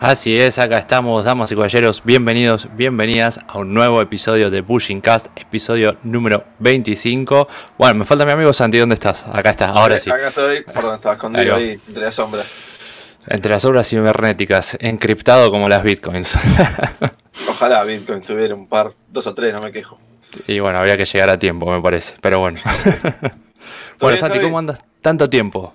Así es, acá estamos, damas y caballeros, bienvenidos, bienvenidas a un nuevo episodio de Pushing Cast, episodio número 25. Bueno, me falta mi amigo Santi, ¿dónde estás? Acá está, ahora sí. Acá estoy, perdón, estaba escondido ahí, entre las sombras. Entre las obras cibernéticas, encriptado como las bitcoins. Ojalá Bitcoin tuviera un par, dos o tres, no me quejo. Y bueno, habría que llegar a tiempo, me parece, pero bueno. bueno, Santi, ¿cómo andas? Tanto tiempo.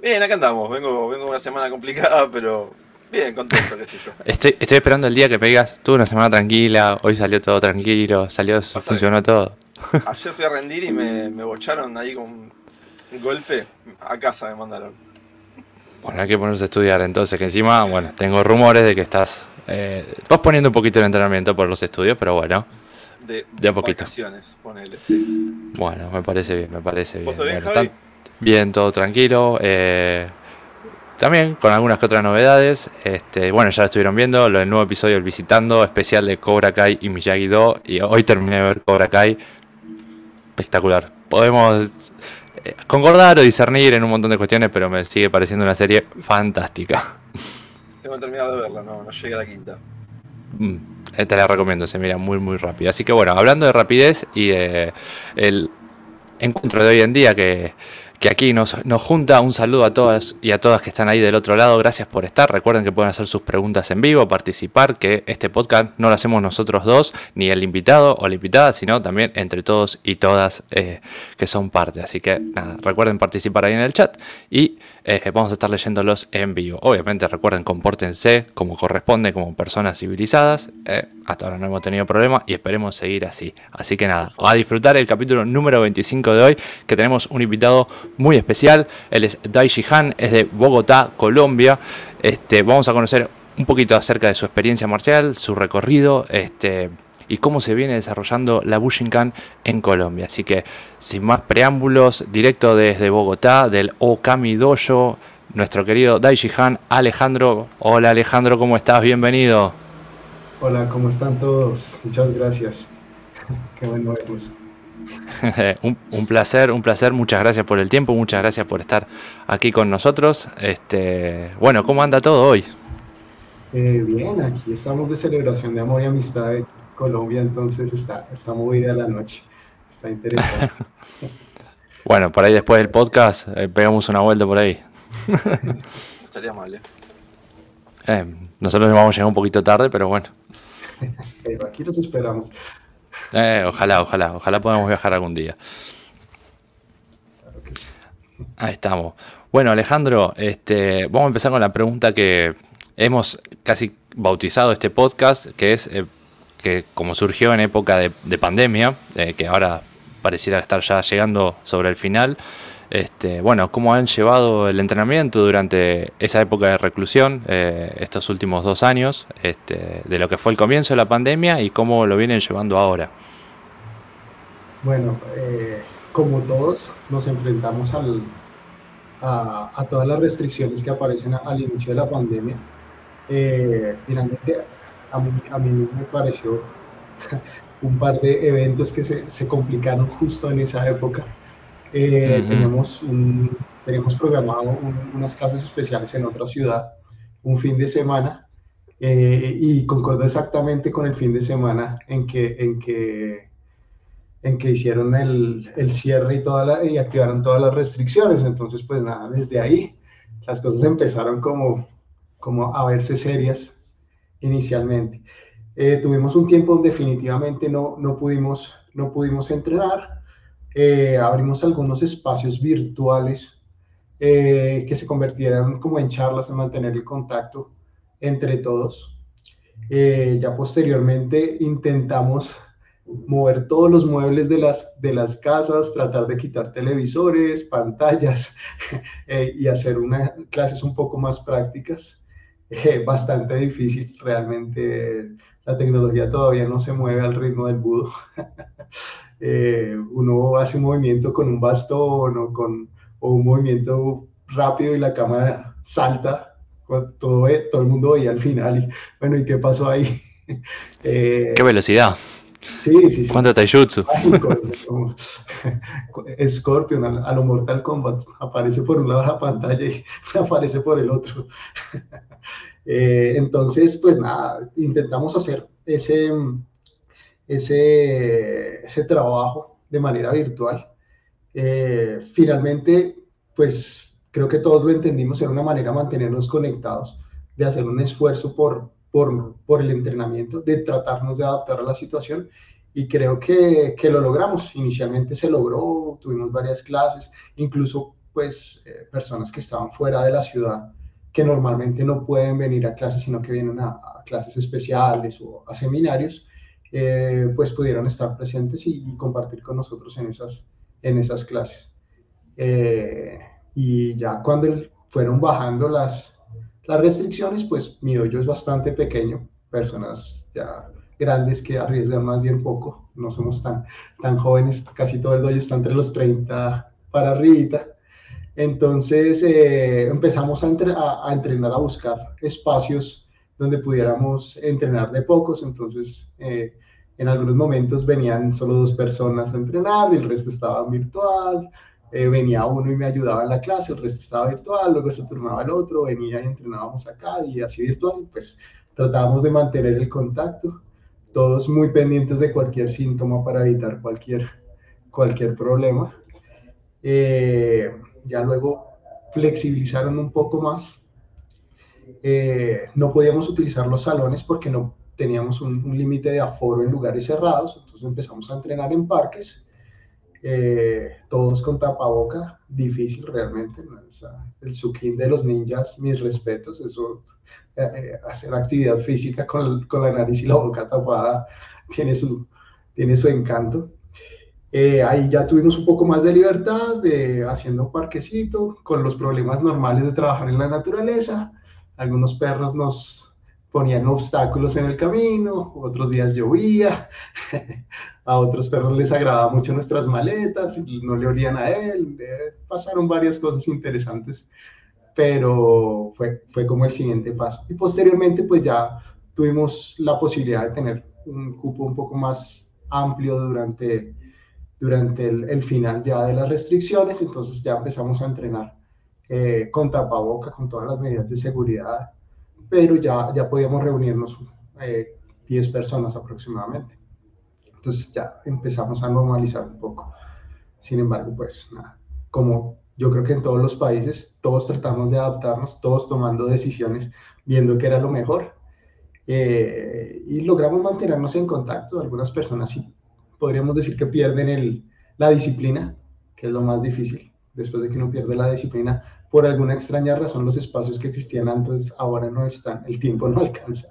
Bien, acá andamos, vengo, vengo una semana complicada, pero Bien, contento, qué sé yo. Estoy, estoy esperando el día que me digas, tuve una semana tranquila, hoy salió todo tranquilo, salió, funcionó todo. Ayer fui a rendir y me, me bocharon ahí con un golpe. A casa me mandaron. Bueno, hay que ponerse a estudiar entonces, que encima, bueno, tengo rumores de que estás eh, posponiendo un poquito el entrenamiento por los estudios, pero bueno. De, de a poquito. ponele, sí. Bueno, me parece bien, me parece bien. bien, bien, todo tranquilo. Eh, también con algunas que otras novedades. Este, bueno, ya lo estuvieron viendo, lo del nuevo episodio El Visitando, especial de Cobra Kai y Miyagi-Do. Y hoy terminé de ver Cobra Kai. Espectacular. Podemos eh, concordar o discernir en un montón de cuestiones, pero me sigue pareciendo una serie fantástica. Tengo terminado de verla, no, no llegué a la quinta. Mm, te la recomiendo, se mira muy muy rápido. Así que bueno, hablando de rapidez y de el encuentro de hoy en día que que aquí nos, nos junta. Un saludo a todas y a todas que están ahí del otro lado. Gracias por estar. Recuerden que pueden hacer sus preguntas en vivo, participar, que este podcast no lo hacemos nosotros dos, ni el invitado o la invitada, sino también entre todos y todas eh, que son parte. Así que nada, recuerden participar ahí en el chat y vamos a estar leyéndolos en vivo. Obviamente recuerden, compórtense como corresponde, como personas civilizadas. Eh, hasta ahora no hemos tenido problema y esperemos seguir así. Así que nada, a disfrutar el capítulo número 25 de hoy, que tenemos un invitado muy especial. Él es Daishi Han, es de Bogotá, Colombia. Este, vamos a conocer un poquito acerca de su experiencia marcial, su recorrido, este, y cómo se viene desarrollando la Bushinkan en Colombia. Así que, sin más preámbulos, directo desde Bogotá, del Okami Dojo, nuestro querido Daishi Han, Alejandro. Hola Alejandro, ¿cómo estás? Bienvenido. Hola, ¿cómo están todos? Muchas gracias. Qué bueno verlos. un, placer, un placer, muchas gracias por el tiempo, muchas gracias por estar aquí con nosotros. Este, bueno, ¿cómo anda todo hoy? Eh, bien, aquí estamos de celebración de amor y amistad Colombia, entonces está, está movida la noche, está interesante. bueno, por ahí después del podcast eh, pegamos una vuelta por ahí. Estaría mal, ¿eh? ¿eh? Nosotros vamos a llegar un poquito tarde, pero bueno. aquí los esperamos. Eh, ojalá, ojalá, ojalá podamos viajar algún día. Ahí estamos. Bueno, Alejandro, este, vamos a empezar con la pregunta que hemos casi bautizado este podcast, que es eh, que como surgió en época de, pandemia, eh, que ahora pareciera estar ya llegando sobre el final, este, bueno, cómo han llevado el entrenamiento durante esa época de reclusión, eh, estos últimos dos años, este, de lo que fue el comienzo de la pandemia y cómo lo vienen llevando ahora. Bueno, eh, como todos, nos enfrentamos al, a, todas las restricciones que aparecen al inicio de la pandemia. Finalmente, a mí, a mí me pareció un par de eventos que se, se complicaron justo en esa época. Eh, tenemos, un, tenemos programado unas clases especiales en otra ciudad, un fin de semana, eh, y concuerdo exactamente con el fin de semana en que, en que, en que hicieron el, el cierre y, toda la, y activaron todas las restricciones. Entonces, pues nada, desde ahí las cosas empezaron como, como a verse serias inicialmente. Eh, tuvimos un tiempo donde definitivamente no, no, pudimos, no pudimos entrenar, eh, abrimos algunos espacios virtuales eh, que se convirtieran como en charlas, en mantener el contacto entre todos. Ya posteriormente intentamos mover todos los muebles de las, de las casas, tratar de quitar televisores, pantallas y hacer unas clases un poco más prácticas. bastante difícil, realmente la tecnología todavía no se mueve al ritmo del budo. Eh, uno hace un movimiento con un bastón o, con, un movimiento rápido y la cámara salta, todo, todo el mundo veía al final y bueno, ¿y qué pasó ahí? Eh, ¿Qué velocidad? Sí, sí, sí. ¿Cuánto taijutsu? Scorpion, a, lo Mortal Kombat, aparece por un lado la pantalla y aparece por el otro. Eh, entonces, pues nada, intentamos hacer ese, ese, ese trabajo de manera virtual. Eh, finalmente, pues creo que todos lo entendimos, era una manera de mantenernos conectados, de hacer un esfuerzo por, por, el entrenamiento, de tratarnos de adaptar a la situación y creo que, que, lo logramos. Inicialmente se logró, tuvimos varias clases, incluso pues eh, personas que estaban fuera de la ciudad que normalmente no pueden venir a clases, sino que vienen a, clases especiales o a seminarios, eh, pues pudieron estar presentes y, compartir con nosotros en esas, en esas clases. Eh, y ya cuando fueron bajando las, las restricciones, pues mi dojo es bastante pequeño, personas ya grandes que arriesgan más bien poco, no somos tan, tan jóvenes, casi todo el dojo está entre los 30 para arriba. Entonces eh, empezamos a, a, entrenar, a buscar espacios donde pudiéramos entrenar de pocos, entonces eh, en algunos momentos venían solo dos personas a entrenar, el resto estaba virtual, eh, venía uno y me ayudaba en la clase, el resto estaba virtual, luego se turnaba el otro, venía y entrenábamos acá y así virtual, pues tratábamos de mantener el contacto, todos muy pendientes de cualquier síntoma para evitar cualquier, cualquier problema. Eh, ya luego flexibilizaron un poco más. Eh, no podíamos utilizar los salones porque no teníamos un, límite de aforo en lugares cerrados, entonces empezamos a entrenar en parques, eh, todos con tapaboca, difícil realmente, el sukin de los ninjas, mis respetos, eso, eh, hacer actividad física con, con, la nariz y la boca tapada tiene su, tiene su encanto. Eh, ahí ya tuvimos un poco más de libertad, de haciendo parquecito, con los problemas normales de trabajar en la naturaleza. Algunos perros nos ponían obstáculos en el camino, otros días llovía, a otros perros les agradaba mucho nuestras maletas no le olían a él. Eh, pasaron varias cosas interesantes, pero fue, fue como el siguiente paso. Y posteriormente, pues ya tuvimos la posibilidad de tener un cupo un poco más amplio durante durante el, final ya de las restricciones, entonces ya empezamos a entrenar eh, con tapaboca, con todas las medidas de seguridad, pero ya, ya podíamos reunirnos 10 eh, personas aproximadamente. Entonces ya empezamos a normalizar un poco. Sin embargo, pues nada, como yo creo que en todos los países todos tratamos de adaptarnos, todos tomando decisiones, viendo que era lo mejor. Eh, y logramos mantenernos en contacto. Algunas personas sí podríamos decir que pierden el, la disciplina, que es lo más difícil. Después de que uno pierde la disciplina, por alguna extraña razón, los espacios que existían antes ahora no están, el tiempo no alcanza.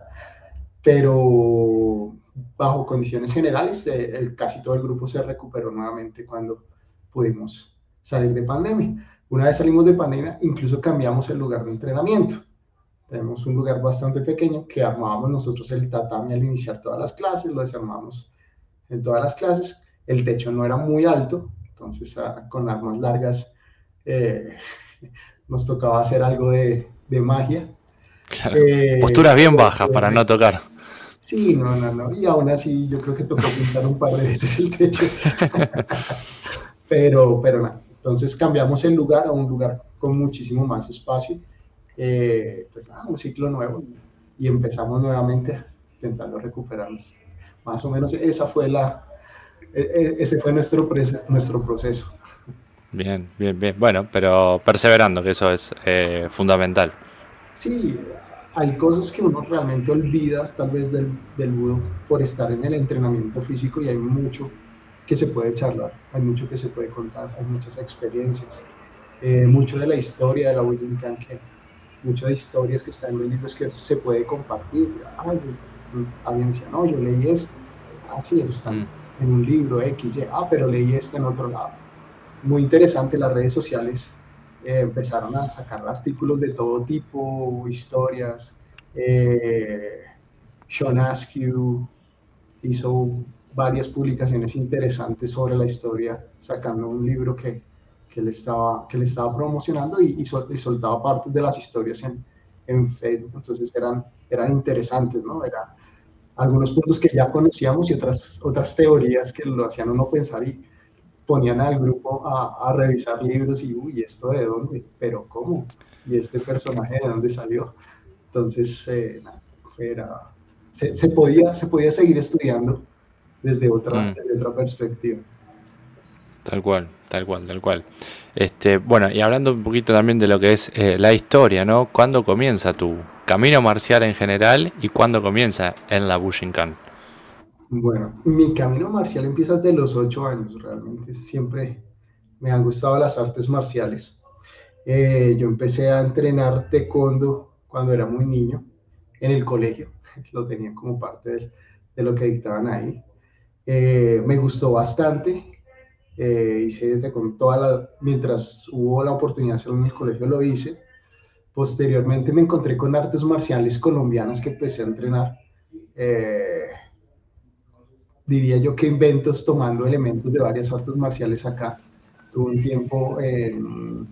Pero bajo condiciones generales, eh, el, casi todo el grupo se recuperó nuevamente cuando pudimos salir de pandemia. Una vez salimos de pandemia, incluso cambiamos el lugar de entrenamiento. Tenemos un lugar bastante pequeño que armábamos nosotros el tatami al iniciar todas las clases, lo desarmamos en todas las clases. El techo no era muy alto, entonces ah, con armas largas eh, nos tocaba hacer algo de, de magia. Eh, Posturas bien bajas para no tocar. Sí, no, no, no. Y aún así yo creo que tocó pintar un par de veces el techo. pero, pero nada. Entonces cambiamos el lugar a un lugar con muchísimo más espacio. Eh, pues nada, un ciclo nuevo y empezamos nuevamente intentando recuperarnos. Más o menos esa fue la, e, e, ese fue nuestro, nuestro proceso. Bien, bien, bien. Bueno, pero perseverando, que eso es eh, fundamental. Sí, hay cosas que uno realmente olvida tal vez del, del budo por estar en el entrenamiento físico y hay mucho que se puede charlar, hay mucho que se puede contar, hay muchas experiencias, eh, mucho de la historia de la Bujinkan, que muchas de historias que están en los libros que se puede compartir alguien decía, no, yo leí esto, así ah, está mm. en un libro X, Y, ah, pero leí esto en otro lado. Muy interesante, las redes sociales eh, empezaron a sacar artículos de todo tipo, historias. Eh, Sean Askew hizo varias publicaciones interesantes sobre la historia, sacando un libro que, que, le, estaba, que le estaba promocionando y, y, soltaba partes de las historias en, en Facebook. Entonces eran, eran interesantes, ¿no? Era, algunos puntos que ya conocíamos y otras, otras teorías que lo hacían uno pensar y ponían al grupo a, a revisar libros y, uy, ¿esto de dónde? ¿Pero cómo? ¿Y este personaje de dónde salió? Entonces, eh, era, se, se, podía, se podía seguir estudiando desde otra, mm. desde otra perspectiva. Tal cual, tal cual, tal cual. Este, bueno, y hablando un poquito también de lo que es eh, la historia, ¿no? ¿Cuándo comienza tu camino marcial en general y cuándo comienza en la Bushinkan? Bueno, mi camino marcial empieza desde los ocho años, realmente siempre me han gustado las artes marciales. Eh, yo empecé a entrenar taekwondo cuando era muy niño en el colegio, lo tenía como parte de, de lo que dictaban ahí. Eh, me gustó bastante, eh, hice con toda la, mientras hubo la oportunidad de hacerlo en el colegio lo hice. Posteriormente me encontré con artes marciales colombianas que empecé a entrenar. Eh, diría yo que inventos tomando elementos de varias artes marciales acá. Tuve un tiempo en,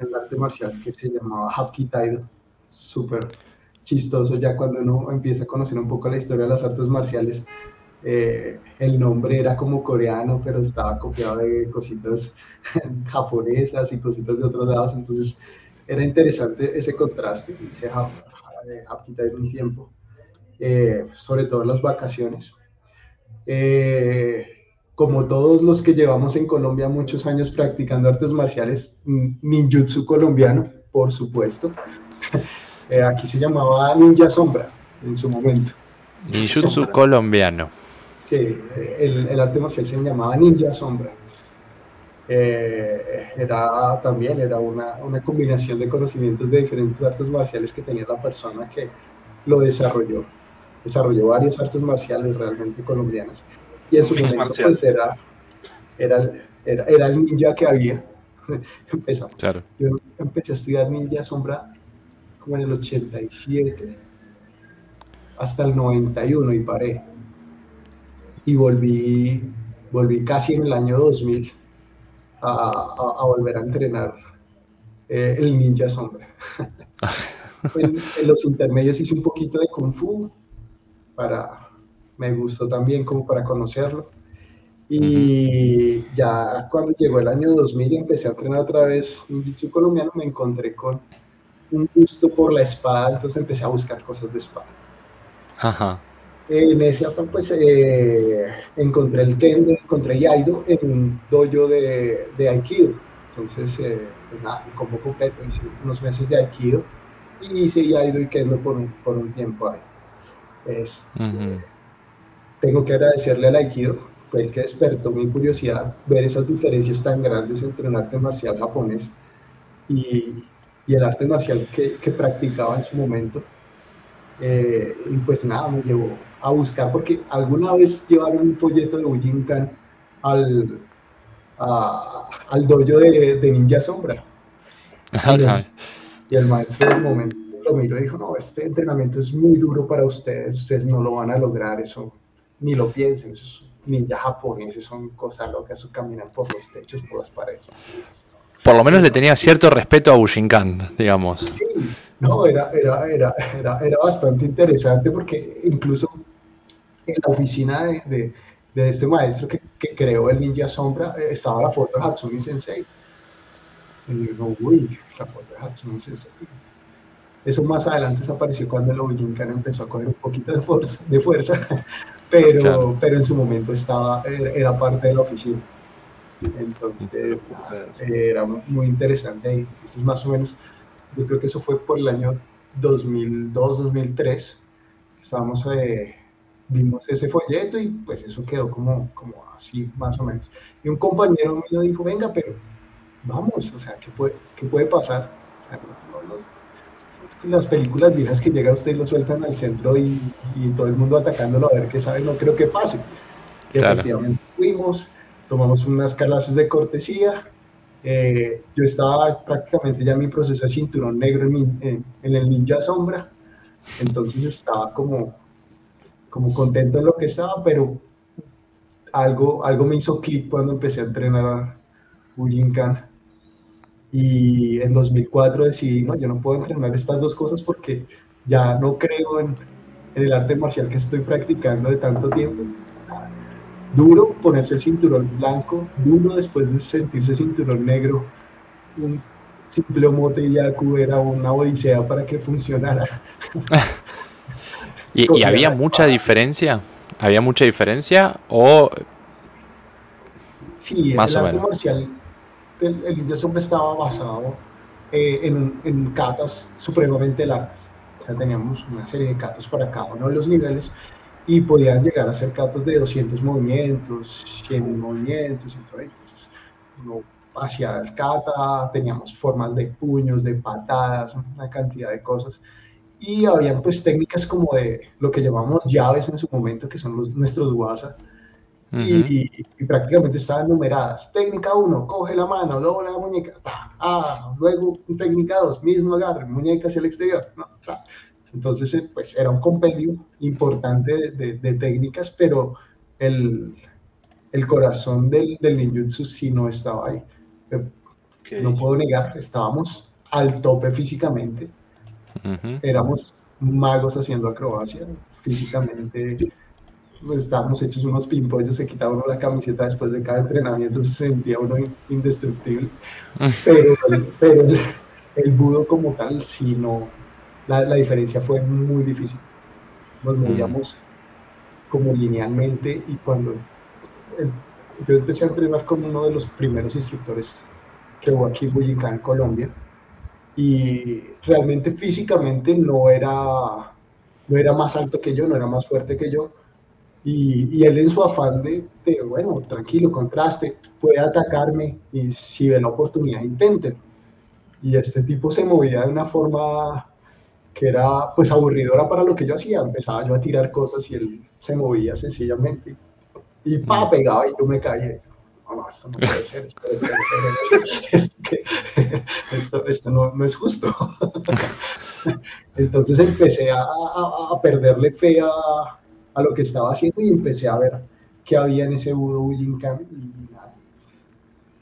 el arte marcial que se llamaba Hapkido, súper chistoso ya cuando uno empieza a conocer un poco la historia de las artes marciales. Eh, el nombre era como coreano, pero estaba copiado de cositas japonesas y cositas de otros lados, entonces era interesante ese contraste, hice Hapkido un tiempo, eh, sobre todo en las vacaciones. Eh, como todos los que llevamos en Colombia muchos años practicando artes marciales, ninjutsu colombiano, por supuesto. Eh, aquí se llamaba Ninja Sombra en su momento. Ninjutsu colombiano. Sí, el, el, arte marcial se llamaba Ninja Sombra. Eh, era también era una, una, combinación de conocimientos de diferentes artes marciales que tenía la persona que lo desarrolló desarrolló varias artes marciales realmente colombianas. Y en su momento pues, era, era, era, era, el ninja que había. Empezamos. Claro. Yo empecé a estudiar ninja sombra como en el 87 hasta el 91 y paré. Y volví, volví casi en el año 2000 a, a, a volver a entrenar eh, el ninja sombra. en, en, los intermedios hice un poquito de kung fu, para, me gustó también como para conocerlo. Y ya cuando llegó el año 2000 y empecé a entrenar otra vez un jiu colombiano, me encontré con un gusto por la espada, entonces empecé a buscar cosas de espada. Ajá. En ese afán, pues, eh, encontré el kendo, encontré el aido en un dojo de, de aikido. Entonces, eh, pues nada, el combo completo, hice unos meses de aikido y hice aido y kendo por un, por un tiempo ahí. Este, tengo que agradecerle al Aikido, fue el que despertó mi curiosidad ver esas diferencias tan grandes entre el arte marcial japonés y, y el arte marcial que, que, practicaba en su momento. Eh, y pues nada, me llevó a buscar, porque alguna vez llevaron un folleto de Ujinkan al, a, al dojo de, de Ninja Sombra. Y el maestro del momento lo miró y dijo, no, este entrenamiento es muy duro para ustedes, ustedes no lo van a lograr, eso ni lo piensen, esos ninjas japoneses son cosas locas, caminan por los techos, por las paredes. Por lo menos le tenía cierto respeto a Bushinkan, digamos. Sí, no, era, era, era, era, era bastante interesante porque incluso en la oficina de, de, de este maestro que, que, creó el Ninja Sombra eh, estaba la foto de Hatsumi Sensei. Y digo, uy, la foto de Hatsumi Sensei eso más adelante desapareció cuando el Ojinkan empezó a coger un poquito de fuerza, de fuerza pero, claro. pero en su momento estaba, era parte de la oficina. Entonces era muy interesante ahí. Entonces más o menos, yo creo que eso fue por el año 2002, 2003. Estábamos, eh, vimos ese folleto y pues eso quedó como, como así más o menos. Y un compañero mío dijo, venga, pero vamos, o sea, ¿qué puede, qué puede pasar? O sea, las películas viejas que llega usted y lo sueltan al centro y, y, todo el mundo atacándolo a ver qué sabe, no creo que pase. Claro. efectivamente fuimos, tomamos unas clases de cortesía. Eh, yo estaba prácticamente ya en mi proceso de cinturón negro en, mi, en, en, el Ninja Sombra, entonces estaba como, como contento en lo que estaba, pero algo, algo me hizo clic cuando empecé a entrenar a Ujinkan y en 2004 decidí, no, yo no puedo entrenar estas dos cosas porque ya no creo en, en el arte marcial que estoy practicando de tanto tiempo. Duro ponerse el cinturón blanco, duro después de sentirse cinturón negro. Un simple mote Yaku era una odisea para que funcionara. ¿Y, había mucha diferencia? ¿Había mucha diferencia o Sí, más el arte marcial el, el siempre estaba basado eh, en, en catas supremamente largas. O sea, teníamos una serie de catas para cada uno de los niveles y podían llegar a ser catas de 200 movimientos, 100 movimientos y todo. Entonces, uno hacia el kata, teníamos formas de puños, de patadas, una cantidad de cosas. Y habían pues técnicas como de lo que llamamos llaves en su momento, que son los, nuestros WhatsApp y, prácticamente estaban numeradas. Técnica 1, coge la mano, dobla la muñeca, ah, luego técnica 2, mismo agarre, muñeca hacia el exterior. Entonces, eh, pues era un compendio importante de, de, técnicas, pero el, el corazón del, del, ninjutsu sí no estaba ahí. No puedo negar, estábamos al tope físicamente. Éramos magos haciendo acrobacia, físicamente pues, estábamos hechos unos pimpollos, se quitaba uno la camiseta después de cada entrenamiento, se sentía uno indestructible. Pero, pero el, budo como tal, sí, no, la, la diferencia fue muy difícil. Nos movíamos como linealmente y cuando yo empecé a entrenar con uno de los primeros instructores que hubo aquí en Bujinkan, Colombia, y realmente físicamente no era, no era más alto que yo, no era más fuerte que yo, y, él en su afán de, bueno, tranquilo, contraste, puede atacarme y si ve la oportunidad, intente. Y este tipo se movía de una forma que era pues aburridora para lo que yo hacía. Empezaba yo a tirar cosas y él se movía sencillamente. Y pa, pegaba y yo me caí. No, esto no puede ser, esto, esto, no, no, es justo. Entonces empecé a, a, a perderle fe a, a lo que estaba haciendo y empecé a ver qué había en ese Budo Bujinkan y nada,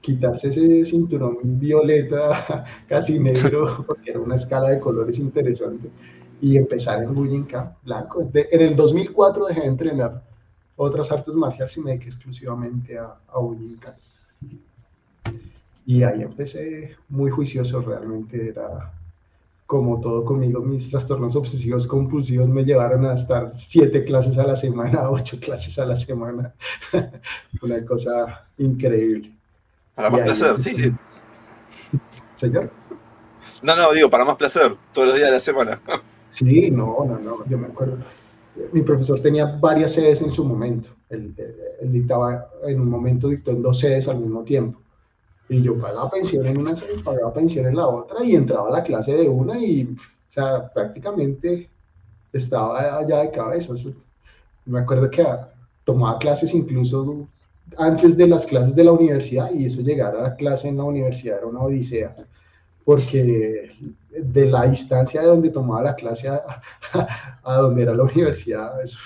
quitarse ese cinturón violeta, casi negro, porque era una escala de colores interesante, y empezar en Bujinkan blanco. en el 2004 dejé de entrenar otras artes marciales y me dediqué exclusivamente a, a Bujinkan. Y ahí empecé muy juicioso, realmente era como todo conmigo, mis trastornos obsesivos compulsivos me llevaron a estar siete clases a la semana, ocho clases a la semana. Una cosa increíble. Para más placer, sí, sí. Señor. No, no, digo, para más placer, todos los días de la semana. Sí, no, no, no, yo me acuerdo. Mi profesor tenía varias sedes en su momento. Él, él dictaba, en un momento dictó en dos sedes al mismo tiempo. Y yo pagaba pensión en una y pagaba pensión en la otra y entraba a la clase de una y, o sea, prácticamente estaba allá de cabeza. Me acuerdo que tomaba clases incluso antes de las clases de la universidad y eso llegar a la clase en la universidad era una odisea porque de la distancia de donde tomaba la clase a, donde era la universidad, eso,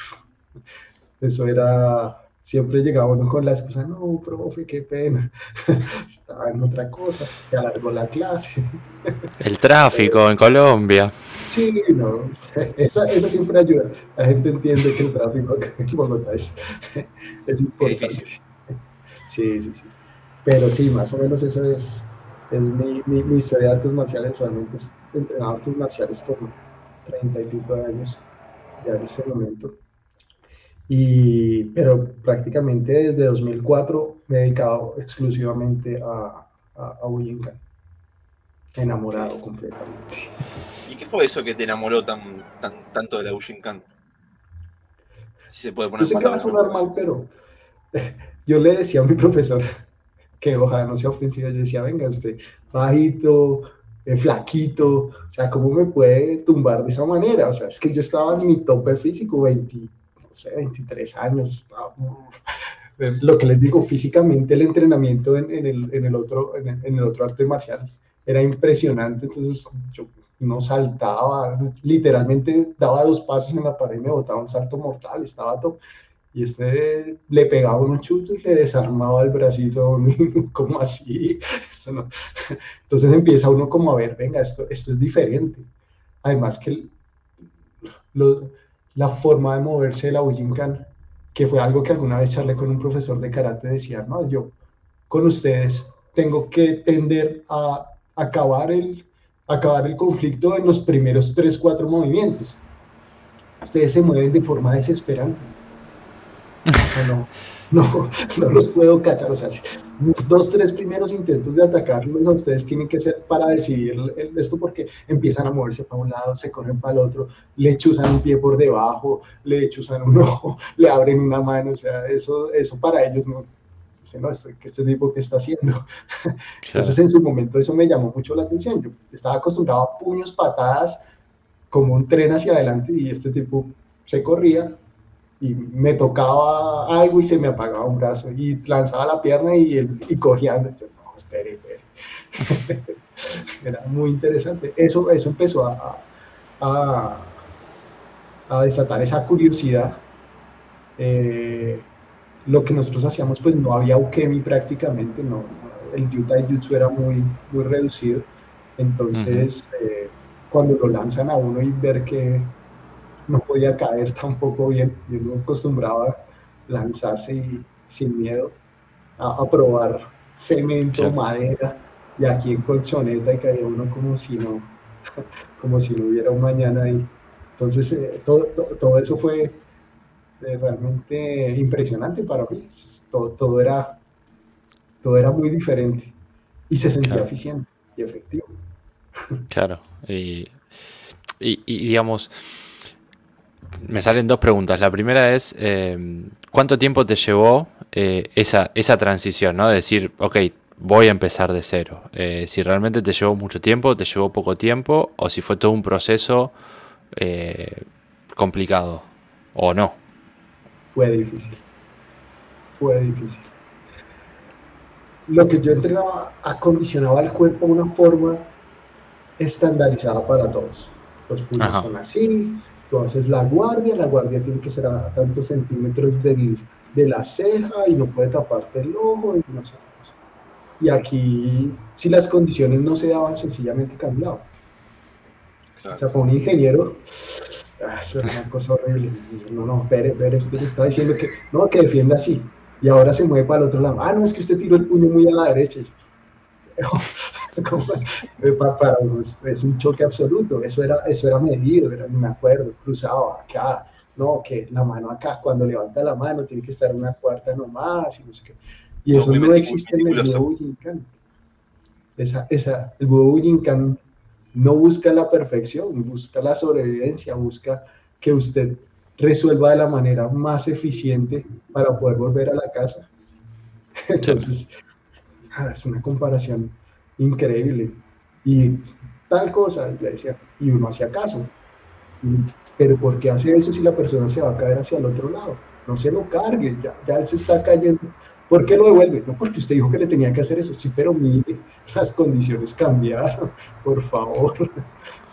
eso era siempre llegaba uno con la excusa, no, profe, qué pena, estaba en otra cosa, se alargó la clase. El tráfico en Colombia. Sí, no, esa, siempre ayuda. La gente entiende que el tráfico en Bogotá es, es importante. Sí, sí, sí. Pero sí, más o menos eso es, es mi, mi, historia de artes marciales. Realmente he entrenado artes marciales por treinta y pico de años ya en ese momento. Y, pero prácticamente desde 2004 me he dedicado exclusivamente a, a, a Enamorado completamente. ¿Y qué fue eso que te enamoró tan, tanto de la Bujinkan? Si se puede poner Yo sé que va a sonar mal, pero yo le decía a mi profesor que ojalá no sea ofensivo, yo decía, venga usted, bajito, eh, flaquito, o sea, ¿cómo me puede tumbar de esa manera? O sea, es que yo estaba en mi tope físico, 20 sé, 23 años, lo que les digo, físicamente el entrenamiento en, el, en el, otro, en el, otro arte marcial era impresionante, entonces yo no saltaba, literalmente daba dos pasos en la pared y me botaba un salto mortal, estaba todo. Y este le pegaba unos chutos y le desarmaba el bracito, como así. Entonces empieza uno como a ver, venga, esto, esto es diferente. Además que los, la forma de moverse de la Bujinkan, que fue algo que alguna vez charlé con un profesor de karate, decía, no, yo con ustedes tengo que tender a acabar el, acabar el conflicto en los primeros tres, cuatro movimientos. Ustedes se mueven de forma desesperante. No, no, no los puedo cachar. O sea, mis dos, tres primeros intentos de atacarlos a ustedes tienen que ser para decidir esto porque empiezan a moverse para un lado, se corren para el otro, le chuzan un pie por debajo, le chuzan un ojo, le abren una mano. O sea, eso, eso para ellos no, no, este, este tipo que está haciendo. Entonces en su momento eso me llamó mucho la atención. Yo estaba acostumbrado a puños, patadas, como un tren hacia adelante y este tipo se corría y me tocaba algo y se me apagaba un brazo y lanzaba la pierna y, y cojeando. no, espere, espere. Era muy interesante. Eso, eso empezó a, a, a desatar esa curiosidad. Eh, lo que nosotros hacíamos, pues no había ukemi prácticamente, no, el yutai jutsu era muy, muy reducido, entonces eh, cuando lo lanzan a uno y ver que no podía caer tampoco bien, yo no acostumbraba lanzarse y, sin miedo a, probar cemento, madera, y aquí en colchoneta y caía uno como si no, como si no hubiera un mañana ahí. Entonces, eh, todo, todo eso fue realmente impresionante para mí. Todo, todo, era, todo era muy diferente y se sentía eficiente y efectivo. Claro, y, digamos, me salen dos preguntas. La primera es, eh, ¿cuánto tiempo te llevó eh, esa, esa transición, ¿no? De decir, ok, voy a empezar de cero. Eh, si realmente te llevó mucho tiempo, te llevó poco tiempo, o si fue todo un proceso complicado, o no fue difícil. Fue difícil. Lo que yo entrenaba acondicionaba al cuerpo de una forma estandarizada para todos. Los puños son así, haces la guardia, la guardia tiene que ser a tantos centímetros del, de la ceja y no puede taparte el ojo y no sé. Y aquí, si las condiciones no se daban, sencillamente cambiaba. O sea, para un ingeniero, Ah, eso era una cosa horrible. No, no, Pérez, Pérez, usted está diciendo que no, que defienda así. Y ahora se mueve para el otro lado. Ah, no, es que usted tiró el puño muy a la derecha. para, es un choque absoluto. Eso era, eso era medido, era, me acuerdo, cruzaba acá. No, que la mano acá, cuando levanta la mano, tiene que estar una cuarta nomás. Y, no sé qué. y eso no, existe en el Budo Esa, esa, el Budo no busca la perfección, busca la sobrevivencia, busca que usted resuelva de la manera más eficiente para poder volver a la casa. Entonces, ah, es una comparación increíble. Y tal cosa, y le decía, y uno hacía caso. Pero ¿por qué hace eso si la persona se va a caer hacia el otro lado? No se lo cargue, ya, ya él se está cayendo. ¿Por qué lo devuelve? No porque usted dijo que le tenía que hacer eso. Sí, pero mire, las condiciones cambiaron, por favor.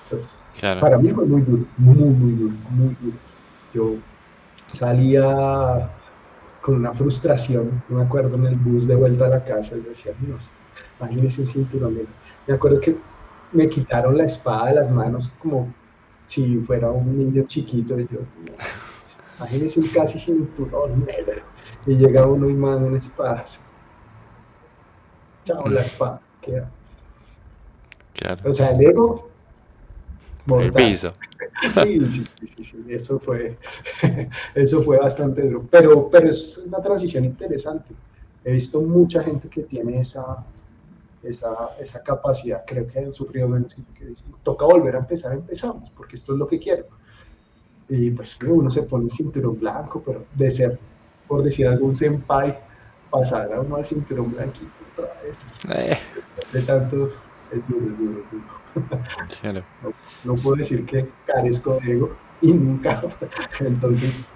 Pues, para mí fue muy duro, muy, muy duro, muy duro. Yo salía con una frustración, no me acuerdo, en el bus de vuelta a la casa, y decía, no, imagínese un cinturón. Me acuerdo que me quitaron la espada de las manos como si fuera un niño chiquito, y yo, imagínese un casi cinturón negro y llega uno y manda un espacio. Chao, la espada. Queda. Claro. O sea, el ego. El piso. Sí, sí, sí, sí, eso fue, eso fue bastante duro. Pero, pero es una transición interesante. He visto mucha gente que tiene esa, esa, esa capacidad. Creo que han sufrido menos que dicen, toca volver a empezar, empezamos, porque esto es lo que quiero. Y pues uno se pone el cinturón blanco, pero de ser por decir algún senpai, pasar a uno al cinturón blanquito eh. De tanto, es duro, es duro, es duro. No, puedo decir que carezco de ego y nunca. Entonces,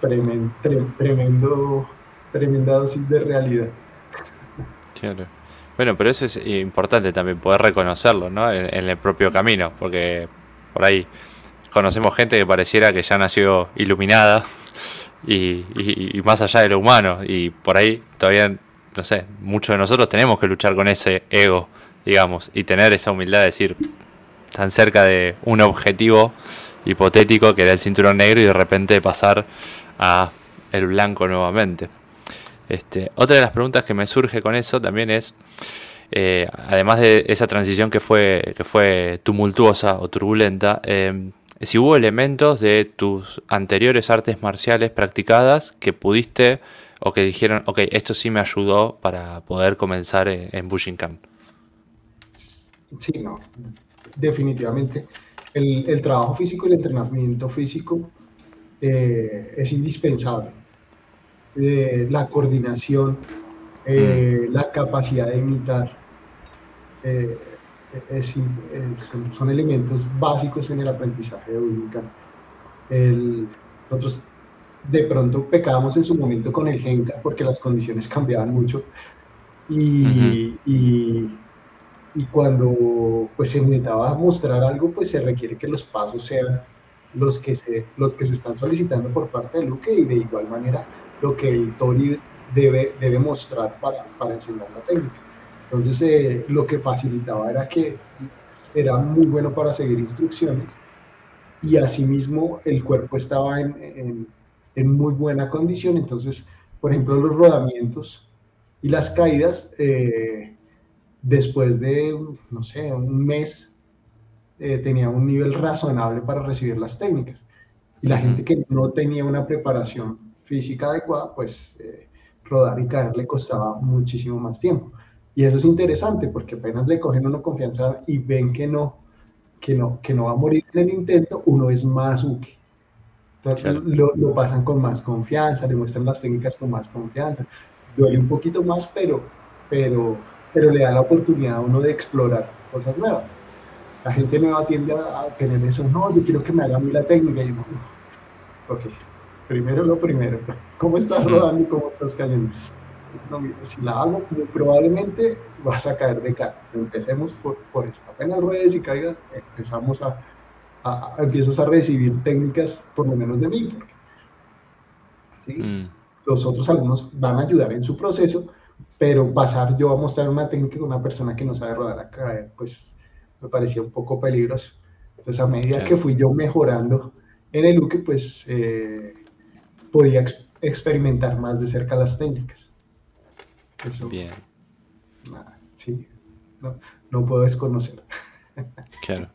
tremendo, tremendo, tremenda dosis de realidad. Claro. Bueno, pero eso es importante también, poder reconocerlo, ¿no? En, el propio camino, porque por ahí conocemos gente que pareciera que ya nació iluminada y, más allá de lo humano. Y por ahí todavía, no sé, muchos de nosotros tenemos que luchar con ese ego, digamos, y tener esa humildad de decir, tan cerca de un objetivo, hipotético que era el cinturón negro y de repente pasar a el blanco nuevamente. Este, otra de las preguntas que me surge con eso también es, eh, además de esa transición que fue, que fue tumultuosa o turbulenta, em, si hubo elementos de tus anteriores artes marciales practicadas que pudiste o que dijeron, ok, esto sí me ayudó para poder comenzar en, en Bushinkan. Sí, no, definitivamente. El, trabajo físico y el entrenamiento físico eh, es indispensable. Eh, la coordinación, eh, mm. la capacidad de imitar, son, elementos básicos en el aprendizaje de Bushinkan. nosotros de pronto pecábamos en su momento con el Genka porque las condiciones cambiaban mucho y, y cuando pues se necesitaba mostrar algo, pues se requiere que los pasos sean los que se, los que se están solicitando por parte de Luque y de igual manera lo que el Tori debe, debe mostrar para, para enseñar la técnica. Entonces eh, lo que facilitaba era que era muy bueno para seguir instrucciones y asimismo el cuerpo estaba en, en, en muy buena condición. Entonces, por ejemplo, los rodamientos y las caídas eh, después de, no sé, un mes, eh, tenía un nivel razonable para recibir las técnicas. Y la gente que no tenía una preparación física adecuada, pues eh, rodar y caer le costaba muchísimo más tiempo. Y eso es interesante porque apenas le cogen una confianza y ven que no, que no, que no va a morir en el intento, uno es más uke. lo, lo, pasan con más confianza, le muestran las técnicas con más confianza. Duele un poquito más, pero, pero pero le da la oportunidad a uno de explorar cosas nuevas. La gente nueva tiende a, tener eso, no, yo quiero que me haga a mí la técnica. Y yo, ok, primero lo primero, ¿cómo estás rodando y cómo estás cayendo? si la hago, probablemente vas a caer de cara. Empecemos por, por eso. Apenas ruedes y caigas, empezamos a, a, empiezas a recibir técnicas, por lo menos de mí. ¿sí? Mm. Los otros alumnos van a ayudar en su proceso, pero pasar yo a mostrar una técnica con una persona que no sabe rodar a caer, pues me parecía un poco peligroso. Entonces, a medida que fui yo mejorando en el Uke, pues eh, podía experimentar más de cerca las técnicas. Eso, Bien. sí, no, puedo desconocer. Claro,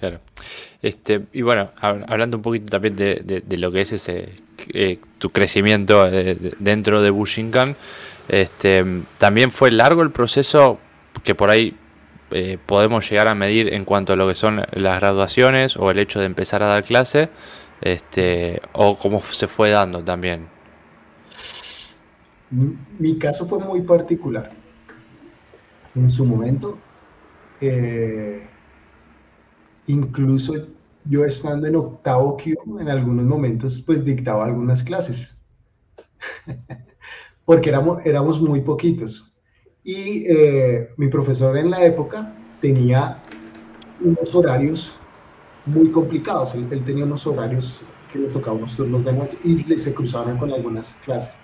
claro. Este, y bueno, hablando un poquito también de, lo que es ese eh, tu crecimiento eh, dentro de Bushinkan, este, también fue largo el proceso que por ahí eh, podemos llegar a medir en cuanto a lo que son las graduaciones o el hecho de empezar a dar clase, este, o cómo se fue dando también. Mi caso fue muy particular. En su momento, eh, incluso yo estando en octavo Q, en algunos momentos, pues dictaba algunas clases. porque éramos, éramos muy poquitos. Y eh, mi profesor en la época tenía unos horarios muy complicados. Él, tenía unos horarios que le tocaba unos turnos de noche y se cruzaban con algunas clases.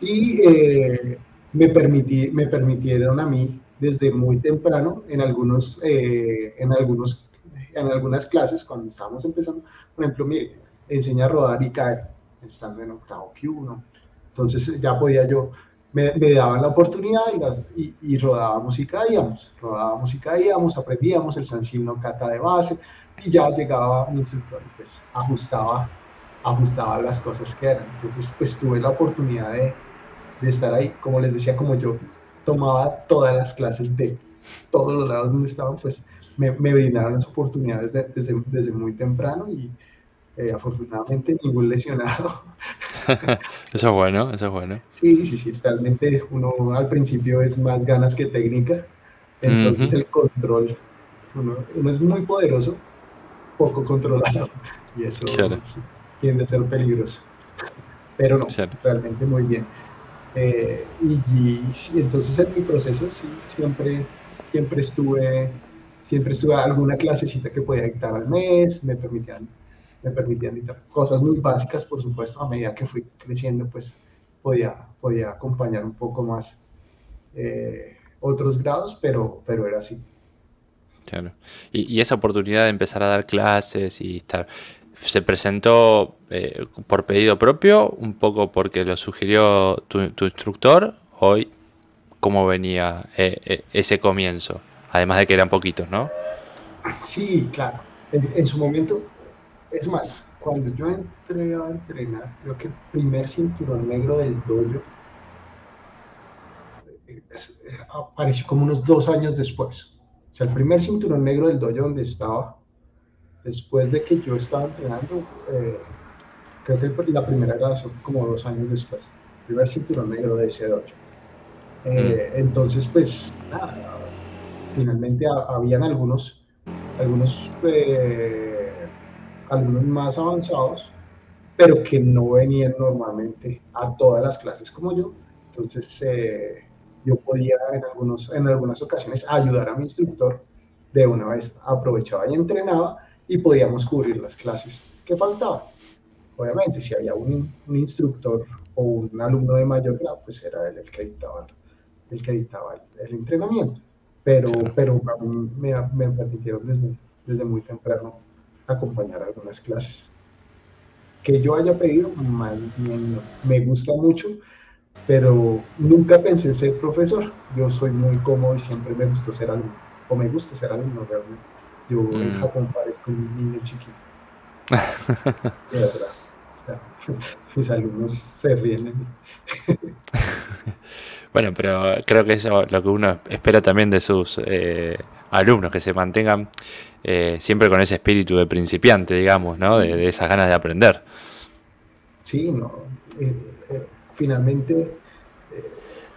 Y eh, me, permití, me permitieron a mí desde muy temprano en, algunos, eh, en, algunos, en algunas clases, cuando estábamos empezando, por ejemplo, mire, enseña a rodar y caer, estando en octavo Q1, entonces ya podía yo, me, daban la oportunidad y, y, rodábamos y caíamos, rodábamos y caíamos, aprendíamos el Sansino Kata de base y ya llegaba un instructor y pues ajustaba, ajustaba las cosas que eran. Entonces pues tuve la oportunidad de, de estar ahí, como les decía, como yo tomaba todas las clases de todos los lados donde estaban, pues me, me brindaron las oportunidades desde, desde muy temprano y eh, afortunadamente ningún lesionado. eso es bueno, eso es bueno. Sí, sí, sí, realmente uno al principio es más ganas que técnica, entonces el control, uno, es muy poderoso, poco controlado, y eso tiende a ser peligroso. Pero no, realmente muy bien. Eh, y, entonces en mi proceso sí, siempre, siempre estuve, siempre estuve alguna clasecita que podía dictar al mes, me permitían me permitían editar cosas muy básicas, por supuesto, a medida que fui creciendo, pues podía, podía acompañar un poco más eh, otros grados, pero, pero era así. Y, esa oportunidad de empezar a dar clases y estar, ¿se presentó eh, por pedido propio, un poco porque lo sugirió tu, instructor? ¿Hoy cómo venía eh, eh, ese comienzo? Además de que eran poquitos, ¿no? Sí, claro. En, su momento, es más, cuando yo entré a entrenar, creo que el primer cinturón negro del dojo apareció como unos dos años después. Sea, el primer cinturón negro del dojo donde estaba, después de que yo estaba entrenando, eh, creo que la primera grabación fue como dos años después. El primer cinturón negro de ese dojo. Eh, mm. Entonces, pues, nada, finalmente habían algunos, algunos, eh, algunos más avanzados, pero que no venían normalmente a todas las clases como yo. Entonces, eh, yo podía en, algunos, en algunas ocasiones ayudar a mi instructor, de una vez aprovechaba y entrenaba y podíamos cubrir las clases que faltaban. Obviamente, si había un, un instructor o un alumno de mayor grado, pues era él el que dictaba, el, que dictaba el, entrenamiento. Pero, pero a mí me, me, permitieron desde, desde muy temprano acompañar algunas clases. Que yo haya pedido, más bien Me gusta mucho pero nunca pensé ser profesor. Yo soy muy cómodo y siempre me gustó ser alumno, o me gusta ser alumno realmente. Yo en mm. Japón parezco un niño chiquito. de verdad. mis alumnos se ríen de mí. bueno, pero creo que eso es lo que uno espera también de sus eh, alumnos, que se mantengan eh, siempre con ese espíritu de principiante, digamos, ¿no? De, esas ganas de aprender. Sí, no. Eh, finalmente eh,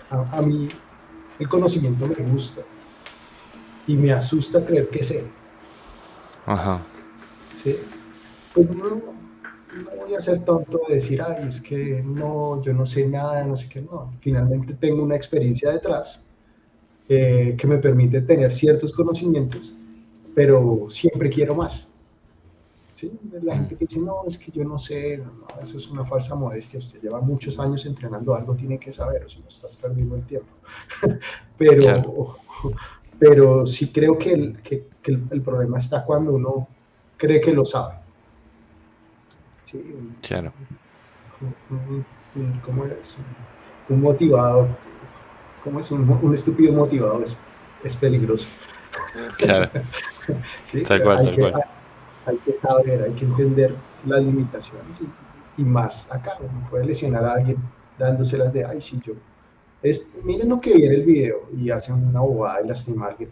a, mí el conocimiento me gusta y me asusta creer que sé. Ajá. ¿Sí? Pues no, voy a ser tonto de decir, ay, es que no, yo no sé nada, no sé qué, no. Finalmente tengo una experiencia detrás eh, que me permite tener ciertos conocimientos, pero siempre quiero más. La gente que dice, no, es que yo no sé, eso es una falsa modestia, usted lleva muchos años entrenando, algo tiene que saber, o si no estás perdiendo el tiempo. pero, pero sí creo que, el, que, el, problema está cuando uno cree que lo sabe. claro. ¿Cómo es? Un motivado, ¿cómo es? Un, estúpido motivado es, es peligroso. Claro. tal cual, tal cual hay que saber, hay que entender las limitaciones y, más acá, uno puede lesionar a alguien dándoselas de, ay, sí, yo, es, miren lo que viene el video y hacen una bobada y lastima a alguien,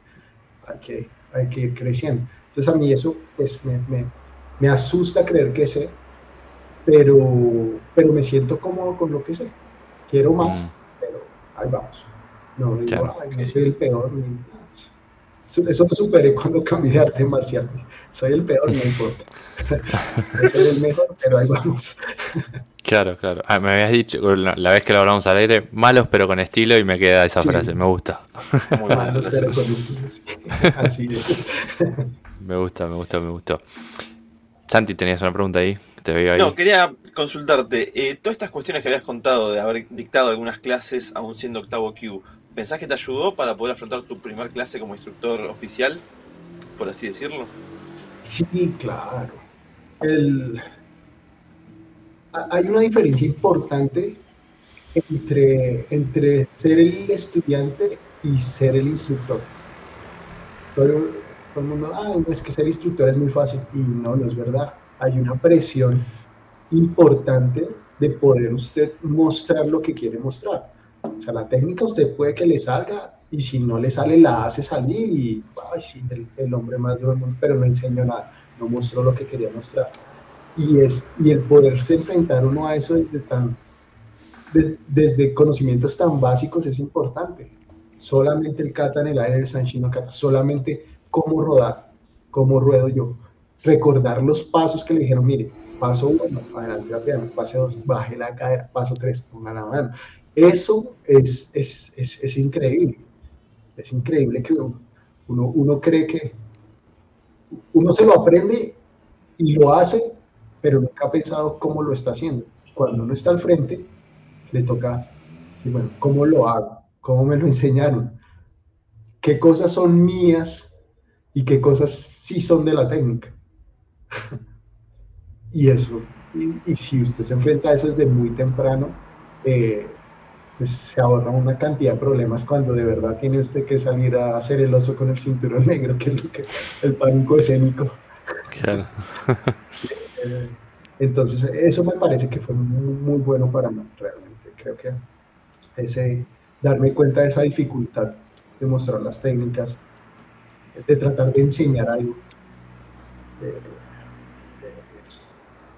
hay que, hay que ir creciendo. Entonces a mí eso pues me, me, me asusta creer que sé, pero, pero me siento cómodo con lo que sé. Quiero más, mm. pero ahí vamos. No digo, ay, no soy el peor, ni, eso lo superé cuando cambié de arte marcial. Soy el peor, no importa. soy el mejor, pero ahí vamos. Claro, claro. Ah, me habías dicho la, vez que lo hablamos al aire, malos pero con estilo y me queda esa frase, me gusta. malos pero con estilo. Así es. Me gusta, me gusta, me gustó. Santi, tenías una pregunta ahí. Te veo ahí. No, quería consultarte. Eh, todas estas cuestiones que habías contado de haber dictado algunas clases aún siendo octavo Q, ¿Pensás que te ayudó para poder afrontar tu primer clase como instructor oficial, por así decirlo? Sí, claro. Hay una diferencia importante entre, entre ser el estudiante y ser el instructor. Todo, todo el mundo, ah, es que ser instructor es muy fácil. Y no, no es verdad. Hay una presión importante de poder usted mostrar lo que quiere mostrar. O sea, la técnica usted puede que le salga y si no le sale la hace salir y, ay, sí, el, hombre más duro del mundo, pero no enseñó nada, no mostró lo que quería mostrar. Y, es, y el poderse enfrentar uno a eso desde, tan, desde conocimientos tan básicos es importante. Solamente el kata en el aire, el sanshino kata, solamente cómo rodar, cómo ruedo yo. Recordar los pasos que le dijeron, mire, paso uno, adelante la pierna, paso dos, baje la cadera, paso tres, ponga la mano. Eso es, es, es, es increíble. Es increíble que uno, uno, cree que uno se lo aprende y lo hace, pero nunca ha pensado cómo lo está haciendo. Cuando uno está al frente, le toca, bueno, ¿cómo lo hago? ¿Cómo me lo enseñaron? ¿Qué cosas son mías y qué cosas sí son de la técnica. y eso, y, si usted se enfrenta a eso desde muy temprano, eh, pues se ahorra una cantidad de problemas cuando de verdad tiene usted que salir a hacer el oso con el cinturón negro, que es lo que, el pánico escénico. Claro. Eh, entonces, eso me parece que fue muy, muy, bueno para mí, realmente. Creo que ese, darme cuenta de esa dificultad de mostrar las técnicas, de tratar de enseñar algo. Eh,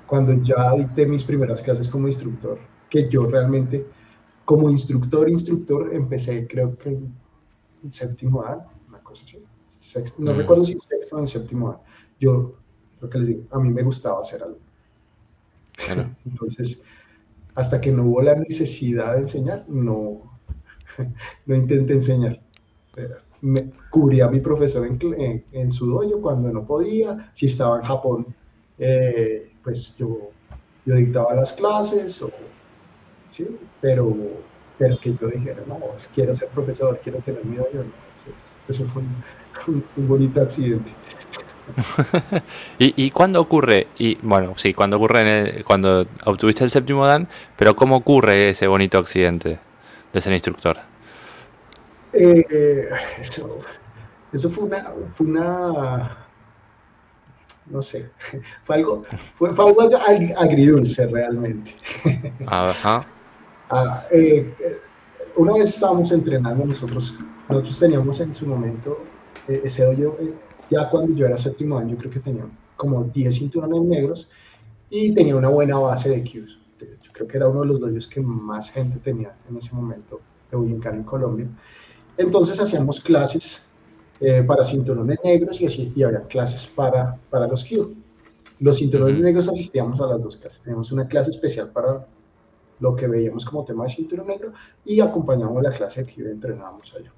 cuando ya dicté mis primeras clases como instructor, que yo realmente, como instructor, instructor, empecé creo que en séptimo año, una cosa así. no mm. recuerdo si sexto o en séptimo año. Yo, lo que les digo, a mí me gustaba hacer algo. Entonces, hasta que no hubo la necesidad de enseñar, no, no intenté enseñar. Me cubría a mi profesor en, en, su dojo cuando no podía, si estaba en Japón, eh, pues yo, yo dictaba las clases, ¿sí? pero, pero que yo dijera, no, quiero ser profesor, quiero tener mi dojo, eso, fue un, bonito accidente. ¿Y, ¿Y cuándo ocurre? Y bueno, sí, cuando ocurre cuando obtuviste el séptimo dan, pero ¿cómo ocurre ese bonito accidente de ser instructor? Eh, eso, fue una, fue una, no sé, fue algo, fue, algo agridulce realmente. Ajá. Ah, eh, una vez estábamos entrenando nosotros, nosotros teníamos en su momento eh, ese hoyo, ya cuando yo era séptimo año, creo que tenía como 10 cinturones negros y tenía una buena base de cues. Yo creo que era uno de los doyos que más gente tenía en ese momento de Bullincar en Colombia. Entonces hacíamos clases eh, para cinturones negros y, así, y había clases para, para los Q. Los cinturones negros asistíamos a las dos clases. Teníamos una clase especial para lo que veíamos como tema de cinturón negro y acompañamos la clase que entrenábamos allá.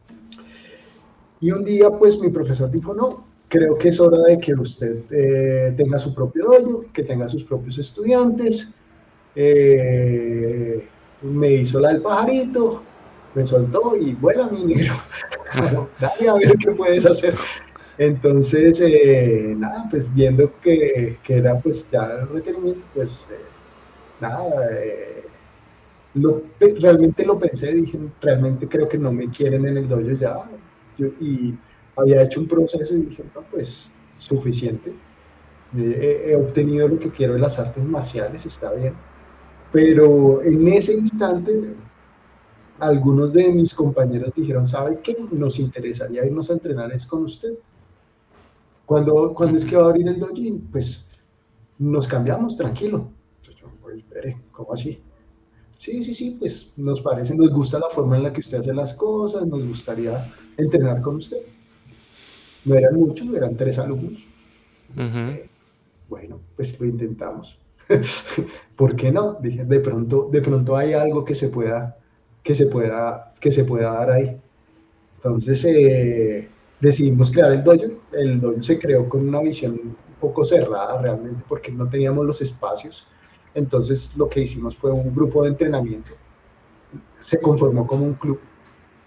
Y un día, pues mi profesor dijo, no, creo que es hora de que usted eh, tenga su propio dojo, que tenga sus propios estudiantes. Eh, me hizo la del pajarito, me soltó y vuela mi negro, dale a ver qué puedes hacer. Entonces, eh, nada, pues viendo que, que, era pues ya el requerimiento, pues nada, eh, realmente lo pensé, dije, realmente creo que no me quieren en el dojo ya, y había hecho un proceso y dije, no, pues suficiente, he obtenido lo que quiero en las artes marciales, está bien, pero en ese instante algunos de mis compañeros dijeron, ¿sabe qué? Nos interesaría irnos a entrenar es con usted. Cuando, cuando es que va a abrir el dojin? Pues nos cambiamos, tranquilo. Yo, espere, ¿cómo así? Sí, sí, sí, pues nos parece, nos gusta la forma en la que usted hace las cosas, nos gustaría entrenar con usted. No eran muchos, eran tres alumnos. Eh, bueno, pues lo intentamos. ¿Por qué no? Dije, de pronto, de pronto hay algo que se pueda que se pueda, que se pueda dar ahí. Entonces eh, decidimos crear el dojo. El dojo se creó con una visión un poco cerrada realmente porque no teníamos los espacios. Entonces lo que hicimos fue un grupo de entrenamiento. Se conformó como un club.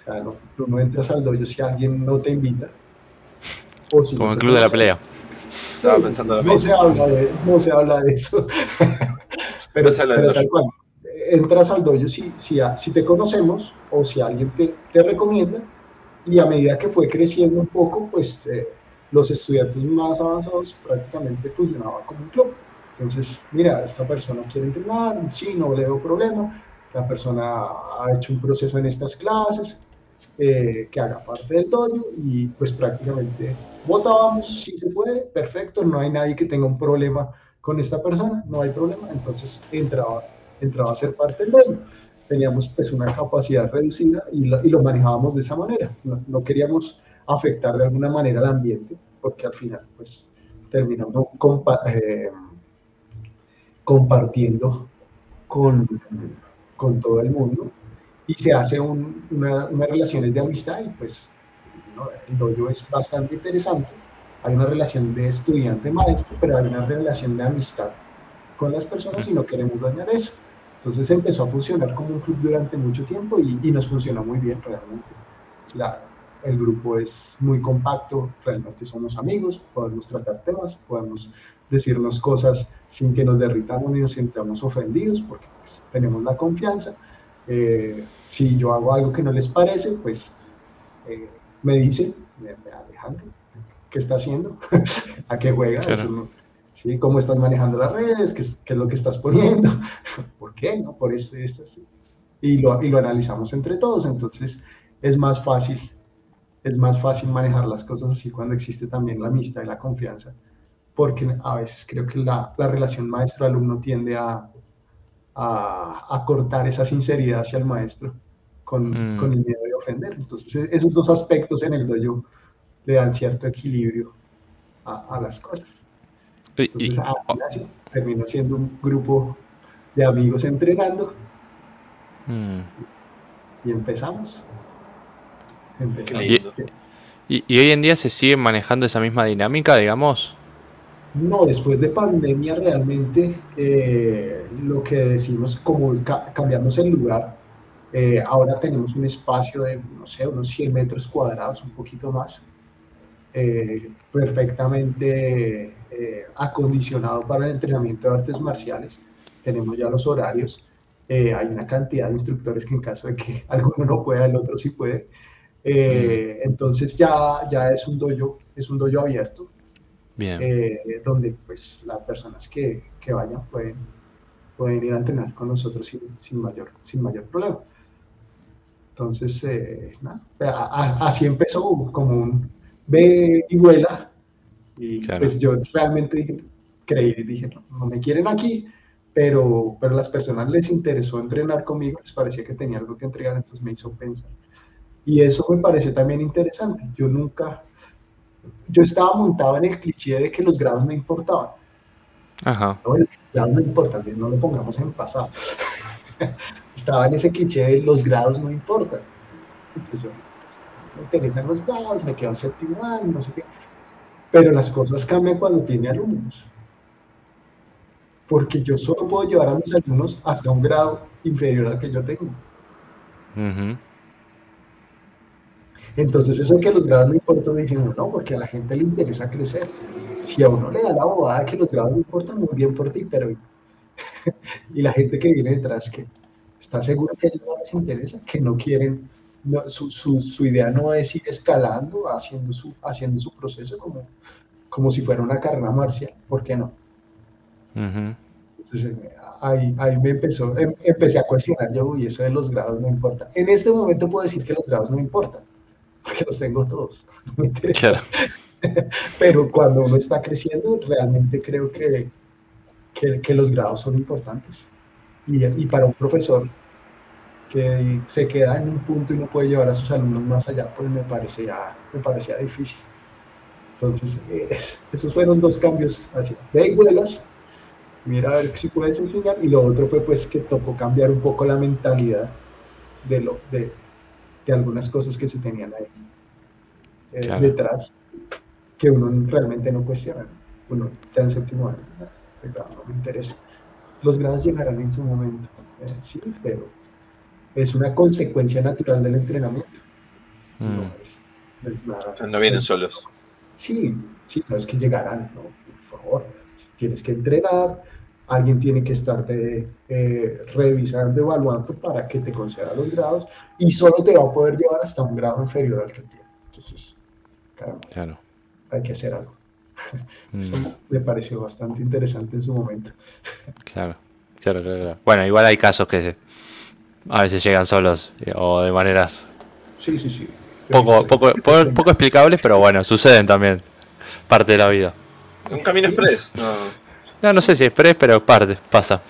O sea, no, tú no entras al dojo si alguien no te invita. como el club de la pelea. Estaba pensando no, se habla de, no se habla de eso. pero, pero tal cual entras al dojo si, si, si te conocemos o si alguien te, te, recomienda y a medida que fue creciendo un poco, pues eh, los estudiantes más avanzados prácticamente funcionaban como un club. Entonces, mira, esta persona quiere entrenar, sí, no le veo problema, la persona ha hecho un proceso en estas clases, eh, que haga parte del dojo y pues prácticamente votábamos, si se puede, perfecto, no hay nadie que tenga un problema con esta persona, no hay problema, entonces entraba entraba a ser parte del dueño. Teníamos pues una capacidad reducida y lo, y lo manejábamos de esa manera. No, queríamos afectar de alguna manera al ambiente, porque al final pues terminamos eh, compartiendo con, con, todo el mundo y se hace un, una, unas relaciones de amistad y pues el dojo es bastante interesante. Hay una relación de estudiante-maestro, pero hay una relación de amistad con las personas y no queremos dañar eso. Entonces empezó a funcionar como un club durante mucho tiempo y, nos funcionó muy bien realmente. La, el grupo es muy compacto, realmente somos amigos, podemos tratar temas, podemos decirnos cosas sin que nos derritamos ni nos sintamos ofendidos, porque pues, tenemos la confianza. Eh, si yo hago algo que no les parece, pues eh, me dicen, Alejandro, ¿qué está haciendo? ¿A qué juega? ¿Sí? ¿Cómo estás manejando las redes? ¿Qué es, ¿Qué es, lo que estás poniendo? ¿Por qué? ¿No? Por esto, así. Y lo, y lo analizamos entre todos, entonces es más fácil es más fácil manejar las cosas así cuando existe también la amistad y la confianza, porque a veces creo que la, la relación maestro-alumno tiende a, a, a, cortar esa sinceridad hacia el maestro con, mm. con, el miedo de ofender. Entonces, e, esos dos aspectos en el dojo le dan cierto equilibrio a, a las cosas. Entonces, así, así, termina siendo un grupo de amigos entrenando mm. y empezamos. ¿Y, y, hoy en día se sigue manejando esa misma dinámica, digamos? No, después de pandemia realmente eh, lo que decimos como ca cambiamos el lugar, eh, ahora tenemos un espacio de, no sé, unos 100 metros cuadrados, un poquito más, eh, perfectamente acondicionado para el entrenamiento de artes marciales. Tenemos ya los horarios, hay una cantidad de instructores que en caso de que alguno no pueda, el otro sí puede. Entonces ya, ya es un dojo, es un dojo abierto, Bien. Eh, donde pues las personas que, que, vayan pueden, pueden ir a entrenar con nosotros sin, sin mayor, sin mayor problema. Entonces, eh, nada, así empezó como un ve y vuela. Y claro. pues yo realmente dije, creí, dije, no, no, me quieren aquí, pero, pero a las personas les interesó entrenar conmigo, les parecía que tenía algo que entregar, entonces me hizo pensar y eso me parece también interesante. Yo nunca, yo estaba montado en el cliché de que los grados no importaban. Ajá. No, los grados no importan, no lo pongamos en pasado. estaba en ese cliché de los grados no importan. Entonces yo, me interesan los grados, me quedo en séptimo año, no sé qué. Pero las cosas cambian cuando tiene alumnos. Porque yo solo puedo llevar a mis alumnos hasta un grado inferior al que yo tengo. Uh entonces, eso que los grados no importan, dicen, no, porque a la gente le interesa crecer. Si a uno le da la bobada que los grados no importan, muy bien por ti, pero. y la gente que viene detrás, que está seguro que a ellos no les interesa, que no quieren, no, su, su, su, idea no es ir escalando, haciendo su, haciendo su proceso como, como si fuera una carrera marcial, ¿por qué no? Entonces, ahí, ahí me empezó, em, empecé a cuestionar yo, y eso de los grados no importa. En este momento puedo decir que los grados no importan porque los tengo todos. Claro. Pero cuando uno está creciendo, realmente creo que, que, que los grados son importantes. Y, y, para un profesor que se queda en un punto y no puede llevar a sus alumnos más allá, pues me, parecía, me parecía difícil. Entonces, es, esos fueron dos cambios así. Ve y vuelas, mira a ver si puedes enseñar. Y lo otro fue pues que tocó cambiar un poco la mentalidad de, lo, de, de algunas cosas que se tenían ahí eh, claro. detrás que uno realmente no cuestiona. Uno está en séptimo año, no, no me interesa. Los grados llegarán en su momento, eh, sí, pero es una consecuencia natural del entrenamiento. Mm. No, es, no, es, nada. No vienen solos. Sí, sí, no es que llegarán, no, por favor. Tienes que entrenar, alguien tiene que estarte eh, revisando, evaluando para que te conceda los grados y solo te va a poder llevar hasta un grado inferior al que tiene. Entonces, caramba, claro. hay que hacer algo. Mm. Eso me pareció bastante interesante en su momento. Claro, claro, claro. claro. Bueno, igual hay casos que a veces llegan solos eh, o de maneras sí, sí, sí. Poco, poco, poco, poco explicables, pero bueno, suceden también. Parte de la vida. Un camino express. No. No, no sé si es pre, pero parte, pasa.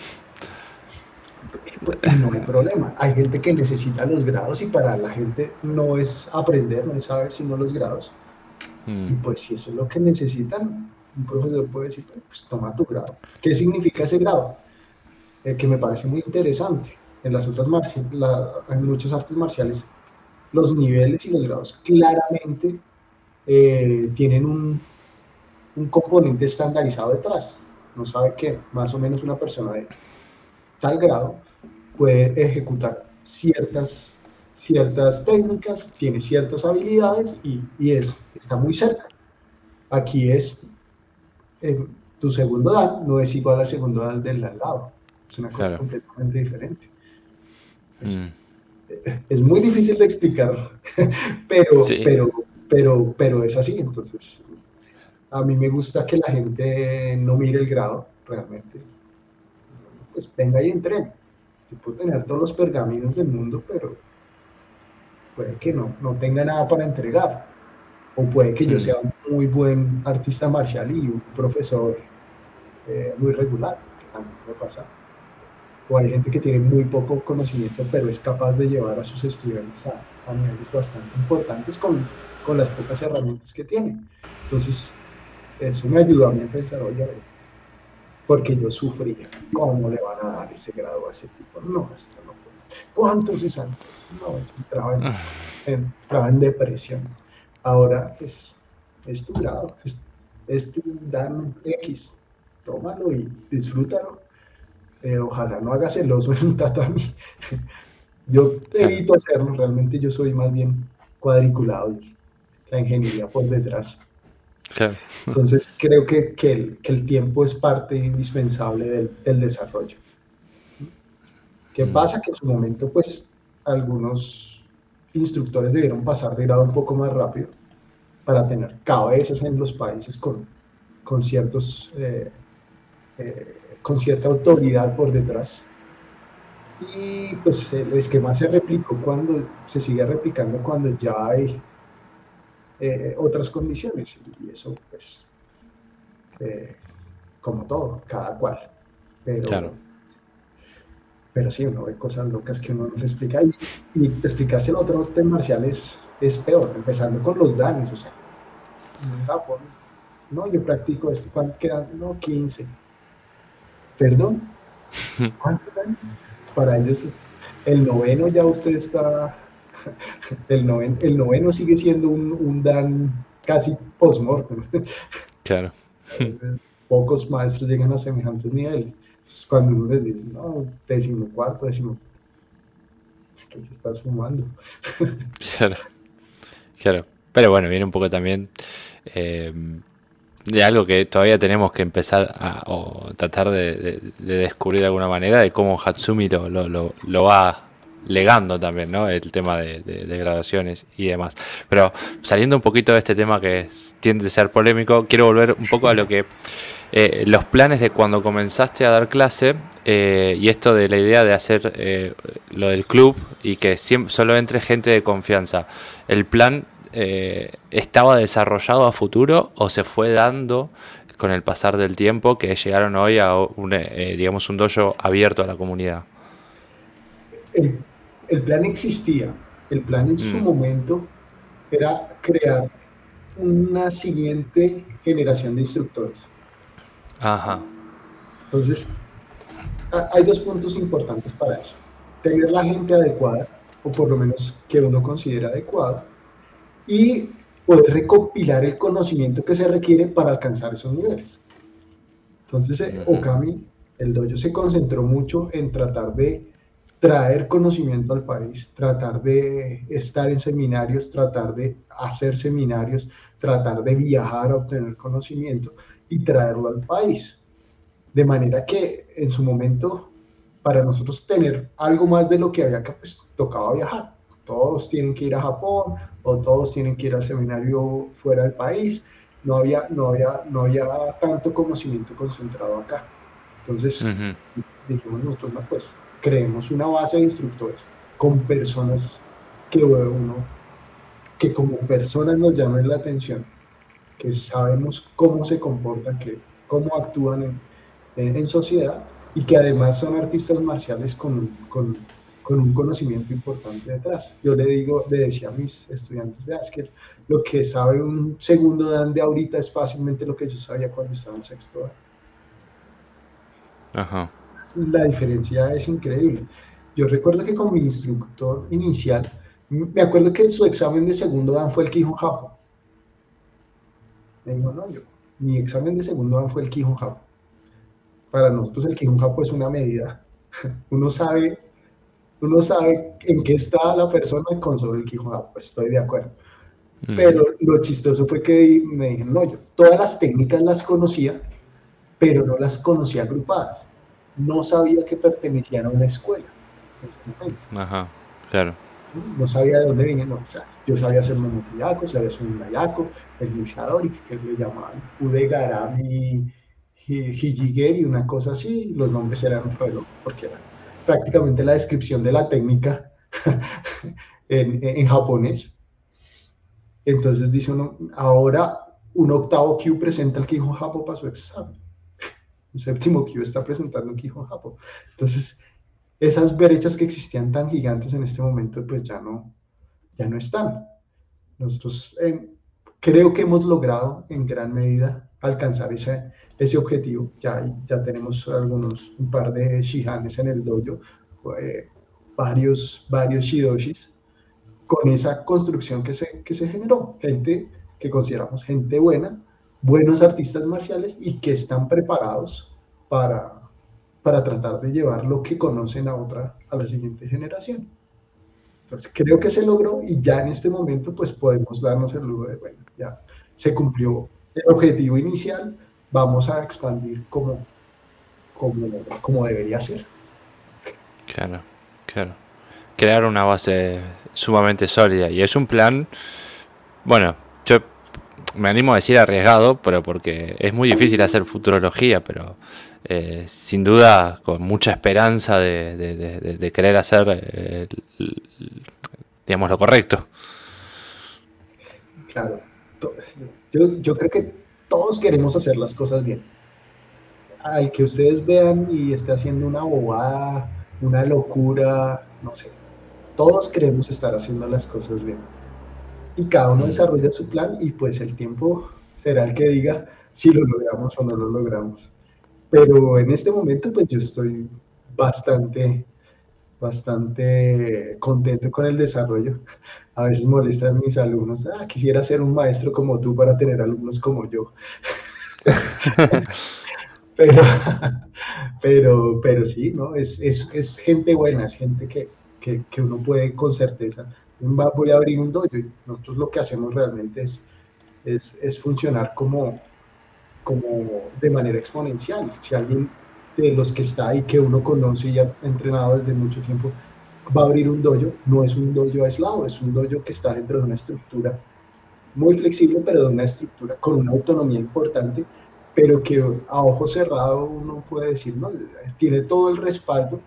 No hay problema. Hay gente que necesita los grados y para la gente no es aprender, no es saber sino los grados. Mm. Y pues si eso es lo que necesitan, un profesor puede decir, pues toma tu grado. ¿Qué significa ese grado? Eh, que me parece muy interesante. En las otras la, en muchas artes marciales, los niveles y los grados claramente eh, tienen un, un componente estandarizado detrás no sabe que más o menos una persona de tal grado puede ejecutar ciertas, ciertas técnicas, tiene ciertas habilidades y, y es, está muy cerca. Aquí es, eh, tu segundo dan no es igual al segundo dan del al lado. Es una cosa completamente diferente. Mm. Es, muy difícil de explicar, pero, pero, pero, pero es así. Entonces, a mí me gusta que la gente no mire el grado, realmente. Pues venga y entrene. Yo puedo tener todos los pergaminos del mundo, pero puede que no, no tenga nada para entregar. O puede que yo sea un muy buen artista marcial y un profesor eh, muy regular, que también puede pasar. O hay gente que tiene muy poco conocimiento, pero es capaz de llevar a sus estudiantes a, a niveles bastante importantes con, con, las pocas herramientas que tiene. Entonces, eso me ayudó a mí a pensar, oye, porque yo sufrí, ¿cómo le van a dar ese grado a ese tipo? No, esto no ¿Cuántos es alto? No, entraba en, entraba en depresión. Ahora, pues, es tu grado, es, tu dan X, tómalo y disfrútalo. Eh, ojalá no hagas celoso en un tatami. yo evito hacerlo, realmente yo soy más bien cuadriculado y la ingeniería por detrás. Entonces creo que, que, el, que, el, tiempo es parte indispensable del, del desarrollo. ¿Qué mm. pasa? Que en su momento, pues, algunos instructores debieron pasar de grado un poco más rápido para tener cabezas en los países con, con ciertos, eh, eh, con cierta autoridad por detrás. Y pues el esquema se replicó cuando, se sigue replicando cuando ya hay eh, otras condiciones. Y eso, pues, como todo, cada cual. Pero, claro pero sí, uno ve cosas locas que uno no se explica y, y explicarse el otro arte marcial es, peor, empezando con los danes, o sea, en Japón, no, yo practico esto, ¿cuánto quedan? No, 15. ¿Perdón? ¿Cuántos danes? Para ellos, el noveno ya usted está, el noveno, el noveno sigue siendo un, un dan casi post-mortem. Claro. Pocos maestros llegan a semejantes niveles cuando uno les dice, no, décimo cuarto, décimo, ¿qué te estás fumando? claro, claro. Pero bueno, viene un poco también eh, de algo que todavía tenemos que empezar a o tratar de, descubrir de alguna manera, de cómo Hatsumi lo, lo, lo, va legando también, ¿no? El tema de, grabaciones y demás. Pero saliendo un poquito de este tema que tiende a ser polémico, quiero volver un poco a lo que eh, los planes de cuando comenzaste a dar clase eh, y esto de la idea de hacer eh, lo del club y que siempre, solo entre gente de confianza. ¿El plan estaba desarrollado a futuro o se fue dando con el pasar del tiempo que llegaron hoy a un, digamos, un dojo abierto a la comunidad? Plan existía. El plan en su mm. momento era crear una siguiente generación de instructores Ajá. Entonces, hay dos puntos importantes para eso. Tener la gente adecuada, o por lo menos que uno considera adecuada, y poder recopilar el conocimiento que se requiere para alcanzar esos niveles. Entonces, Okami, el dojo se concentró mucho en tratar de traer conocimiento al país, tratar de estar en seminarios, tratar de hacer seminarios, tratar de viajar a obtener conocimiento y traerlo al país. De manera que en su momento, para nosotros tener algo más de lo que había que, pues tocaba viajar. Todos tienen que ir a Japón o todos tienen que ir al seminario fuera del país. No había, no había, no había tanto conocimiento concentrado acá. Entonces, dijimos nosotros, pues creemos una base de instructores con personas que uno, que como personas nos llamen la atención que sabemos cómo se comportan, que, cómo actúan en, en, sociedad y que además son artistas marciales con, con, con, un conocimiento importante detrás. Yo le digo, le decía a mis estudiantes, vea, es que lo que sabe un segundo dan de ahorita es fácilmente lo que yo sabía cuando estaba en sexto Ajá. La diferencia es increíble. Yo recuerdo que con mi instructor inicial, me acuerdo que su examen de segundo dan fue el que Japón me dijo, no, yo, mi examen de segundo año fue el Kihon Para nosotros el Kihon Japo es una medida. Uno sabe uno sabe en qué está la persona con solo el Quijo Japo, estoy de acuerdo. Mm. Pero lo chistoso fue que me dijeron, no, yo todas las técnicas las conocía, pero no las conocía agrupadas. No sabía que pertenecían a una escuela. Ajá, claro. No sabía de dónde venían. no, o sea, yo sabía hacer monotillaco, sabía hacer un nayaco, el luchador, y que le llamaban Udegarami, Hijigeri, una cosa así. Los nombres eran reloj, porque era prácticamente la descripción de la técnica en, en japonés. Entonces dice uno, ahora un octavo Q presenta el Kihon Japo para su examen. Un séptimo Q está presentando un Kihon Japo. Entonces, esas brechas que existían tan gigantes en este momento, pues ya no, ya no están. Nosotros eh, creo que hemos logrado en gran medida alcanzar ese, ese objetivo. Ya, ya tenemos algunos, un par de shihanes en el dojo, eh, varios, varios shidoshis, con esa construcción que se, que se generó. Gente que consideramos gente buena, buenos artistas marciales y que están preparados para, para tratar de llevar lo que conocen a otra, a la siguiente generación. Entonces, creo que se logró y ya en este momento pues podemos darnos el lujo de, bueno, ya se cumplió el objetivo inicial, vamos a expandir como, como, como debería ser. Claro, claro. Crear una base sumamente sólida. Y es un plan, bueno, me animo a decir arriesgado, pero porque es muy difícil hacer futurología, pero eh, sin duda con mucha esperanza de, querer hacer, eh, digamos, lo correcto. Claro, yo creo que todos queremos hacer las cosas bien. Al que ustedes vean y esté haciendo una bobada, una locura, no sé, todos queremos estar haciendo las cosas bien. Y cada uno desarrolla su plan y pues el tiempo será el que diga si lo logramos o no lo logramos. Pero en este momento pues yo estoy bastante, bastante contento con el desarrollo. A veces molestan mis alumnos, ah, quisiera ser un maestro como tú para tener alumnos como yo. pero, pero, pero sí, ¿no? Es, es, es gente buena, es gente que, que, que, uno puede con certeza. Voy a abrir un dojo y nosotros lo que hacemos realmente es, es, es funcionar como, como de manera exponencial. Si alguien de los que está ahí, que uno conoce y ha entrenado desde mucho tiempo, va a abrir un dojo, no es un dojo aislado, es un dojo que está dentro de una estructura muy flexible, pero de una estructura con una autonomía importante, pero que a ojo cerrado uno puede decir, no, tiene todo el respaldo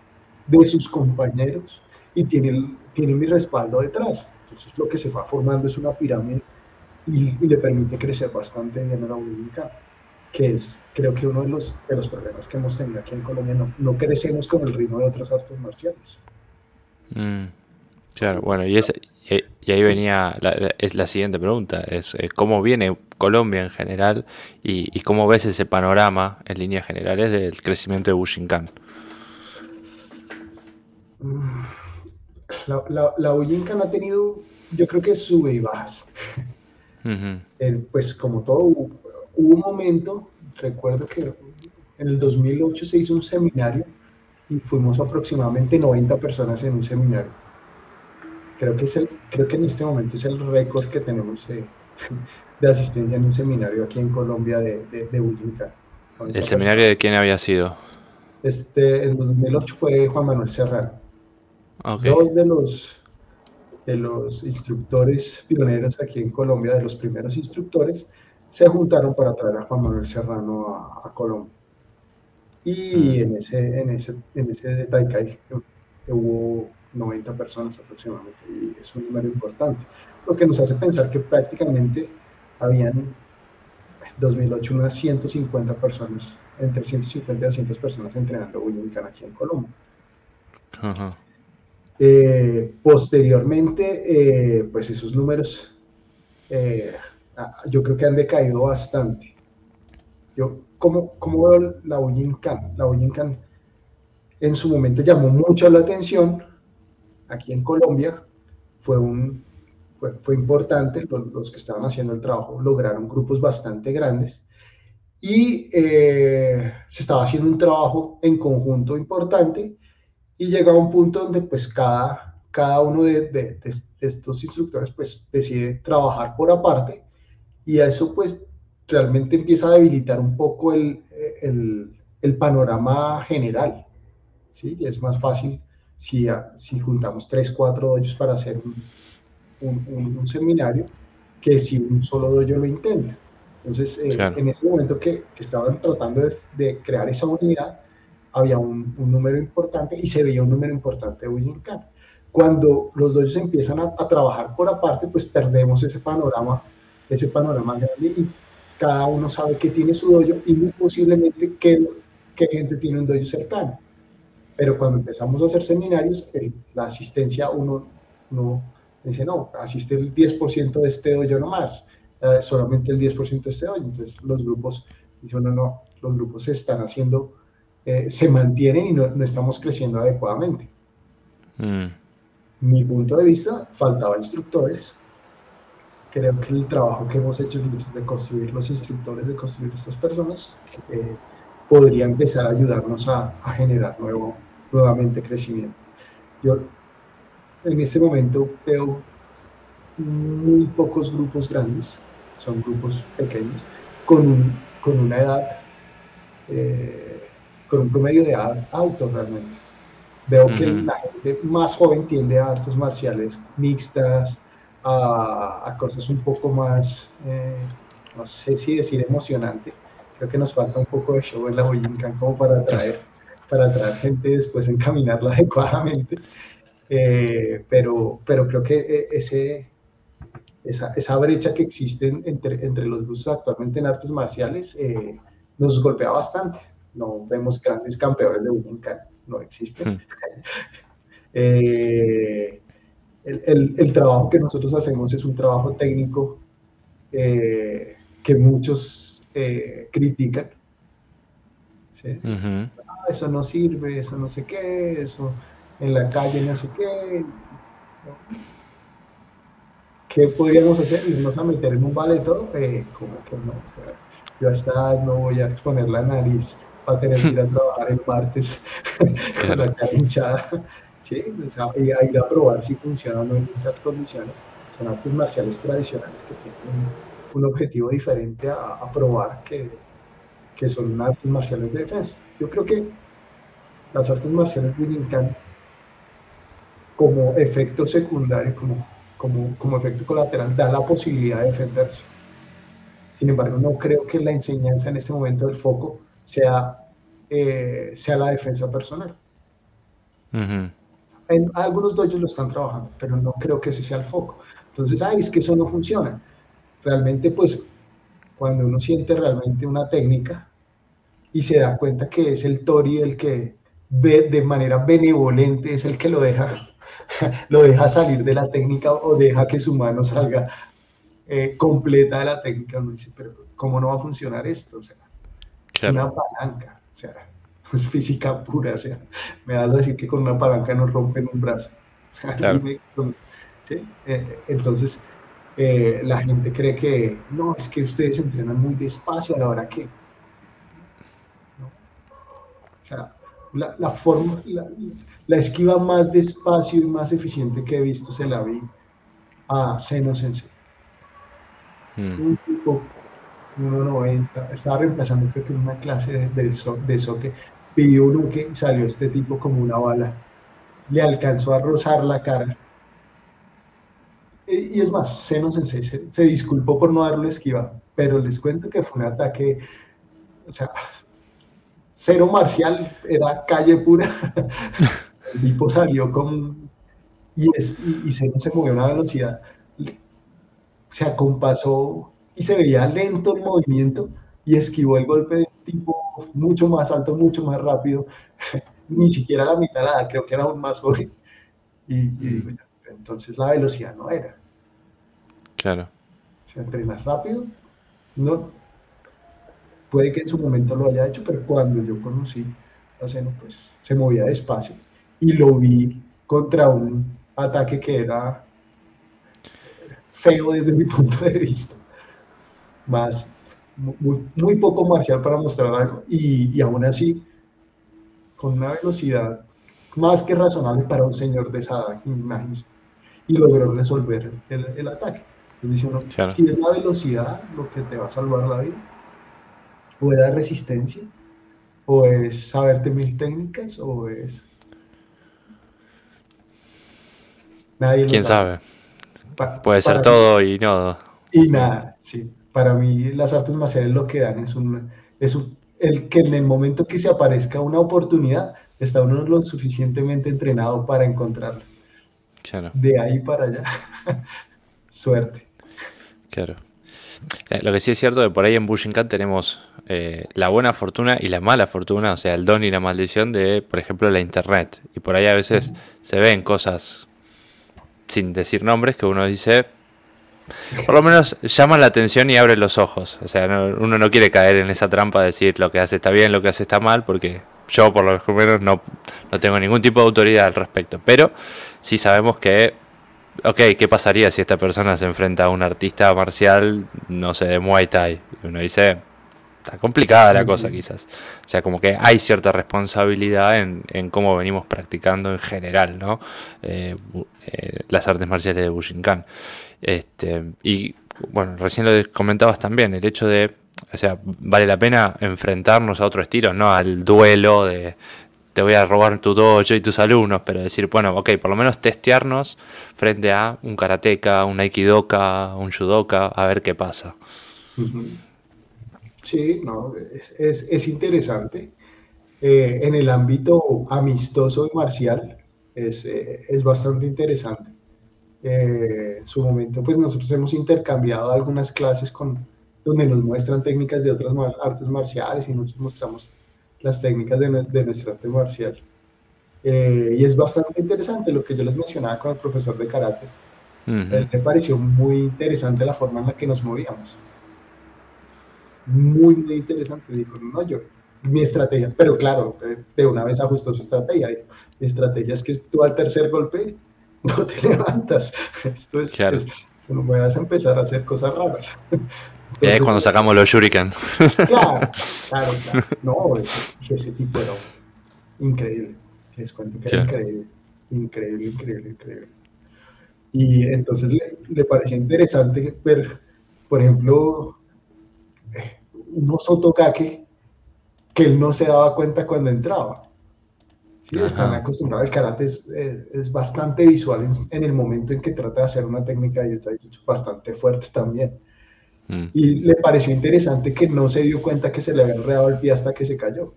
de sus compañeros y tiene, tiene mi respaldo detrás. Entonces lo que se va formando es una pirámide y, y le permite crecer bastante bien a la Dominicana, que es creo que uno de los, de los problemas que hemos tenido aquí en Colombia, no, no crecemos con el ritmo de otras artes marciales. Mm, claro, bueno, y, ese, y, ahí venía la, la, es la siguiente pregunta, es eh, cómo viene Colombia en general y, y, cómo ves ese panorama en líneas generales del crecimiento de Bushinkan. La, la, la Bushinkan ha tenido, yo creo que sube y bajas. Uh -huh. eh, pues como todo, hubo, hubo un momento, recuerdo que en el 2008 se hizo un seminario y fuimos aproximadamente 90 personas en un seminario. Creo que, es el, creo que en este momento es el récord que tenemos de, de, asistencia en un seminario aquí en Colombia de, de, de. ¿El seminario de quién había sido? Este, en 2008 fue Juan Manuel Serrano. Okay. Dos de los, de los instructores pioneros aquí en Colombia, de los primeros instructores, se juntaron para traer a Juan Manuel Serrano a, a Colombia. Y en ese, en ese, en ese Taikai hubo 90 personas aproximadamente, y es un número importante. Lo que nos hace pensar que prácticamente habían en 2008 unas 150 personas, entre 150 y 200 personas entrenando William aquí en Colombia. Uh -huh. Eh, posteriormente, eh, pues esos números eh, yo creo que han decaído bastante. Yo, ¿cómo, cómo veo la Boyincan? La Boyincan en su momento llamó mucho la atención aquí en Colombia, fue, un, fue, importante, los, que estaban haciendo el trabajo lograron grupos bastante grandes y se estaba haciendo un trabajo en conjunto importante y llega a un punto donde pues cada, cada uno de, de, de, estos instructores pues decide trabajar por aparte y a eso pues realmente empieza a debilitar un poco el, el, el panorama general, ¿sí? Y es más fácil si, si juntamos tres, cuatro doyos para hacer un, un, un, seminario que si un solo doyo lo intenta. Entonces, eh, en ese momento que, que estaban tratando de, de, crear esa unidad, había un, un, número importante y se veía un número importante de Bujinkan. Cuando los dojos empiezan a, a, trabajar por aparte, pues perdemos ese panorama, ese panorama grande y cada uno sabe que tiene su dojo y muy posiblemente qué, qué gente tiene un dojo cercano. Pero cuando empezamos a hacer seminarios, el, la asistencia uno no dice, no, asiste el 10% de este dojo nomás, eh, solamente el 10% de este dojo. Entonces los grupos dicen, no, no, los grupos se están haciendo eh, se mantienen y no, no, estamos creciendo adecuadamente. Mm. Mi punto de vista, faltaba instructores. Creo que el trabajo que hemos hecho de construir los instructores, de construir estas personas, eh, podría empezar a ayudarnos a, a, generar nuevo, nuevamente crecimiento. Yo en este momento veo muy pocos grupos grandes, son grupos pequeños, con, un, con una edad eh, con un promedio de alto realmente. Veo uh -huh. que la gente más joven tiende a artes marciales mixtas, a, a cosas un poco más, eh, no sé si decir emocionante. Creo que nos falta un poco de show en la Boyincan como para atraer, para atraer gente y después encaminarla adecuadamente. Eh, pero, pero creo que eh, ese, esa, esa brecha que existe entre, entre los grupos actualmente en artes marciales eh, nos golpea bastante no vemos grandes campeones de Bujinkan, no existen. Hmm. eh, el, el, el, trabajo que nosotros hacemos es un trabajo técnico eh, que muchos eh, critican. ¿sí? Uh -huh. ah, eso no sirve, eso no sé qué, eso en la calle no sé qué. ¿Qué podríamos hacer? Irnos a meter en un baleto, eh, como que no. O sea, yo hasta no voy a exponer la nariz va a tener que ir a trabajar el martes con la cara hinchada, ¿sí? O sea, y a ir a probar si funciona o no en esas condiciones. Son artes marciales tradicionales que tienen un, un objetivo diferente a, a probar que, que, son artes marciales de defensa. Yo creo que las artes marciales Willingham como efecto secundario, como, como, como efecto colateral, da la posibilidad de defenderse. Sin embargo, no creo que la enseñanza en este momento del foco sea, eh, sea la defensa personal. Uh -huh. En algunos dojos lo están trabajando, pero no creo que ese sea el foco. Entonces, ay, es que eso no funciona. Realmente, pues, cuando uno siente realmente una técnica y se da cuenta que es el Tori el que ve de manera benevolente, es el que lo deja, lo deja salir de la técnica o deja que su mano salga eh, completa de la técnica, uno dice, pero ¿cómo no va a funcionar esto? O sea, Claro. Una palanca, o sea, es física pura, o sea, me vas a decir que con una palanca no rompen un brazo. O sea, claro. me, ¿sí? eh, entonces, eh, la gente cree que no, es que ustedes entrenan muy despacio a la hora que. ¿no? O sea, la, la forma, la, la, esquiva más despacio y más eficiente que he visto se la vi a Seno Sensei. Mm. Un tipo 1.90, estaba reemplazando creo que una clase de, de, de soque, pidió un uke y salió este tipo como una bala, le alcanzó a rozar la cara. Y, y es más, Seno Sensei se, se, disculpó por no darle esquiva, pero les cuento que fue un ataque, o sea, cero marcial, era calle pura. El tipo salió con... Y, es, y, y Seno se movió a una velocidad, se acompasó y se veía lento el movimiento y esquivó el golpe de tipo mucho más alto, mucho más rápido, ni siquiera la mitad la creo que era aún más joven. Y, y entonces la velocidad no era. Claro. Se entrena rápido, no, puede que en su momento lo haya hecho, pero cuando yo conocí a Seno, pues se movía despacio y lo vi contra un ataque que era feo desde mi punto de vista más, muy, muy, poco marcial para mostrar algo y, y aún así con una velocidad más que razonable para un señor de esa imagínense. Y logró resolver el, el ataque. Entonces dice uno, si es la velocidad lo que te va a salvar la vida, o es la resistencia, o es saberte mil técnicas, o es... Nadie ¿Quién sabe? Puede ser todo y no. Y nada, sí. Para mí las artes marciales lo que dan es un, es un, el que en el momento que se aparezca una oportunidad, está uno lo suficientemente entrenado para encontrarla. Claro. De ahí para allá. Suerte. Claro. Eh, lo que sí es cierto que por ahí en Bushinkan tenemos eh, la buena fortuna y la mala fortuna, o sea, el don y la maldición de, por ejemplo, la internet. Y por ahí a veces se ven cosas, sin decir nombres, que uno dice, por lo menos llama la atención y abre los ojos. O sea, uno no quiere caer en esa trampa de decir lo que hace está bien, lo que hace está mal, porque yo por lo menos no, no tengo ningún tipo de autoridad al respecto. Pero sí sabemos que, ok, ¿qué pasaría si esta persona se enfrenta a un artista marcial, no sé, de Muay Thai? Uno dice, está complicada la cosa quizás. O sea, como que hay cierta responsabilidad en, en cómo venimos practicando en general, ¿no? Eh, eh, las artes marciales de Bushinkan. Este, y bueno, recién lo comentabas también, el hecho de, o sea, vale la pena enfrentarnos a otro estilo, no al duelo de te voy a robar tu dojo y tus alumnos, pero decir, bueno, ok, por lo menos testearnos frente a un karateca, un aikidoka, un judoka, a ver qué pasa. Sí, no, es, es, interesante. Eh, en el ámbito amistoso y marcial es, eh, es bastante interesante. Eh, en su momento, pues nosotros hemos intercambiado algunas clases con, donde nos muestran técnicas de otras artes marciales y nosotros mostramos las técnicas de, de nuestra arte marcial. Eh, y es bastante interesante lo que yo les mencionaba con el profesor de karate. me pareció muy interesante la forma en la que nos movíamos. Muy, muy interesante. Dijo, no, yo, mi estrategia, pero claro, de, una vez ajustó su estrategia. mi estrategia es que tú al tercer golpe no te levantas. Esto es, claro. no vas a empezar a hacer cosas raras. es cuando sacamos los shuriken. Claro, claro, claro. No, ese, tipo era increíble. Les cuento que era increíble. Increíble, increíble, increíble. Y entonces le, le parecía interesante ver, por ejemplo, eh, unos otokake que él no se daba cuenta cuando entraba. Sí, están acostumbrados. El karate es, es, bastante visual en, el momento en que trata de hacer una técnica de jutsu bastante fuerte también. Mm. Y le pareció interesante que no se dio cuenta que se le había enredado el pie hasta que se cayó.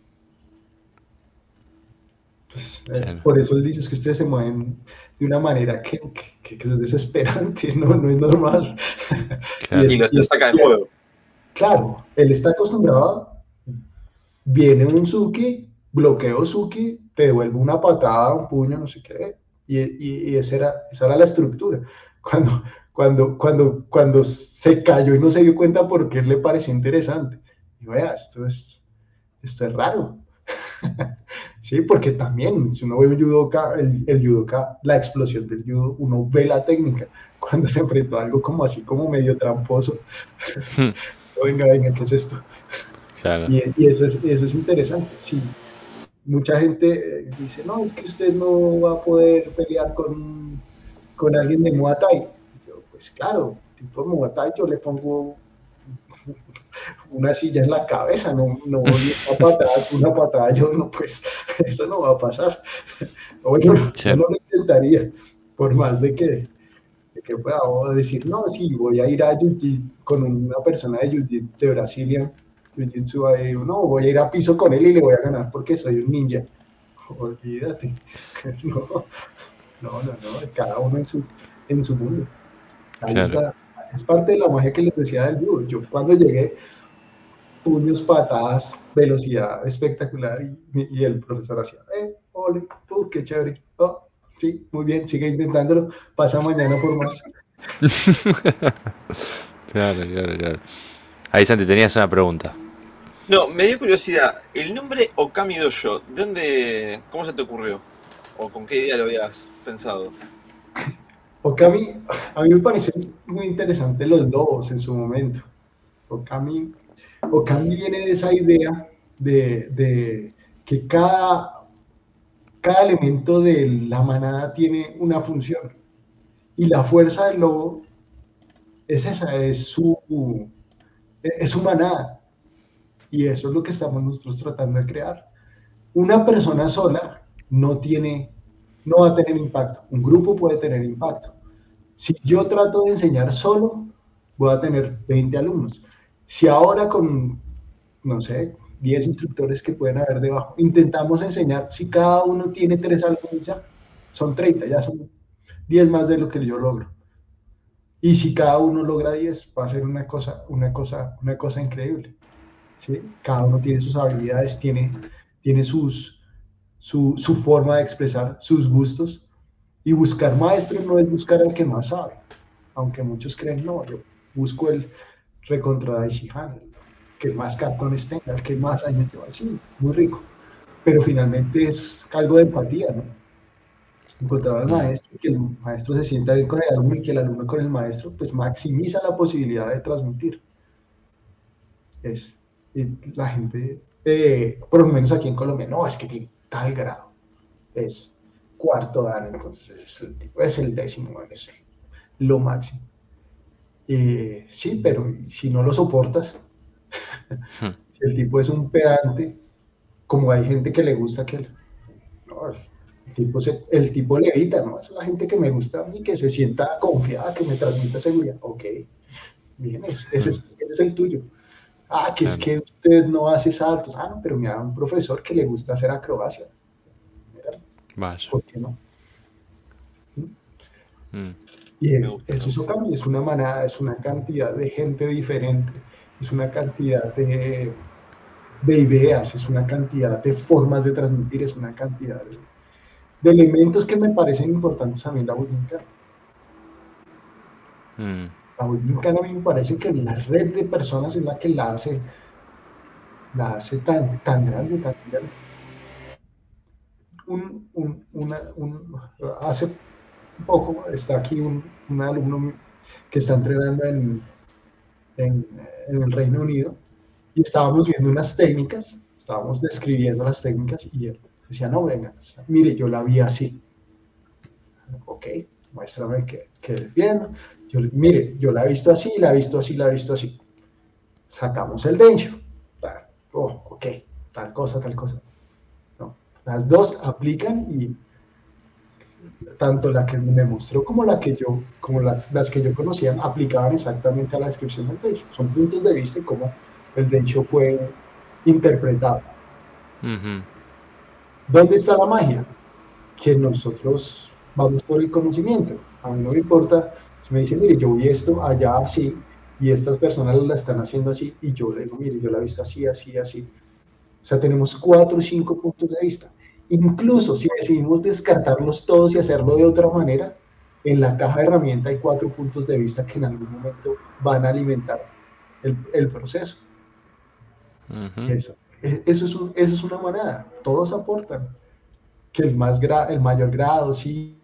Pues, eh, por eso él dice que ustedes se mueven de una manera que, que, es desesperante, no, no es normal. y, lo saca de juego. Claro, él está acostumbrado, viene un Suki, bloqueo Suki, te devuelvo una patada, un puño, no sé qué. Y, y, esa, era, esa era la estructura. Cuando, cuando, cuando, cuando se cayó y no se dio cuenta porque le pareció interesante. Y vea, esto es, esto es raro. sí, porque también, si uno ve un judoka, el, el la explosión del judo, uno ve la técnica. Cuando se enfrentó a algo como así, como medio tramposo. venga, venga, ¿qué es esto? Y, y, eso, es, eso es interesante, sí mucha gente eh, dice, no, es que usted no va a poder pelear con, con alguien de Muay Thai. Yo, pues claro, tipo Muay Thai yo le pongo una silla en la cabeza, no, no una patada, una patada, yo no, pues eso no va a pasar. Bueno, yo no lo intentaría, por más de que, de que pueda decir, no, sí, voy a ir a con una persona de Jiu de Brasilia no, voy a ir a piso con él y le voy a ganar porque soy un ninja. Olvídate. No, no, no, cada uno en su, en su mundo. es parte de la magia que les decía del judo. Yo cuando llegué, puños, patadas, velocidad espectacular y, el profesor hacía, eh, ole, uh, qué chévere. Oh, sí, muy bien, sigue intentándolo, pasa mañana por más. claro, claro, claro. Ahí Santi, tenías una pregunta. No, me dio curiosidad. El nombre Okami Dojo, ¿de dónde, cómo se te ocurrió? ¿O con qué idea lo habías pensado? Okami, a mí me parece muy interesante los lobos en su momento. Okami, Okami viene de esa idea de, que cada, cada elemento de la manada tiene una función. Y la fuerza del lobo es esa, es su, es su manada. Y eso es lo que estamos nosotros tratando de crear. Una persona sola no tiene, no va a tener impacto. Un grupo puede tener impacto. Si yo trato de enseñar solo, voy a tener 20 alumnos. Si ahora con, no sé, 10 instructores que pueden haber debajo. Intentamos enseñar, si cada uno tiene tres alumnos ya, son 30, ya son 10 más de lo que yo logro. Y si cada uno logra 10, va a ser una cosa, una cosa, una cosa increíble. ¿sí? Cada uno tiene sus habilidades, tiene, tiene sus, su, su forma de expresar sus gustos. Y buscar maestros no es buscar al que más sabe. Aunque muchos creen, no, yo busco el recontra Daishihan, que más cartones tenga, que más años lleva, sí, muy rico. Pero finalmente es algo de empatía, ¿no? Encontrar al maestro, que el maestro se sienta bien con el alumno y que el alumno con el maestro, pues maximiza la posibilidad de transmitir. Es, la gente, eh, por lo menos aquí en Colombia, no, es que tiene tal grado, es cuarto dan, entonces es el, es el décimo, es lo máximo. Eh, sí, pero si no lo soportas, si el tipo es un pedante, como hay gente que le gusta que el, tipo, se, el tipo levita, ¿no? Es la gente que me gusta a mí, que se sienta confiada, que me transmita seguridad. Ok, bien, ese, es, el tuyo. Ah, que es que usted no hace saltos. Ah, no, pero mira, un profesor que le gusta hacer acrobacia. ¿Por qué no? Mm. Y eso es, es una manada, es una cantidad de gente diferente es una cantidad de, de ideas, es una cantidad de formas de transmitir, es una cantidad de, elementos que me parecen importantes a mí la Boyincana. Mm. La Boyincana a mí me parece que la red de personas es la que la hace, la hace tan, tan grande, tan grande. Un, un, una, un, hace poco está aquí un, un alumno que está entrenando en, en, el Reino Unido y estábamos viendo unas técnicas, estábamos describiendo las técnicas y él decía, no, venga, mire, yo la vi así. Ok, muéstrame que, que viendo. Yo, mire, yo la he visto así, la he visto así, la he visto así. Sacamos el dencho. Oh, ok, tal cosa, tal cosa. No, las dos aplican y tanto la que me mostró como la que yo, como las, las que yo conocía, aplicaban exactamente a la descripción del Dencho. Son puntos de vista y cómo el Dencho fue interpretado. ¿Dónde está la magia? Que nosotros vamos por el conocimiento. A mí no me importa, si me dicen, mire, yo vi esto allá así, y estas personas la están haciendo así, y yo le digo, mire, yo la he visto así, así, así. O sea, tenemos cuatro o cinco puntos de vista. Incluso si decidimos descartarlos todos y hacerlo de otra manera, en la caja de herramienta hay cuatro puntos de vista que en algún momento van a alimentar el, proceso. eso, e, eso, es eso, es una manada, todos aportan. Que el, más el mayor grado, sí.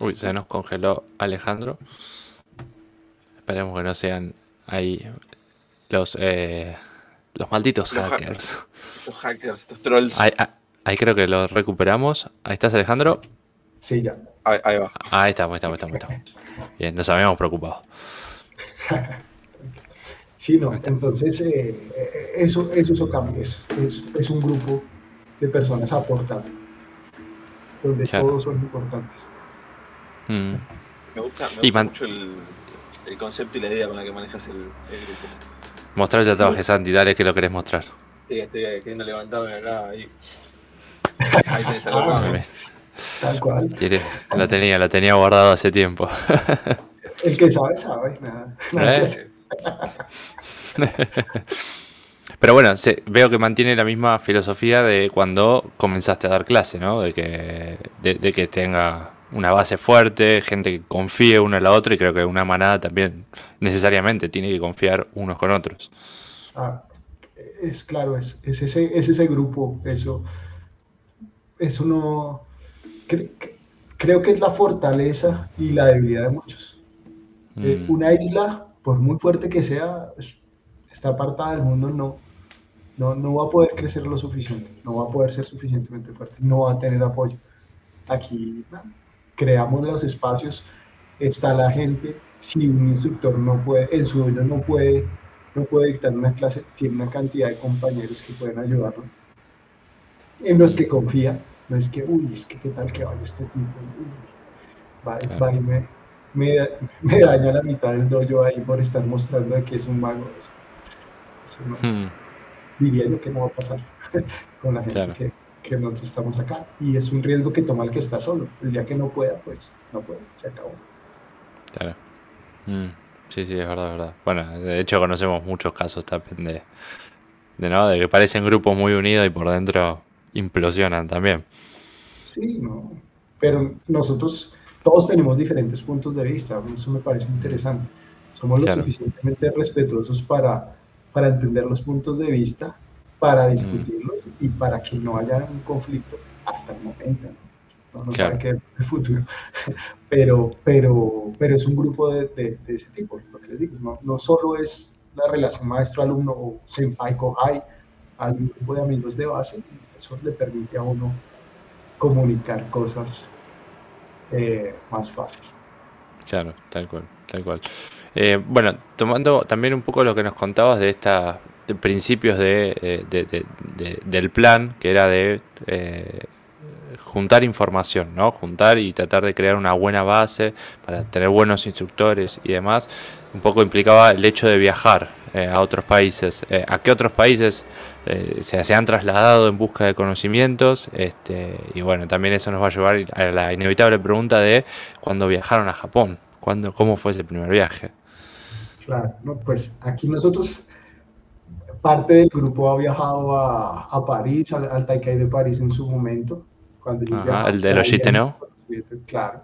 Uy, se nos congeló Alejandro. Esperemos que no sean ahí los... Eh los malditos hackers. los hackers, estos trolls. Ahí, creo que lo recuperamos. Ahí estás, Alejandro. Sí, ya. Ahí, va. Ahí estamos, ahí estamos, ahí estamos. Bien, nos habíamos preocupado. sí, no. Entonces, eh, eh, eso, eso, eso cambia. Es, es, un grupo de personas aportando. Donde todos son importantes. Mm. Me gusta, me gusta mucho el, el, concepto y la idea con la que manejas el, el grupo. Mostrar ya trabaje, Santi, dale que lo querés mostrar. Sí, estoy queriendo levantarme acá. Ahí, ahí tenés algo. Ah, tal cual. la tenía, la tenía guardado hace tiempo. El que sabe, sabe. Nada, ¿Eh? Pero bueno, veo que mantiene la misma filosofía de cuando comenzaste a dar clase, ¿no? De que, de que tenga una base fuerte, gente que confíe una en la otra y creo que una manada también necesariamente tiene que confiar unos con otros. Ah, es claro, es, es, ese, es ese grupo, eso, eso no, creo que es la fortaleza y la debilidad de muchos. Eh, mm. una isla, por muy fuerte que sea, está apartada del mundo, no. no, no va a poder crecer lo suficiente, no va a poder ser suficientemente fuerte, no va a tener apoyo. Aquí creamos los espacios, está la gente, si un instructor no puede, en su dueño no puede, no puede dictar una clase, tiene una cantidad de compañeros que pueden ayudarlo, en los que confía, no es que, uy, es que qué tal que vaya este tipo, va, va y me, me, daña la mitad del dojo ahí por estar mostrando que es un mago. Hmm. Diría yo que no va a pasar con la gente que, que, nosotros estamos acá. Y es un riesgo que toma el que está solo. El día que no pueda, pues no puede, se acabó. Claro. Hmm. Sí, sí, es verdad, es verdad. Bueno, de hecho conocemos muchos casos también de, de, ¿no? de que parecen grupos muy unidos y por dentro implosionan también. Sí, no. Pero nosotros todos tenemos diferentes puntos de vista, eso me parece interesante. Somos lo suficientemente respetuosos para, para entender los puntos de vista, para mm. discutirlos y para que no haya un conflicto hasta el momento. No, no sabe qué es el futuro, pero, pero, pero es un grupo de, de, ese tipo, lo que les digo, no, no solo es la relación maestro-alumno o senpai-kohai, hay un grupo de amigos de base, eso le permite a uno comunicar cosas eh, más fácil. Claro, tal cual, tal cual. Eh, bueno, tomando también un poco lo que nos contabas de estos principios eh, de, del plan, que era de juntar información, ¿no? Juntar y tratar de crear una buena base para tener buenos instructores y demás. Un poco implicaba el hecho de viajar a otros países. ¿A qué otros países eh, se, han trasladado en busca de conocimientos este, y bueno, también eso nos va a llevar a la inevitable pregunta de cuándo viajaron a Japón, ¿Cuándo, cómo fue ese primer viaje. Claro, pues aquí nosotros, parte del grupo ha viajado a, París, al, Taikai de París en su momento, cuando el de los ¿no? Claro,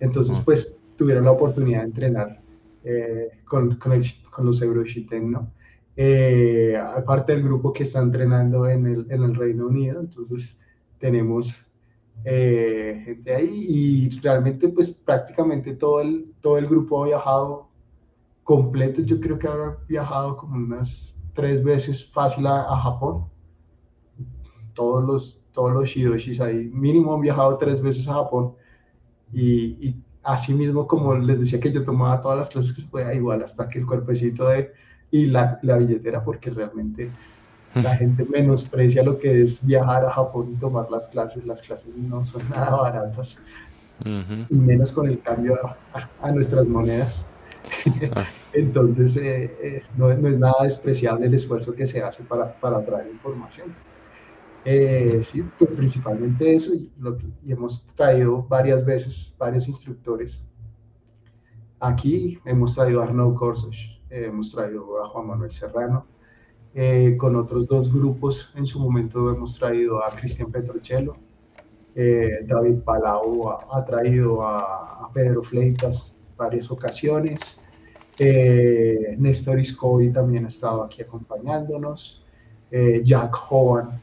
entonces pues tuvieron la oportunidad de entrenar eh, con, con, con, los Euroshiten, ¿no? eh, aparte del grupo que está entrenando en el, en el Reino Unido, entonces tenemos eh, gente ahí y realmente pues prácticamente todo el, todo el grupo ha viajado completo, yo creo que habrá viajado como unas tres veces fácil a, Japón, todos los, todos los Shidoshis ahí, mínimo han viajado tres veces a Japón. Y, y así mismo como les decía que yo tomaba todas las clases que se podía, igual hasta que el cuerpecito de y la, la billetera porque realmente la gente menosprecia lo que es viajar a Japón y tomar las clases. Las clases no son nada baratas, y menos con el cambio a, nuestras monedas. Ah. Entonces, eh, eh, no, es nada despreciable el esfuerzo que se hace para, para traer información. Eh, sí, pues principalmente eso, y, lo y hemos traído varias veces varios instructores. Aquí hemos traído a Arnaud Corsos, hemos traído a Juan Manuel Serrano, eh, con otros dos grupos, en su momento hemos traído a Cristian Petrocello, eh, David Palau ha, traído a, Pedro Fleitas varias ocasiones, eh, Néstor Iscovi también ha estado aquí acompañándonos, Jack Hovan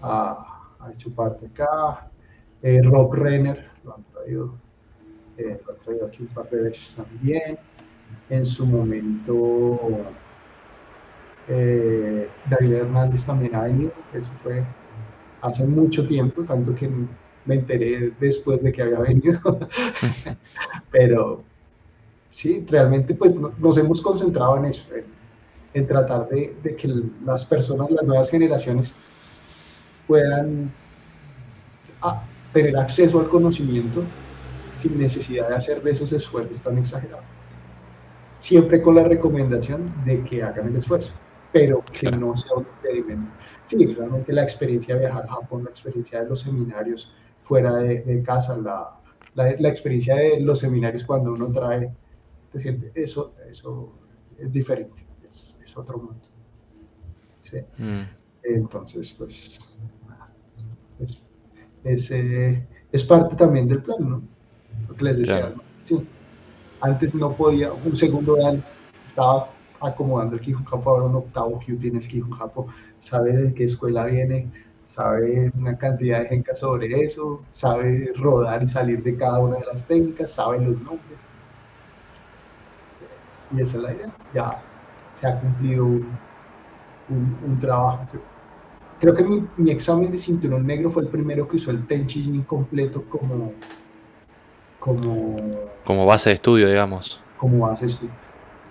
ha, ha, hecho parte acá, Rob Renner lo han traído, lo han traído aquí un par de veces también, en su momento eh, David Hernández también ha venido, eso fue hace mucho tiempo, tanto que me enteré después de que había venido, pero sí, realmente pues nos hemos concentrado en eso, en, tratar de, que las personas, las nuevas generaciones puedan ah, tener acceso al conocimiento sin necesidad de hacer esos esfuerzos tan exagerados siempre con la recomendación de que hagan el esfuerzo, pero que no sea un impedimento. Sí, realmente la experiencia de viajar a Japón, la experiencia de los seminarios fuera de, casa, la, la, experiencia de los seminarios cuando uno trae gente, eso, eso es diferente, es, otro mundo. ¿sí? Mm. Entonces, pues, es, es, eh, es, parte también del plan, ¿no? Lo que les decía, ¿no? Sí antes no podía, un segundo dan, estaba acomodando el Kijun Japo, ahora un octavo Q tiene el Kijun Japo, sabe de qué escuela viene, sabe una cantidad de gente sobre eso, sabe rodar y salir de cada una de las técnicas, sabe los nombres. Y esa es la idea. Ya se ha cumplido un, un, trabajo creo que mi, examen de cinturón negro fue el primero que usó el Tenchi completo como, como... Como base de estudio, digamos. Como base de estudio.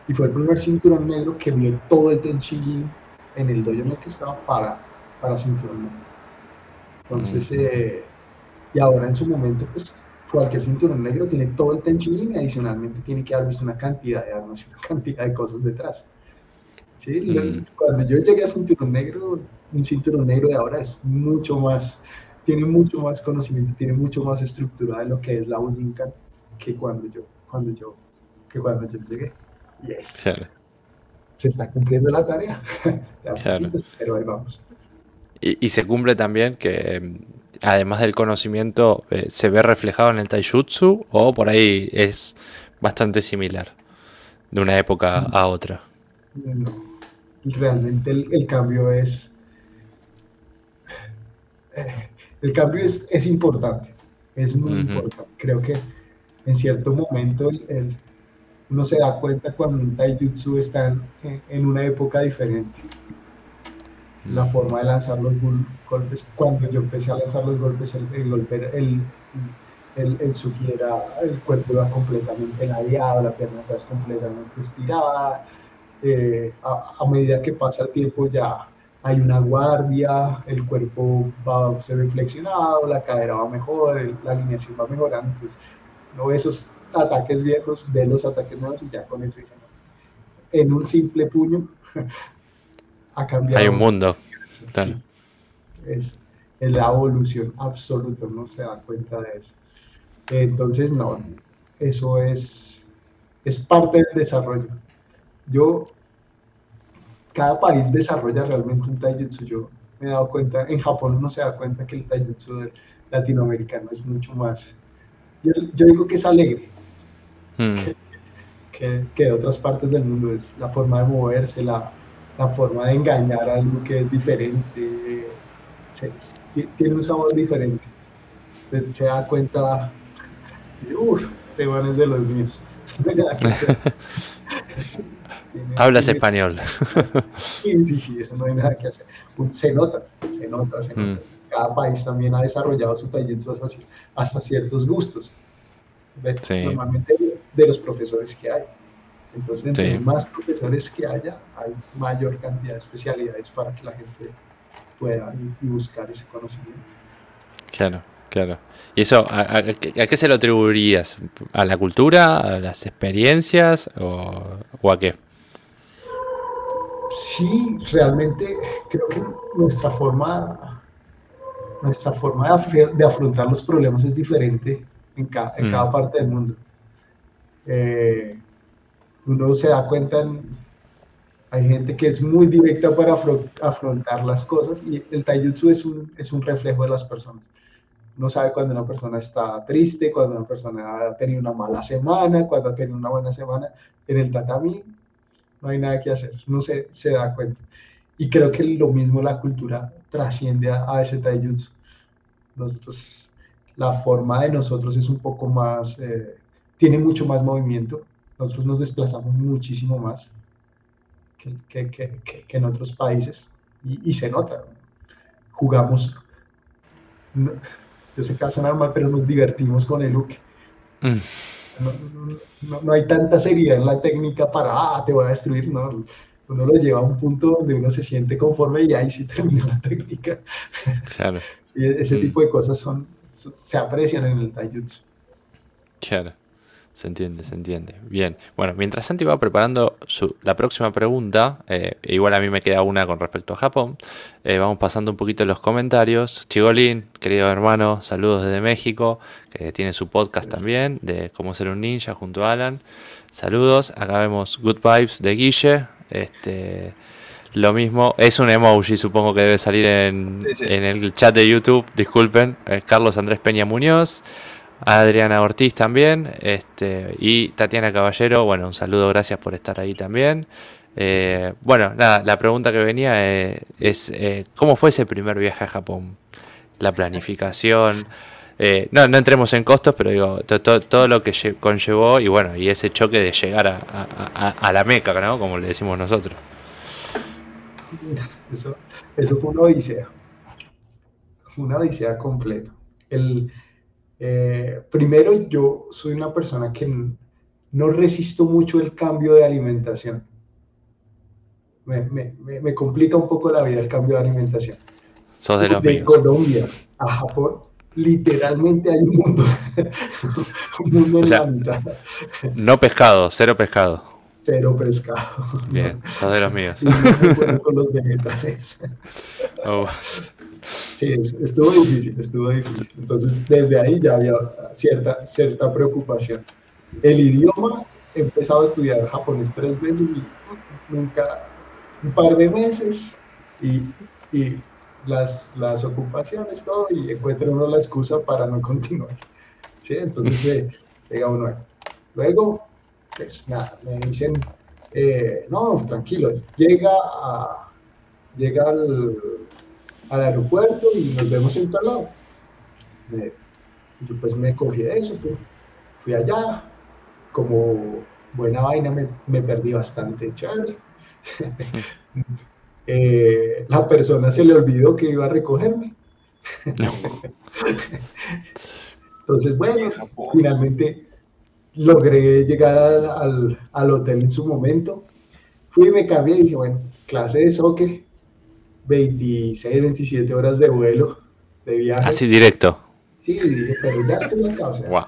Y fue el primer cinturón negro que vio todo el Tenchi en el dojo en el que estaba para, para cinturón negro. Entonces, mm. eh, y ahora en su momento, pues cualquier cinturón negro tiene todo el Tenchi y adicionalmente tiene que haber visto una cantidad de armas y una cantidad de cosas detrás. ¿Sí? Mm. Cuando yo llegué a cinturón negro, un cinturón negro de ahora es mucho más, tiene mucho más conocimiento, tiene mucho más estructura de lo que es la Unincan que cuando yo, cuando yo, que cuando yo llegué. Yes. Se está cumpliendo la tarea. pero ahí vamos. Y, se cumple también que, además del conocimiento, eh, se ve reflejado en el taijutsu o por ahí es bastante similar de una época a otra. No, realmente el, cambio es... Eh, el cambio es, es, importante, es muy importante. Creo que en cierto momento el, uno se da cuenta cuando un taijutsu está en, una época diferente. La forma de lanzar los golpes, cuando yo empecé a lanzar los golpes, el, el golpe, el, el, el suki era, el cuerpo iba completamente ladeado, la pierna atrás completamente estirada, eh, a, medida que pasa el tiempo ya hay una guardia, el cuerpo va a ser reflexionado, la cadera va mejor, la alineación va mejorando. Entonces, no esos ataques viejos, ve los ataques nuevos y ya con eso dicen, en un simple puño ha cambiado. Hay un mundo. es, es, la evolución absoluta, no se da cuenta de eso. Entonces, no, eso es, es parte del desarrollo yo, cada país desarrolla realmente un taijutsu. Yo me he dado cuenta, en Japón uno se da cuenta que el taijutsu latinoamericano es mucho más, yo, digo que es alegre, hmm. que, de otras partes del mundo. Es la forma de moverse, la, forma de engañar a algo que es diferente, tiene un sabor diferente. Se, da cuenta, uff, este bueno es de los míos. Hablas español. Sí, sí, sí, eso no hay nada que hacer. Se nota, se nota, se nota. Mm. Cada país también ha desarrollado su talento hasta, ciertos gustos. Normalmente de los profesores que hay. Entonces, entre más profesores que haya, hay mayor cantidad de especialidades para que la gente pueda ir y buscar ese conocimiento. Claro, claro. ¿Y eso a, a, qué se lo atribuirías? ¿A la cultura? ¿A las experiencias? ¿O, o a qué? sí, realmente creo que nuestra forma, nuestra forma de, afrontar los problemas es diferente en, mm. cada parte del mundo. Eh, uno se da cuenta, hay gente que es muy directa para afrontar las cosas y el taijutsu es un, es un reflejo de las personas. Uno sabe cuando una persona está triste, cuando una persona ha tenido una mala semana, cuando ha tenido una buena semana. En el tatami no hay nada que hacer, no se, se da cuenta. Y creo que lo mismo la cultura trasciende a, ese taijutsu. Nosotros, la forma de nosotros es un poco más, eh, tiene mucho más movimiento, nosotros nos desplazamos muchísimo más que, que, que, que en otros países y, y, se nota. Jugamos, no, yo sé que normal, pero nos divertimos con el look. Mm no, hay tanta seriedad en la técnica para, ah, te voy a destruir, no. Uno lo lleva a un punto donde uno se siente conforme y ahí sí termina la técnica. Claro. y ese mm. tipo de cosas son, se aprecian en el taijutsu. Claro. Se entiende, se entiende. Bien. Bueno, mientras Santi va preparando su, la próxima pregunta, eh, igual a mí me queda una con respecto a Japón, eh, vamos pasando un poquito los comentarios. Chigolín, querido hermano, saludos desde México, que tiene su podcast también de cómo ser un ninja junto a Alan. Saludos, acá vemos Good Vibes de Guille. Este, lo mismo, es un emoji, supongo que debe salir en, en el chat de YouTube, disculpen, Carlos Andrés Peña Muñoz. Adriana Ortiz también, este, y Tatiana Caballero, bueno, un saludo, gracias por estar ahí también. Eh, bueno, nada, la pregunta que venía eh, es, eh, ¿cómo fue ese primer viaje a Japón? La planificación, no, no entremos en costos, pero digo, todo lo que conllevó y bueno, y ese choque de llegar a, la Meca, ¿no? Como le decimos nosotros. Eso, eso fue una odisea, una odisea completa. El, eh, primero, yo soy una persona que no resisto mucho el cambio de alimentación. Me, me, me, complica un poco la vida el cambio de alimentación. Sos de los De Colombia a Japón, literalmente hay un mundo, un mundo en la mitad. No pescado, cero pescado. Cero pescado. Bien, sos de los míos. Y con los vegetales. Oh. Sí, estuvo difícil, estuvo difícil. Entonces, desde ahí ya había cierta, cierta preocupación. El idioma, he empezado a estudiar japonés tres veces y nunca, un par de meses y, y las, las ocupaciones, todo, y encuentra uno la excusa para no continuar. ¿Sí? Entonces, eh, llega uno. Luego, pues nada, me dicen, eh, no, tranquilo, llega, a, llega al al aeropuerto y nos vemos en tal lado. yo pues me confié de eso, pues. fui allá, como buena vaina me, me perdí bastante chévere. eh, la persona se le olvidó que iba a recogerme. Entonces, bueno, finalmente logré llegar al, al, hotel en su momento. Fui y me cambié y dije, bueno, clase de soccer 26, 27 horas de vuelo, de viaje. Así directo. Sí, pero ya estoy acá, o sea. Wow.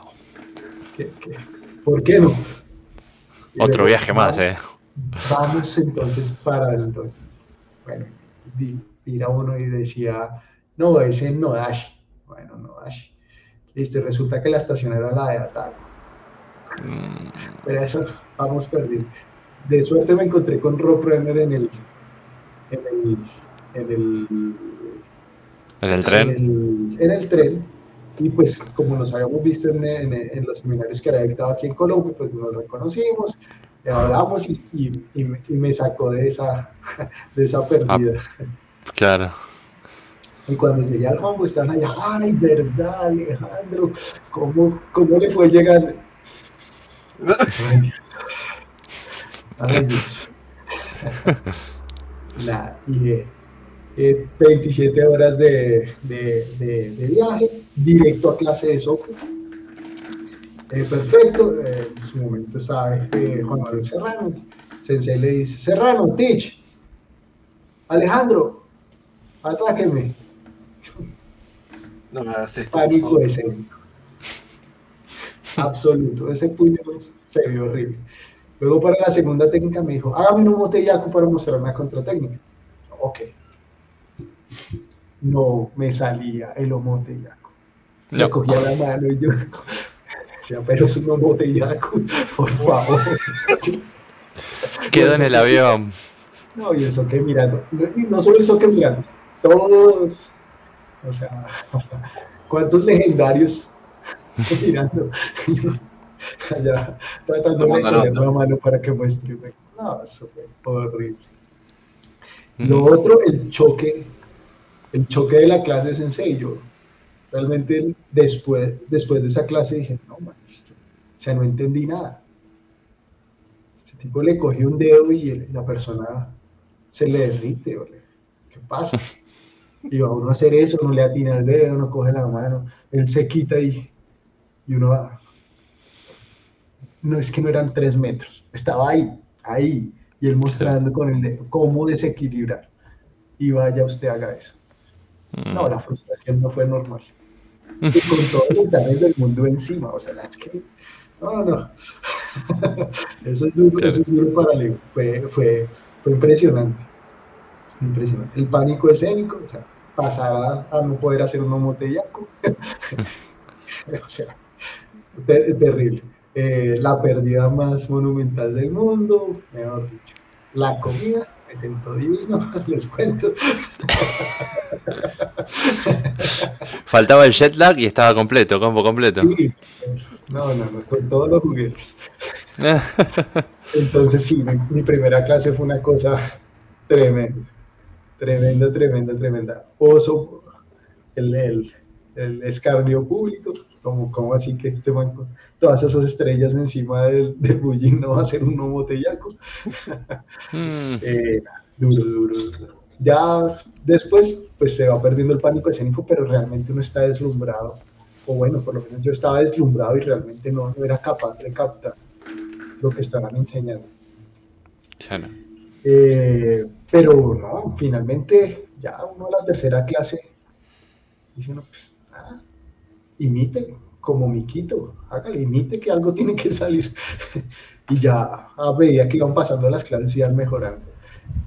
por qué no? Otro viaje más, eh. Vamos entonces para el... Bueno, mira uno y decía, no, ese es Nodashi. Bueno, Nodashi. Listo, resulta que la estación era la de Ataco. Mm. Pero eso, vamos perdidos. De suerte me encontré con Rob Renner en el, en el en el, ¿En el tren. En el, tren. Y pues como nos habíamos visto en, en, los seminarios que había dictado aquí en Colombia, pues nos reconocimos, hablamos y, y, y, me sacó de esa, de esa pérdida. Ah, claro. Y cuando llegué al fango están allá, ay, verdad, Alejandro, ¿cómo, cómo le fue llegar? Ay, Dios. Nada, y, eh, 27 eh, horas de, de, viaje, directo a clase de soccer. Eh, perfecto, eh, en su momento estaba Juan Manuel Serrano. Sensei le dice, Serrano, teach, Alejandro, atáqueme. No me hagas esto. Pánico escénico. Absoluto, ese puño se vio horrible. Luego para la segunda técnica me dijo, hágame un botellaco para mostrarme la contratécnica. Ok no me salía el homotellaco. Le cogía la mano y yo decía, pero es un homotellaco, por favor. Quedó en el avión. No, y eso que mirando, no, solo eso que mirando, todos, o sea, cuántos legendarios mirando, allá tratando de poner la mano para que muestre. No, eso fue horrible. Lo otro, el choque el choque de la clase sensei, yo realmente después, después de esa clase dije, no, man, o sea, no entendí nada. Este tipo le cogió un dedo y la persona se le derrite, ¿qué pasa? Y va uno a hacer eso, no le atina el dedo, no coge la mano, él se quita y, y uno va. No es que no eran tres metros, estaba ahí, ahí, y él mostrando con el dedo cómo desequilibrar. Y vaya usted haga eso. No, la frustración no fue normal. Y con todos los daños del mundo encima, o sea, es que, no, no, eso es duro, eso es duro para Leo, fue, fue, fue impresionante, impresionante. El pánico escénico, o sea, pasaba a no poder hacer un motellaco, o sea, terrible. Eh, la pérdida más monumental del mundo, mejor dicho, la comida, me divino, les cuento. Faltaba el jet lag y estaba completo, combo completo. Sí, no, no, no, con todos los juguetes. Entonces sí, mi, primera clase fue una cosa tremenda, tremenda, tremenda, tremenda. Oso, el, el, el escardio público, como, como así que este banco, todas esas estrellas encima del, del bullín no va a ser un botellaco. mm. eh, duro, duro, duro Ya después, pues se va perdiendo el pánico escénico, pero realmente uno está deslumbrado. O bueno, por lo menos yo estaba deslumbrado y realmente no, no era capaz de captar lo que estaban enseñando. Claro. Eh, pero no, finalmente ya uno a la tercera clase dice, no, pues nada, imite como Miquito, hágale, imite que algo tiene que salir. y ya a medida que iban pasando las clases iban mejorando.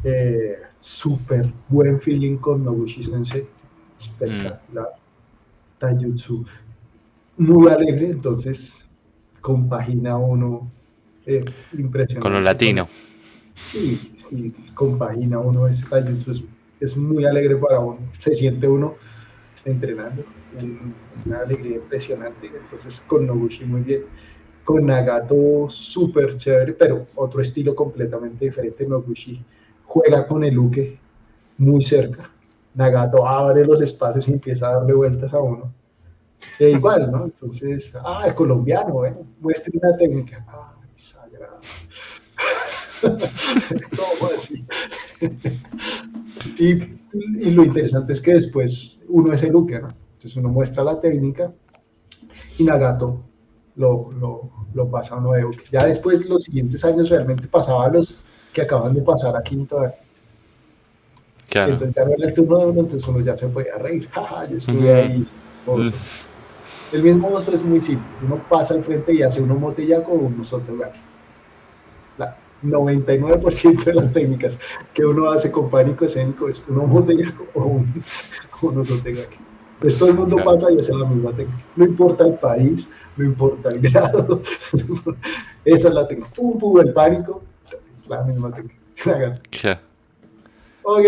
Eh, Súper buen feeling con Nobushi Sensei, espectacular. Mm. Taijutsu, muy alegre, entonces compagina uno eh, impresionante. Con lo latino. Sí, sí, compagina uno ese taijutsu, es, es muy alegre para uno, se siente uno entrenando, una alegría impresionante, entonces con Noguchi muy bien, con Nagato súper chévere, pero otro estilo completamente diferente, Noguchi juega con el Uke muy cerca, Nagato abre los espacios y empieza a darle vueltas a uno, e igual, ¿no? Entonces, ah, es colombiano, bueno, muestre una técnica, ah, sagrado. ¿Cómo así? y, y, lo interesante es que después uno es el Uke, ¿no? Entonces uno muestra la técnica y Nagato lo, lo, lo pasa a Uke. Ya después, los siguientes años, realmente pasaba a los que acaban de pasar a quinto año. Claro. Entonces ya no era el turno de uno, entonces uno ya se podía reír. Jaja, yo estuve ahí. El mismo oso es muy simple. Uno pasa al frente y hace uno motella con uno sotogar. 99% de las técnicas que uno hace con pánico escénico es uno botella o un, uno aquí. Pues todo el mundo pasa y hace la misma técnica. No importa el país, no importa el grado. Esa es la técnica. Pum, pum, el pánico, la misma técnica. Ok,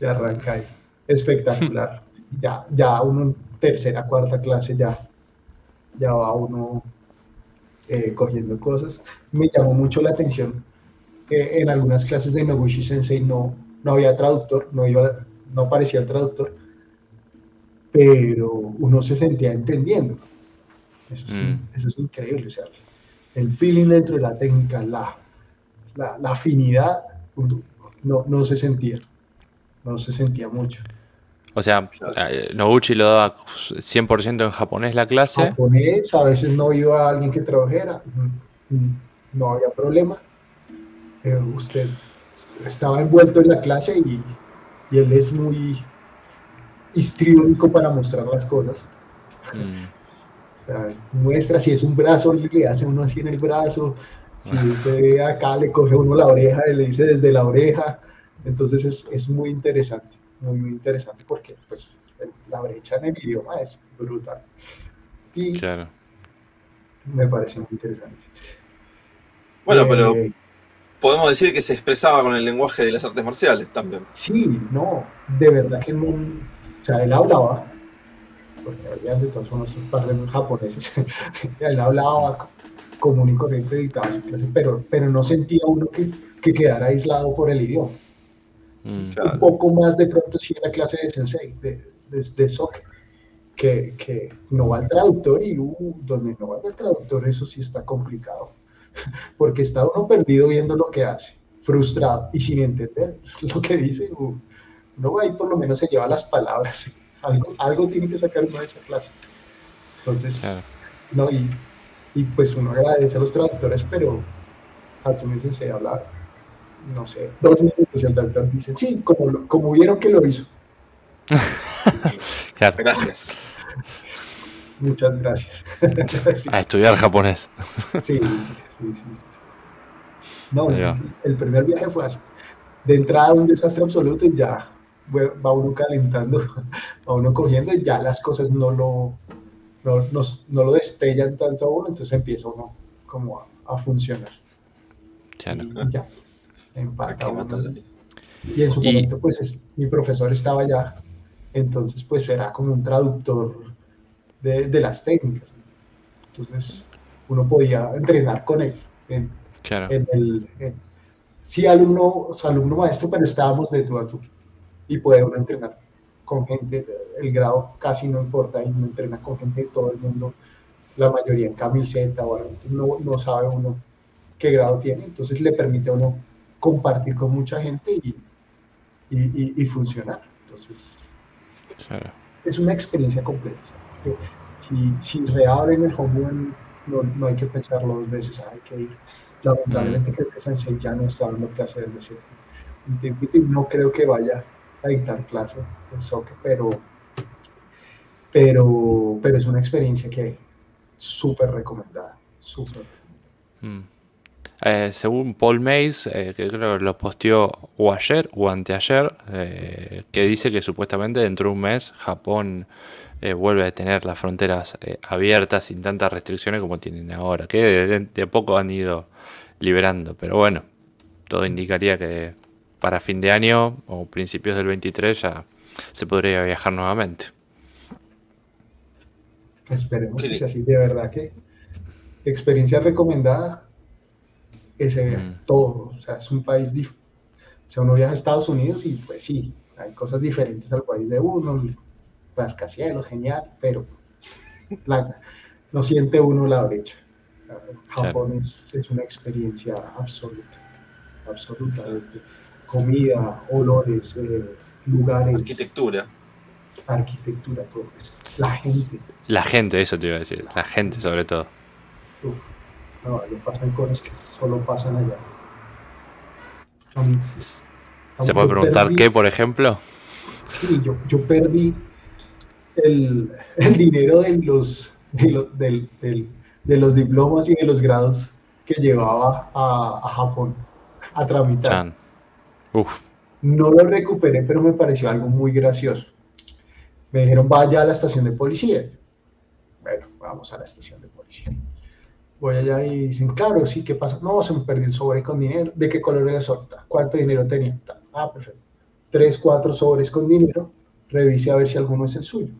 ya arranca ahí. Espectacular. ya, ya uno tercera, cuarta clase ya, ya va uno eh, cogiendo cosas. Me llamó mucho la atención que en algunas clases de Noguchi Sensei no, no había traductor, no, iba, no aparecía el traductor, pero uno se sentía entendiendo. Eso es, mm. eso es increíble, o sea, el feeling dentro de la técnica, la, la, la afinidad, no, no se sentía, no se sentía mucho. O sea, eh, Noguchi lo daba 100% en japonés la clase. Japonés, a veces no iba alguien que trabajara, no había problema. Eh, usted estaba envuelto en la clase y, y él es muy histriónico para mostrar las cosas. Mm. O sea, muestra si es un brazo, le hace uno así en el brazo, si se acá, le coge uno la oreja y le dice desde la oreja. Entonces es, es muy interesante muy, muy interesante porque pues, la brecha en el idioma es brutal. Y claro. me parece muy interesante. Bueno, pero eh, podemos decir que se expresaba con el lenguaje de las artes marciales también. Sí, no, de verdad que no. O sea, él hablaba, porque había de todos unos par de japoneses, él hablaba común y corriente, dictaba su clase, pero, pero no sentía uno que, que quedara aislado por el idioma. Mm. Un poco más de pronto si en la clase de sensei, de, de, que, que, no va el traductor y uh, donde no va el traductor eso sí está complicado, porque está uno perdido viendo lo que hace, frustrado y sin entender lo que dice, uh, uno va ahí por lo menos se lleva las palabras, algo, algo tiene que sacar uno de esa clase. Entonces, no, y, y, pues uno agradece a los traductores, pero Hatsumi Sensei habla no sé, dos minutos y el doctor dice, sí, como, como vieron que lo hizo. Gracias. Muchas gracias. A estudiar japonés. sí, sí, sí. No, el primer viaje fue así. De entrada un desastre absoluto y ya va uno calentando, va uno cogiendo y ya las cosas no lo, no, no, lo destellan tanto a uno, entonces empieza uno como a, funcionar. Ya, no. ya en Y en su momento, pues mi profesor estaba allá, entonces pues era como un traductor de, de las técnicas. Entonces uno podía entrenar con él. En, claro. en el, sí, alumno, alumno maestro, pero estábamos de tú a tú. Y puede uno entrenar con gente, el grado casi no importa, y uno entrena con gente de todo el mundo, la mayoría en camiseta o algo, no, no sabe uno qué grado tiene, entonces le permite a uno compartir con mucha gente y, y, funcionar. Entonces, es una experiencia completa. Si, si, reabren el home no, no, hay que pensarlo dos veces, hay que ir. Lamentablemente creo que Sensei ya no está dando clase desde hace un tiempo y no creo que vaya a dictar clase en soccer, pero, pero, pero es una experiencia que súper recomendada, súper. Mm. Eh, según Paul Mays, eh, que creo que lo posteó o ayer o anteayer, eh, que dice que supuestamente dentro de un mes Japón vuelve a tener las fronteras abiertas sin tantas restricciones como tienen ahora, que de, poco han ido liberando, pero bueno, todo indicaría que para fin de año o principios del 23 ya se podría viajar nuevamente. Esperemos que sea así, de verdad que experiencia recomendada ese mm. todo. O sea, es un país, o sea, uno viaja a Estados Unidos y pues sí, hay cosas diferentes al país de uno, rascacielos, genial, pero no siente uno la brecha. Japón es, una experiencia absoluta, absoluta, desde comida, olores, eh, lugares. Arquitectura. Arquitectura, todo. la gente. La gente, eso te iba a decir, la gente sobre todo. No, le pasan cosas que solo pasan allá. ¿Se puede preguntar qué, por ejemplo? Sí, yo, yo perdí el, el, dinero de los, de, de, los diplomas y de los grados que llevaba a, a Japón a tramitar. No lo recuperé, pero me pareció algo muy gracioso. Me dijeron, vaya a la estación de policía. Bueno, vamos a la estación de policía voy allá y dicen, claro, sí, ¿qué pasa? No, se me perdió el sobre con dinero. ¿De qué color era el sobre? ¿Cuánto dinero tenía? Ah, perfecto. Tres, cuatro sobres con dinero. Revise a ver si alguno es el suyo.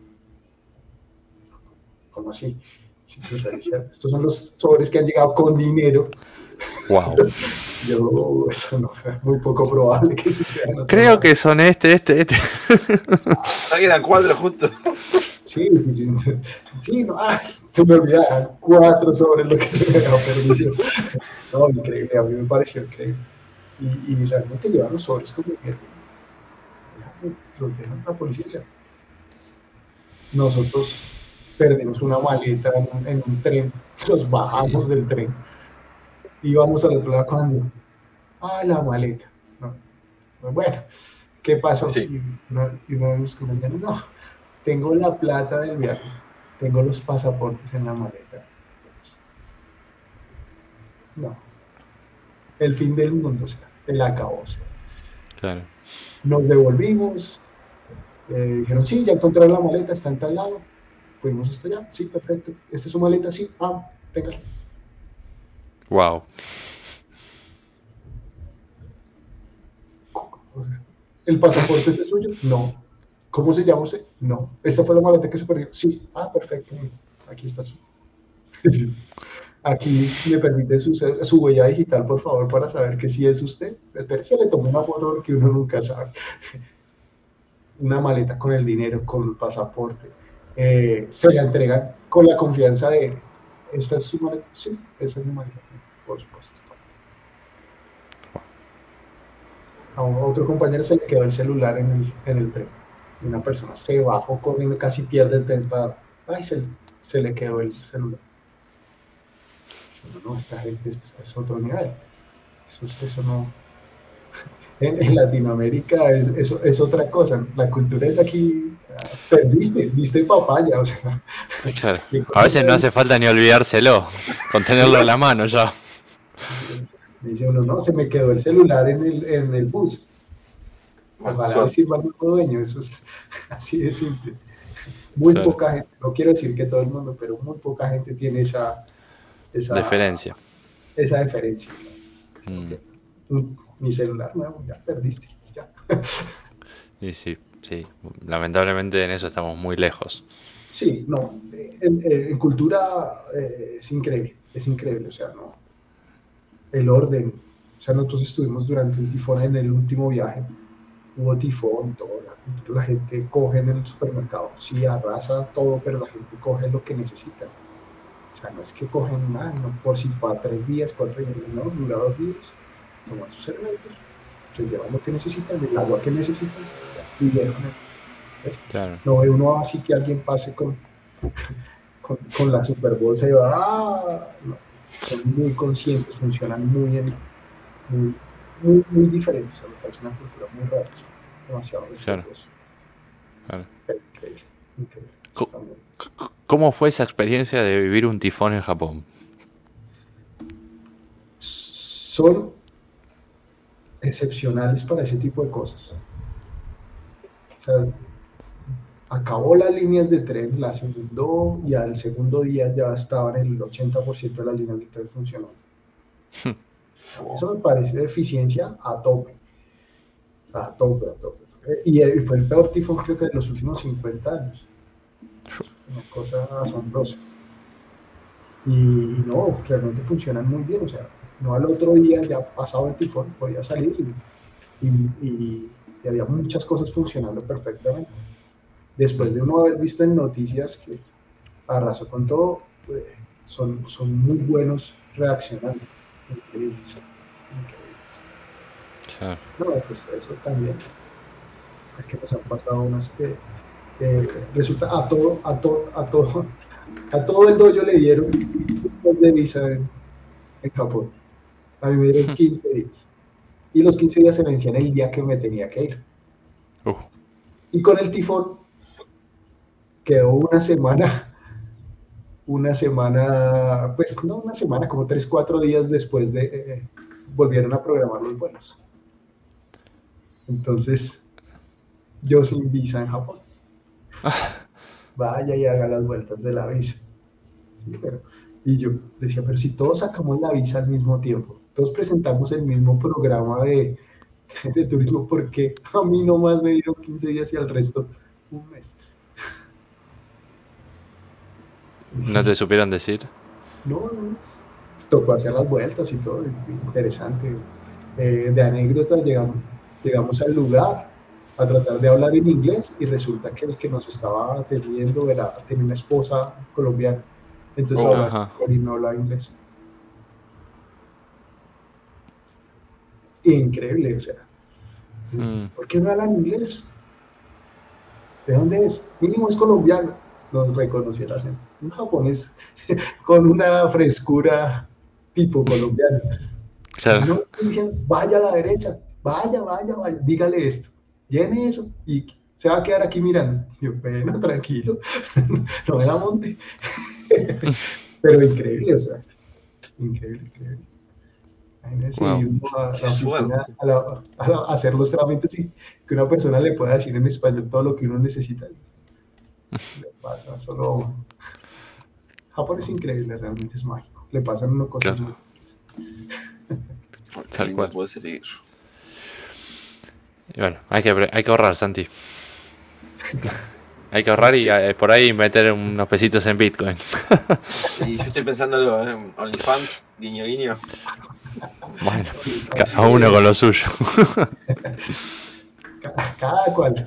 ¿Cómo así? estos son los sobres que han llegado con dinero. Wow. Yo, eso no, es muy poco probable que suceda. Creo que son este, este, este. Ahí eran cuatro juntos. Sí, sí, sí. Sí, no, ay, se me olvidaba cuatro sobre lo que se me había perdido. No, increíble, a mí me pareció increíble. Y, y realmente llevan los sobres como que los dejan la policía. Nosotros perdimos una maleta en, un tren, nos bajamos del tren, íbamos al otro lado cuando, ah, la maleta. Bueno, ¿qué pasó? Sí. Y, uno, y no, tengo la plata del viaje, tengo los pasaportes en la maleta. No. El fin del mundo, o sea, el acabó. Claro. Nos devolvimos, eh, dijeron, sí, ya encontré la maleta, está en tal lado. Fuimos hasta allá, sí, perfecto. ¿Esta es su maleta? Sí, ah, téngala. Wow. ¿El pasaporte es suyo? No. ¿Cómo se llama usted? No. ¿Esta fue la maleta que se perdió? Sí. Ah, perfecto. Aquí está su. Aquí me permite su, su, huella digital, por favor, para saber que sí es usted. se le tomó una foto que uno nunca sabe. Una maleta con el dinero, con el pasaporte. Eh, se la entregan con la confianza de, ¿esta es su? Sí, esa es mi maleta, por supuesto. A otro compañero se le quedó el celular en el, en el tren una persona se bajó corriendo, casi pierde el tren Ay, se, le quedó el celular. No, esta gente es, otro nivel. Eso, eso no... En, Latinoamérica es, eso es otra cosa. La cultura es aquí... Perdiste, viste papaya, o sea... A veces no hace falta ni olvidárselo, con tenerlo en la mano ya. Dice uno, no, se me quedó el celular en el, en el bus Ojalá sirva al dueño, eso es así de simple. Muy poca gente, no quiero decir que todo el mundo, pero muy poca gente tiene esa, esa deferencia. Esa deferencia. Mm. Mi celular nuevo, ya perdiste. Ya. Y sí, sí, lamentablemente en eso estamos muy lejos. Sí, no, en, cultura eh, es increíble, es increíble, o sea, no, el orden, o sea, nosotros estuvimos durante un tifón en el último viaje, hubo tifón, todo, la, gente coge en el supermercado, sí arrasa todo, pero la gente coge lo que necesita. O sea, no es que cogen nada, no, por si para tres días, cuatro días, no, dura dos días, toman sus elementos se llevan lo que necesitan, el agua que necesitan, y dejan Claro. No ve uno así que alguien pase con, con, con la Super Bolsa y va, ¡ah! No, son muy conscientes, funcionan muy bien, muy, muy, muy diferentes. O sea, me parece una cultura muy rara, son demasiado Claro. respetuosos. Claro. Increíble, ¿Cómo fue esa experiencia de vivir un tifón en Japón? Son excepcionales para ese tipo de cosas. O sea, acabó las líneas de tren, la segundó y al segundo día ya estaban el 80% de las líneas de tren funcionando. Eso me parece de eficiencia a tope. A tope, a tope. a tope. Y eh, fue el peor tifón creo que de los últimos 50 años. Una cosa asombrosa. Y, y no, realmente funcionan muy bien. O sea, no al otro día ya pasado el tifón, podía salir y, y- y- y había muchas cosas funcionando perfectamente. Después de uno haber visto en noticias que arrasó con todo, eh, son, son muy buenos reaccionando. Increíbles. increíbles. Claro. No, pues eso también. Es que nos han pasado unas. eh, eh, resulta, a todo, a todo, a todo, a todo el dojo le dieron de visa en, en Japón. A mí me dieron 15 días. Y los 15 días se vencían el día que me tenía que ir. Y con el tifón quedó una semana, una semana, pues no una semana, como 3, 4 días después de, eh, volvieron a programar los vuelos. Entonces, yo sin visa en Japón. Vaya y haga las vueltas de la visa. Sí, pero- y yo decía, pero si todos sacamos la visa al mismo tiempo, todos presentamos el mismo programa de, de turismo, ¿por qué a mí nomás me dieron 15 días y al resto un mes? ¿No te supieron decir? No, no. Tocó hacer las vueltas y todo, interesante. Eh, de anécdota llegamos, llegamos al lugar a tratar de hablar en inglés y resulta que el que nos estaba atendiendo era, tenía una esposa colombiana. Entonces Oh. y no hablaba inglés. Increíble, o sea. Mm. ¿Por qué no hablan inglés? ¿De dónde es? Mínimo es colombiano. Nos reconoció el acento. Un japonés con una frescura tipo colombiano. Claro. No dicen, vaya a la derecha, vaya, vaya, vaya, dígale esto, llene eso y se va a quedar aquí mirando. Y yo, bueno, tranquilo, no me la monte. Pero increíble, o sea, increíble, increíble. Imagínense Wow. a la Qué oficina suerte. a, la- a la- a hacer los trámites y que una persona le pueda decir en español todo lo que uno necesita. Le pasa solo. Japón es increíble, realmente es mágico. Le pasan a uno cosas Claro. Tal cual. puede ser ir. Y bueno, hay que, hay que ahorrar, Santi. Hay que ahorrar y eh, por ahí meter unos pesitos en Bitcoin. Y yo estoy pensando en OnlyFans, guiño guiño. Bueno, cada uno con lo suyo. Cada, cual.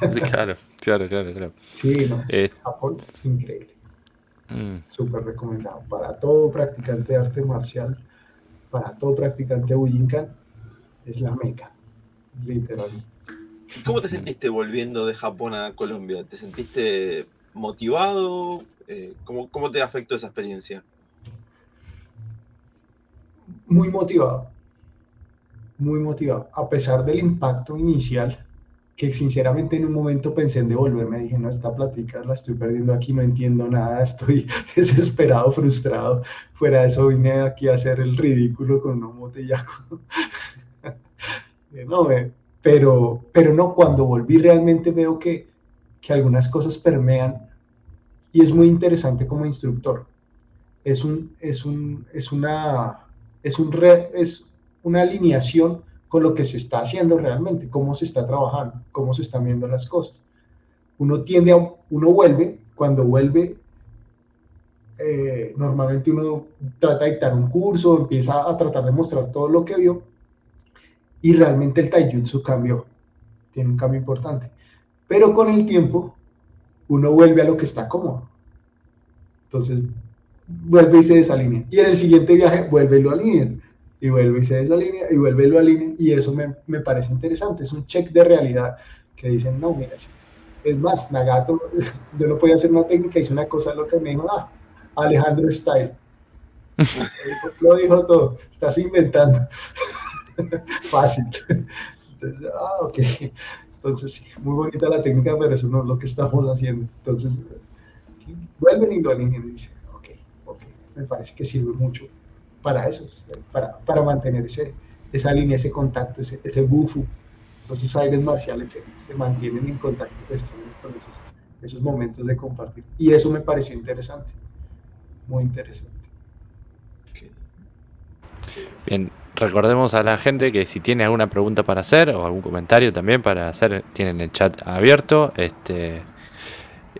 Claro, claro, claro, claro. Sí, no. Eh, Japón, increíble. mm, Súper recomendado. Para todo practicante de arte marcial, para todo practicante de Bujinkan, es la meca. Literalmente. ¿Y ¿Cómo te sentiste volviendo de Japón a Colombia? ¿Te sentiste motivado? Eh, ¿cómo, ¿Cómo te afectó esa experiencia? Muy motivado. Muy motivado. A pesar del impacto inicial, que sinceramente en un momento pensé en devolverme, dije, no, esta plática la estoy perdiendo aquí, no entiendo nada, estoy desesperado, frustrado. Fuera de eso vine aquí a hacer el ridículo con un motellaco. no, eh, pero, pero no, cuando volví realmente veo que, que algunas cosas permean y es muy interesante como instructor. Es, un, es, un, es, una, es, un es una alineación con lo que se está haciendo realmente, cómo se está trabajando, cómo se están viendo las cosas. Uno tiende a, uno vuelve, cuando vuelve, eh, normalmente uno trata de dictar un curso, empieza a tratar de mostrar todo lo que vio y realmente el taijutsu cambió, tiene un cambio importante. Pero con el tiempo, uno vuelve a lo que está cómodo. Entonces, vuelve y se desalinea. Y en el siguiente viaje, vuelve y lo alinea. y vuelve y se desalinea y vuelve y lo alinea y eso me, me parece interesante, es un check de realidad que dicen, no, mira, es más, Nagato, yo no podía hacer una técnica, hice una cosa loca y me dijo, ah, Alejandro Style. lo dijo todo, estás inventando. Fácil. Entonces, ah, ok. Entonces, sí, muy bonita la técnica, pero eso no es lo que estamos haciendo. Entonces, vuelven y lo alinean y dicen, me parece que sirve mucho para eso, para, para mantener ese, esa línea, ese contacto, ese, ese bufu. Entonces, aires marciales se, mantienen en contacto precisamente con esos, esos momentos de compartir. Y eso me pareció interesante, muy interesante. Bien, recordemos a la gente que si tiene alguna pregunta para hacer o algún comentario también para hacer, tienen el chat abierto. Este,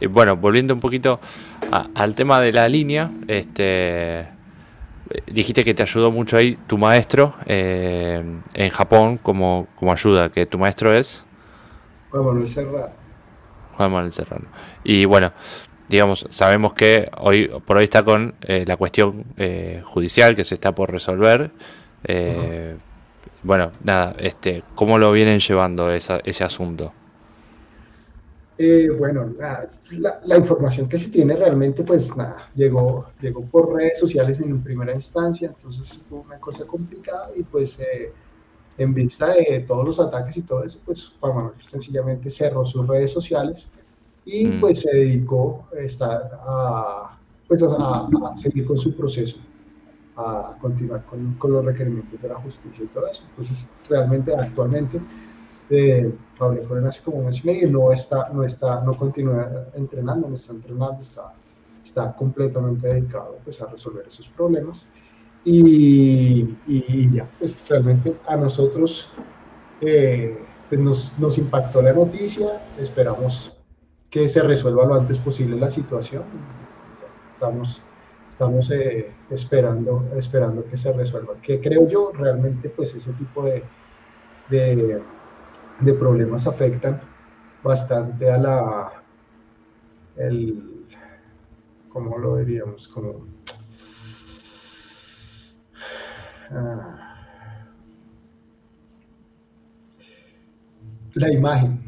bueno, volviendo un poquito al tema de la línea, este, dijiste que te ayudó mucho ahí tu maestro eh, en Japón como, como ayuda, que tu maestro es Juan Manuel Serrano. Juan Manuel Serrano. Y bueno, digamos, sabemos que hoy por hoy está con eh, la cuestión eh, judicial que se está por resolver. Eh, bueno, nada, este, ¿cómo lo vienen llevando ese asunto? Bueno, la, información que se tiene realmente, pues nada, llegó, llegó por redes sociales en primera instancia, entonces fue una cosa complicada y pues en vista de todos los ataques y todo eso, pues Juan Manuel sencillamente cerró sus redes sociales y mm. pues se dedicó a, pues a, seguir con su proceso, a continuar con, con, los requerimientos de la justicia y todo eso. Entonces, realmente actualmente, hablé con él hace como un mes y medio, no está, no está, no continúa entrenando, no está entrenando, está, está completamente dedicado pues a resolver esos problemas. Y, ya, pues realmente a nosotros eh, pues nos, impactó la noticia, esperamos que se resuelva lo antes posible la situación. Estamos, estamos eh, esperando, esperando que se resuelva. Que creo yo, realmente, pues ese tipo de, de, de problemas afectan bastante a la, el, ¿cómo lo diríamos? Como, ah, la imagen.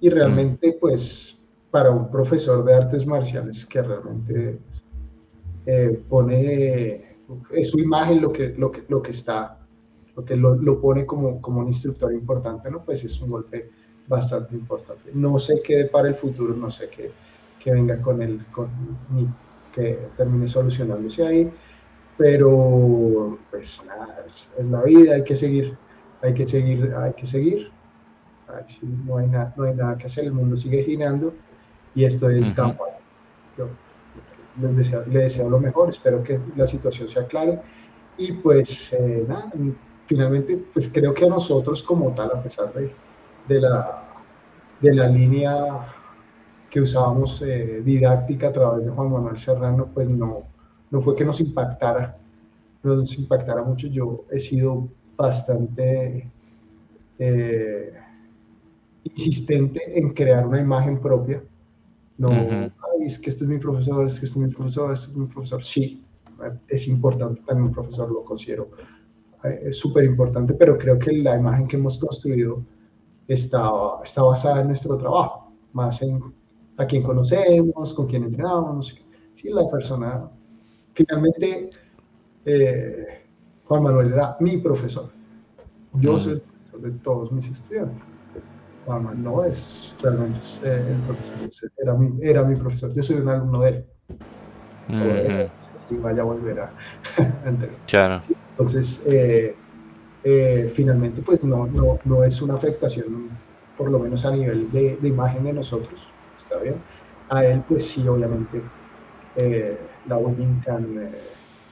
Y realmente, pues, para un profesor de artes marciales que realmente eh, pone, es su imagen lo que, lo que, lo que está, lo que lo, lo, pone como, como un instructor importante, ¿no? Pues es un golpe bastante importante. No sé qué para el futuro, no sé qué, que venga con él, con, ni que termine solucionándose ahí, pero pues nada, es, es, la vida, hay que seguir, hay que seguir, hay que seguir. no, hay no hay nada que hacer, el mundo sigue girando y esto es campo. Yo le deseo, lo mejor, espero que la situación sea clara y pues eh, nada, finalmente pues creo que a nosotros como tal, a pesar de, de, la, de la línea que usábamos eh, didáctica a través de Juan Manuel Serrano, pues no, no fue que nos impactara, no nos impactara mucho. Yo he sido bastante eh, insistente en crear una imagen propia no, es que este es mi profesor, es que este es mi profesor, este es mi profesor. Sí, es importante también un profesor, lo considero es súper importante, pero creo que la imagen que hemos construido está, está basada en nuestro trabajo, más en a quién conocemos, con quién entrenamos. Sí, la persona. Finalmente, eh, Juan Manuel era mi profesor. Yo soy el profesor de todos mis estudiantes no es realmente eh, el profesor, era mi, era mi profesor, yo soy un alumno de él. Y vaya a volver a, Claro. Entonces, eh, eh, finalmente, pues no, no, no es una afectación, por lo menos a nivel de, de imagen de nosotros, ¿está bien? A él, pues sí, obviamente, la Webincan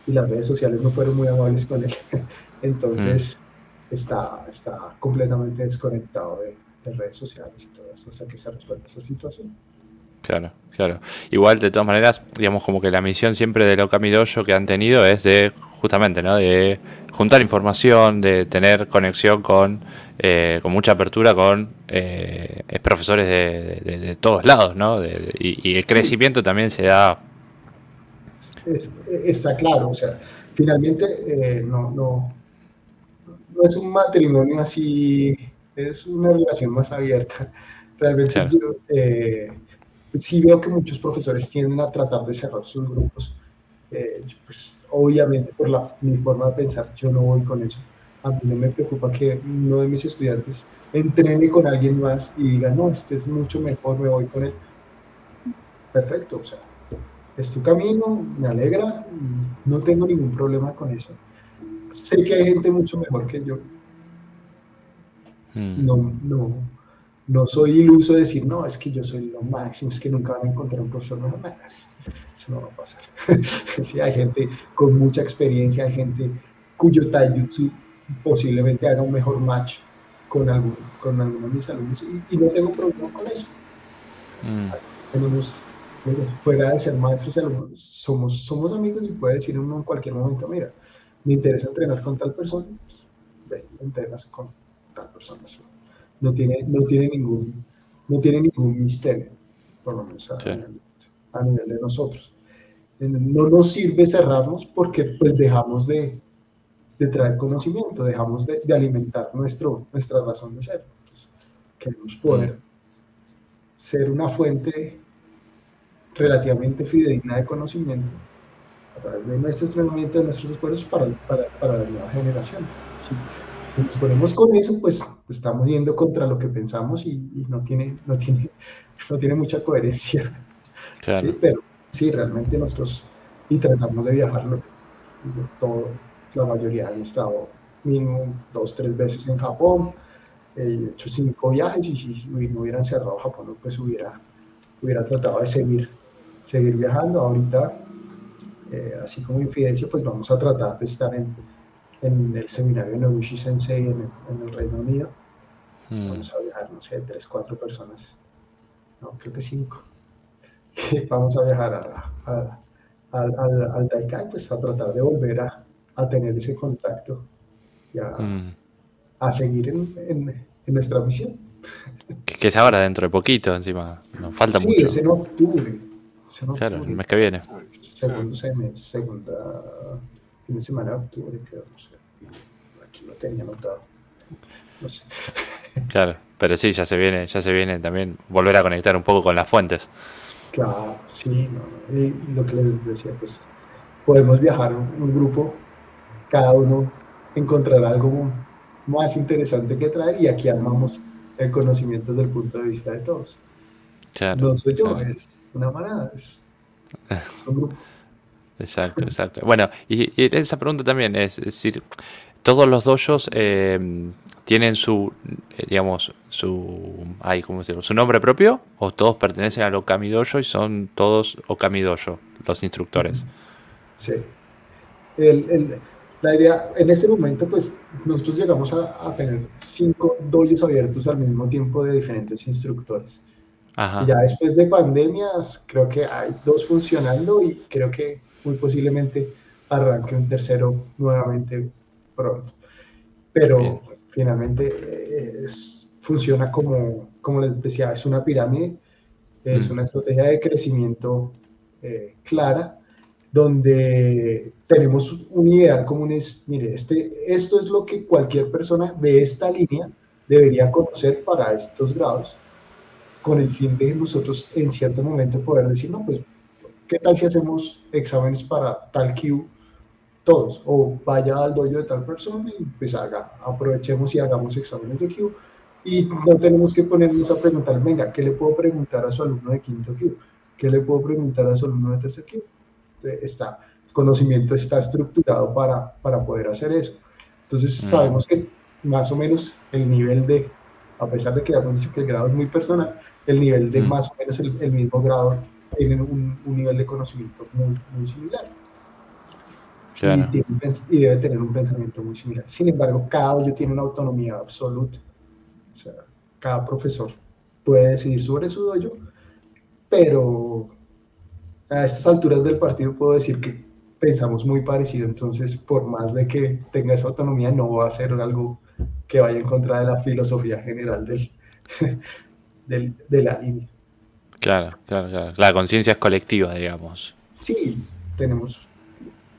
y las redes sociales no fueron muy amables con él. Entonces, está, está completamente desconectado de, de redes sociales y todo eso hasta que se resuelva esa situación. Claro, claro. Igual, de todas maneras, digamos como que la misión siempre de Okami Dojo que han tenido es de, justamente, ¿no? De juntar información, de tener conexión con, eh, con mucha apertura con eh, profesores de, todos lados, ¿no? y, el crecimiento también se da... está claro, o sea, finalmente eh, no, no, no es un matrimonio así, es una relación más abierta. Realmente yo eh, sí veo que muchos profesores tienden a tratar de cerrar sus grupos. Eh, pues, obviamente por la, mi forma de pensar, yo no voy con eso. A mí no me preocupa que uno de mis estudiantes entrene con alguien más y diga, no, este es mucho mejor, me voy con él. Perfecto, o sea, es tu camino, me alegra, no tengo ningún problema con eso. Sé que hay gente mucho mejor que yo. Hmm. No, no, no soy iluso de decir, no, es que yo soy lo máximo, es que nunca van a encontrar un profesor mejor. eso no va a pasar. sí, hay gente con mucha experiencia, hay gente cuyo taijutsu posiblemente haga un mejor match con, algún, con algunos de mis alumnos y, no tengo problema con eso. Hmm. Tenemos fuera de ser maestros somos, somos amigos y puede decir uno en cualquier momento, mira, me interesa entrenar con tal persona, pues, ve, entrenas con tal persona. No tiene, no tiene ningún, no tiene ningún misterio, por lo menos a, nivel, de nosotros. No nos sirve cerrarnos porque pues dejamos de, de traer conocimiento, dejamos de, de, alimentar nuestro, nuestra razón de ser. queremos poder ser una fuente relativamente fidedigna de conocimiento a través de nuestro entrenamiento, de nuestros esfuerzos para, para, para la nueva generación. Si, nos ponemos con eso, pues estamos yendo contra lo que pensamos y, no, tiene, no, tiene, no tiene mucha coherencia. ¿sí? Pero sí, realmente nosotros, y tratamos de viajarlo, todo, la mayoría han estado mínimo dos, tres veces en Japón, he hecho cinco viajes y si no hubieran cerrado Japón, pues hubiera, hubiera tratado de seguir seguir viajando. Ahorita, eh, así como infidencia, pues vamos a tratar de estar en, en el seminario de Nobushi Sensei en el, Reino Unido. Hmm. Vamos a viajar, no sé, tres, cuatro personas. No, creo que cinco. vamos a viajar a, al, al, al Daikai, pues a tratar de volver a, a tener ese contacto y a, a seguir en, en, en, nuestra misión. Que, es ahora dentro de poquito, encima. Nos falta mucho. Sí, es en octubre. Claro, el mes que viene. Segundo semestre, segunda fin de semana de octubre, creo, no sé. Aquí lo tenía anotado. No sé. Claro, pero sí, ya se viene, ya se viene también volver a conectar un poco con las fuentes. Claro, sí, y lo que les decía, pues podemos viajar un, grupo, cada uno encontrará algo más interesante que traer y aquí armamos el conocimiento desde el punto de vista de todos. Claro, no soy yo, es una manada, es, un grupo. Exacto, exacto. Bueno, y, esa pregunta también es, decir, todos los dojos eh, tienen su, eh, digamos, su, ay, ¿cómo decirlo? su nombre propio o todos pertenecen al Okami Dojo y son todos Okami Dojo, los instructores. Sí. la idea, en ese momento, pues nosotros llegamos a, a tener cinco dojos abiertos al mismo tiempo de diferentes instructores. Y ya después de pandemias, creo que hay dos funcionando y creo que muy posiblemente arranque un tercero nuevamente pronto. Pero finalmente eh, funciona como, como les decía, es una pirámide, es mm. una estrategia de crecimiento eh, clara, donde tenemos un ideal común, es, mire, este, esto es lo que cualquier persona de esta línea debería conocer para estos grados con el fin de nosotros en cierto momento poder decir, no, pues, ¿qué tal si hacemos exámenes para tal Q todos? O vaya al dojo de tal persona y pues haga, aprovechemos y hagamos exámenes de Q. Y no tenemos que ponernos a preguntar, venga, ¿qué le puedo preguntar a su alumno de quinto Q? ¿Qué le puedo preguntar a su alumno de tercer Q? Está, el conocimiento está estructurado para, para poder hacer eso. Entonces, mm. sabemos que más o menos el nivel de, a pesar de que hemos dicho que el grado es muy personal, el nivel de mm. más o menos el, mismo grado, tienen un, nivel de conocimiento muy, muy similar. Y, debe tener un pensamiento muy similar. Sin embargo, cada uno tiene una autonomía absoluta. O sea, cada profesor puede decidir sobre su dojo, pero a estas alturas del partido puedo decir que pensamos muy parecido, entonces por más de que tenga esa autonomía, no va a ser algo que vaya en contra de la filosofía general del, de la línea. Claro, claro, claro. La conciencia es colectiva, digamos. Sí, tenemos,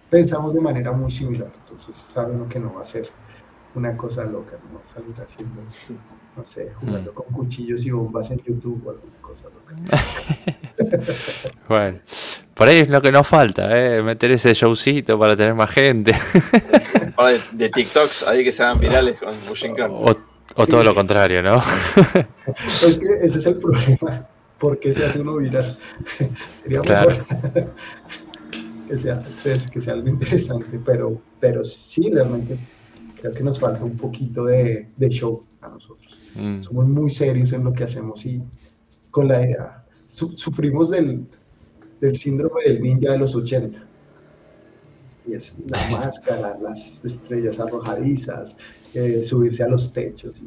pensamos de manera muy similar, entonces saben lo que no va a ser una cosa loca, ¿no? Salir haciendo, no sé, jugando mm. con cuchillos y bombas en YouTube o alguna cosa loca. bueno, por ahí es lo que nos falta, ¿eh? meter ese showcito para tener más gente. de, de TikToks ahí que se hagan virales con Bushinkan. O, o todo lo contrario, ¿no? es que ese es el problema. ¿Por qué se hace uno viral? Sería mejor que, sea, que sea algo interesante, pero, pero sí, realmente creo que nos falta un poquito de, de show a nosotros. Mm. Somos muy serios en lo que hacemos y con la idea, sufrimos del, del síndrome del ninja de los 80 y es la máscara, las estrellas arrojadizas, eh, subirse a los techos.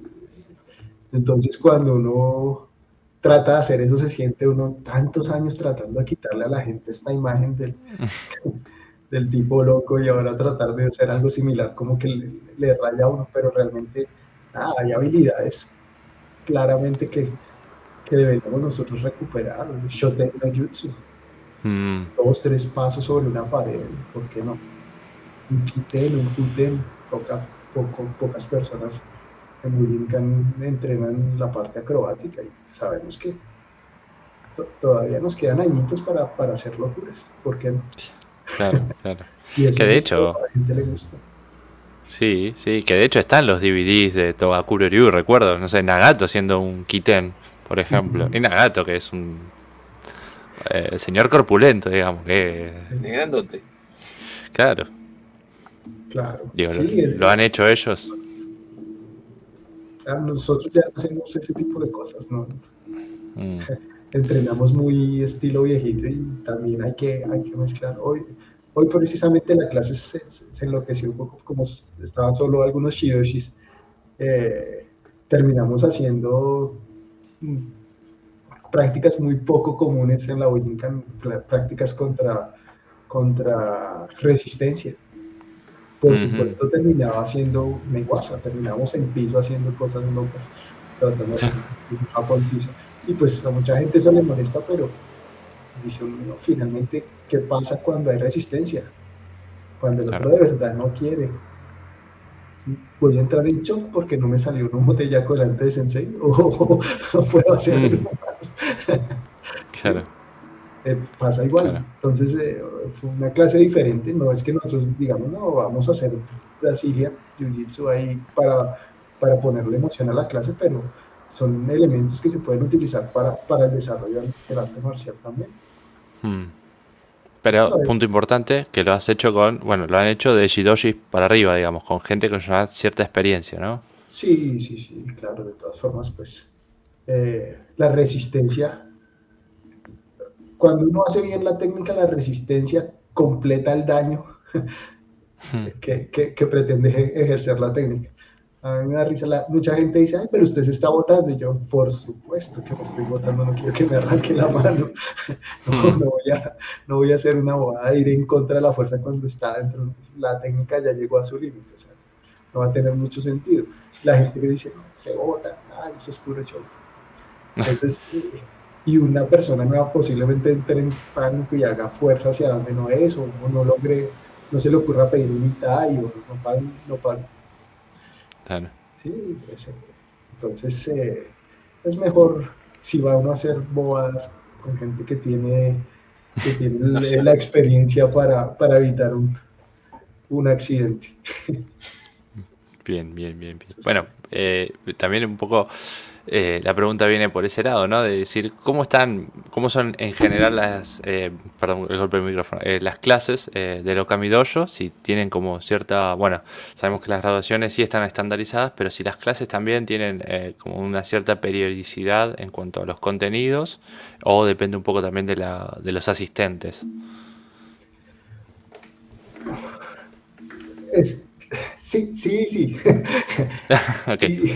entonces cuando uno trata de hacer eso, se siente uno tantos años tratando de quitarle a la gente esta imagen del, del tipo loco y ahora tratar de hacer algo similar, como que le, raya a uno, pero realmente hay habilidades claramente que, que deberíamos nosotros recuperar. Shoten no Jutsu. Mm. Dos, tres pasos sobre una pared, ¿por qué no? Un kiten, un kuten, toca pocas personas en Willingham entrenan la parte acrobática y sabemos que todavía nos quedan añitos para, para hacer locuras. ¿Por qué no? Claro, claro. que de hecho... A la gente le gusta. Sí, sí, que de hecho están los DVDs de Togakuro Ryu, recuerdo, no sé, Nagato haciendo un kiten, por ejemplo. Y Nagato, que es un eh, señor corpulento, digamos, que... Negándote. Claro. Claro. lo, han hecho ellos. Nosotros ya hacemos ese tipo de cosas, ¿no? Mm. Entrenamos muy estilo viejito y también hay que, hay que mezclar. Hoy, hoy precisamente la clase se, se, enloqueció un poco, como estaban solo algunos shidoshis. Eh, terminamos haciendo mm, prácticas muy poco comunes en la Boyinkan, prácticas contra, contra resistencia por supuesto terminaba haciendo menguasa, terminamos en piso haciendo cosas locas, tratando de un piso. Y pues a mucha gente eso le molesta, pero dice uno, finalmente, ¿qué pasa cuando hay resistencia? Cuando el otro de verdad no quiere. Voy a entrar en shock porque no me salió una botella delante de Sensei o no puedo hacer mm. más. claro. Eh, pasa igual. Entonces eh, fue una clase diferente, no es que nosotros digamos, no, vamos a hacer Brasilia, Jiu-Jitsu ahí para, para ponerle emoción a la clase, pero son elementos que se pueden utilizar para, para el desarrollo del arte marcial también. Hmm. Pero, punto importante, que lo has hecho con, bueno, lo han hecho de Shidoshi para arriba, digamos, con gente con cierta experiencia, ¿no? Sí, sí, sí, claro, de todas formas, pues eh, la resistencia cuando uno hace bien la técnica, la resistencia completa el daño hmm. que, pretende ejercer la técnica. A mí me da risa, mucha gente dice, ay, pero usted se está botando. Y yo, por supuesto que me estoy botando, no quiero que me arranque la mano. Hmm. no, voy, a, no voy a hacer una bobada de ir en contra de la fuerza cuando está dentro. La técnica ya llegó a su límite, o sea, no va a tener mucho sentido. La gente que dice, no, se bota, ay, eso es puro show. Entonces, y una persona nueva posiblemente entre en pánico y haga fuerza hacia donde no es, o, no logre, no se le ocurra pedir un ITAI, o no pagan, no Claro. Sí, entonces eh, es mejor si va uno a hacer bodas con gente que tiene, que tiene la, experiencia para, para evitar un, un accidente. Bien, bien, bien, bien. Bueno, eh, también un poco eh, la pregunta viene por ese lado, ¿no? De decir, ¿cómo están, cómo son en general las, eh, perdón, el golpe del micrófono, eh, las clases del Okami Dojo? Si tienen como cierta, bueno, sabemos que las graduaciones sí están estandarizadas, pero si las clases también tienen como una cierta periodicidad en cuanto a los contenidos, o depende un poco también de, la, de los asistentes. Sí, sí, sí. sí.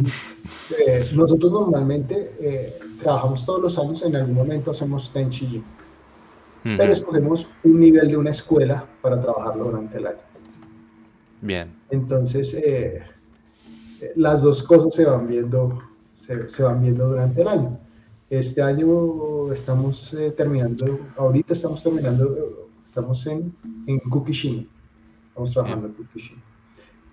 Eh, nosotros normalmente eh, trabajamos todos los años, en algún momento hacemos Tenchi pero escogemos un nivel de una escuela para trabajarlo durante el año. Bien. Entonces, eh, las dos cosas se van viendo, se, van viendo durante el año. Este año estamos terminando, ahorita estamos terminando, estamos en, en Kukishima, estamos trabajando en Kukishima.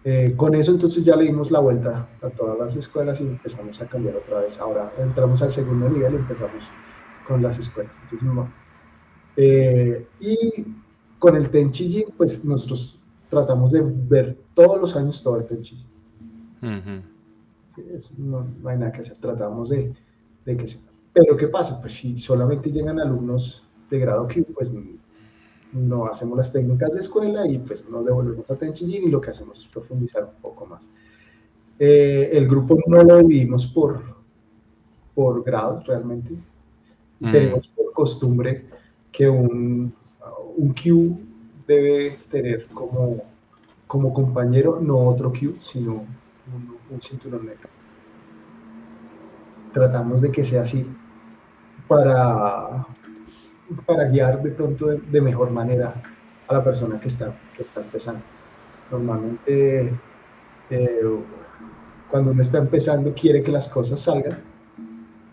Eh, con eso entonces ya le dimos la vuelta a todas las escuelas y empezamos a cambiar otra vez. Ahora entramos al segundo nivel y empezamos con las escuelas. Eh, y con el Tenchi pues nosotros tratamos de ver todos los años todo el Tenchi no, hay nada que hacer, tratamos de, de que sea. Pero ¿qué pasa? Pues si solamente llegan alumnos de grado Q, pues no hacemos las técnicas de escuela y pues no devolvemos a Tenchijin y lo que hacemos es profundizar un poco más. Eh, el grupo no lo dividimos por, por grados realmente. Mm. Tenemos por costumbre que un, un Q debe tener como, como compañero no otro Q, sino un, un cinturón negro. Tratamos de que sea así para para guiar de pronto de, mejor manera a la persona que está, que está empezando. Normalmente, eh, cuando uno está empezando, quiere que las cosas salgan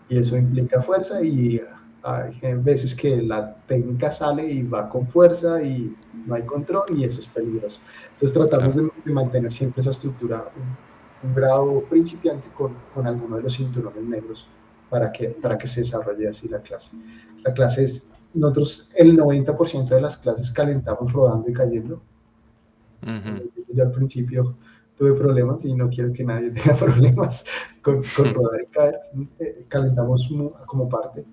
y eso implica fuerza y hay veces que la técnica sale y va con fuerza y no hay control y eso es peligroso. Entonces tratamos de, mantener siempre esa estructura, un, grado principiante con, con alguno de los cinturones negros para que, para que se desarrolle así la clase. La clase es nosotros el 90% de las clases calentamos rodando y cayendo. Yo al principio tuve problemas y no quiero que nadie tenga problemas con, rodar y caer. Eh, calentamos como parte,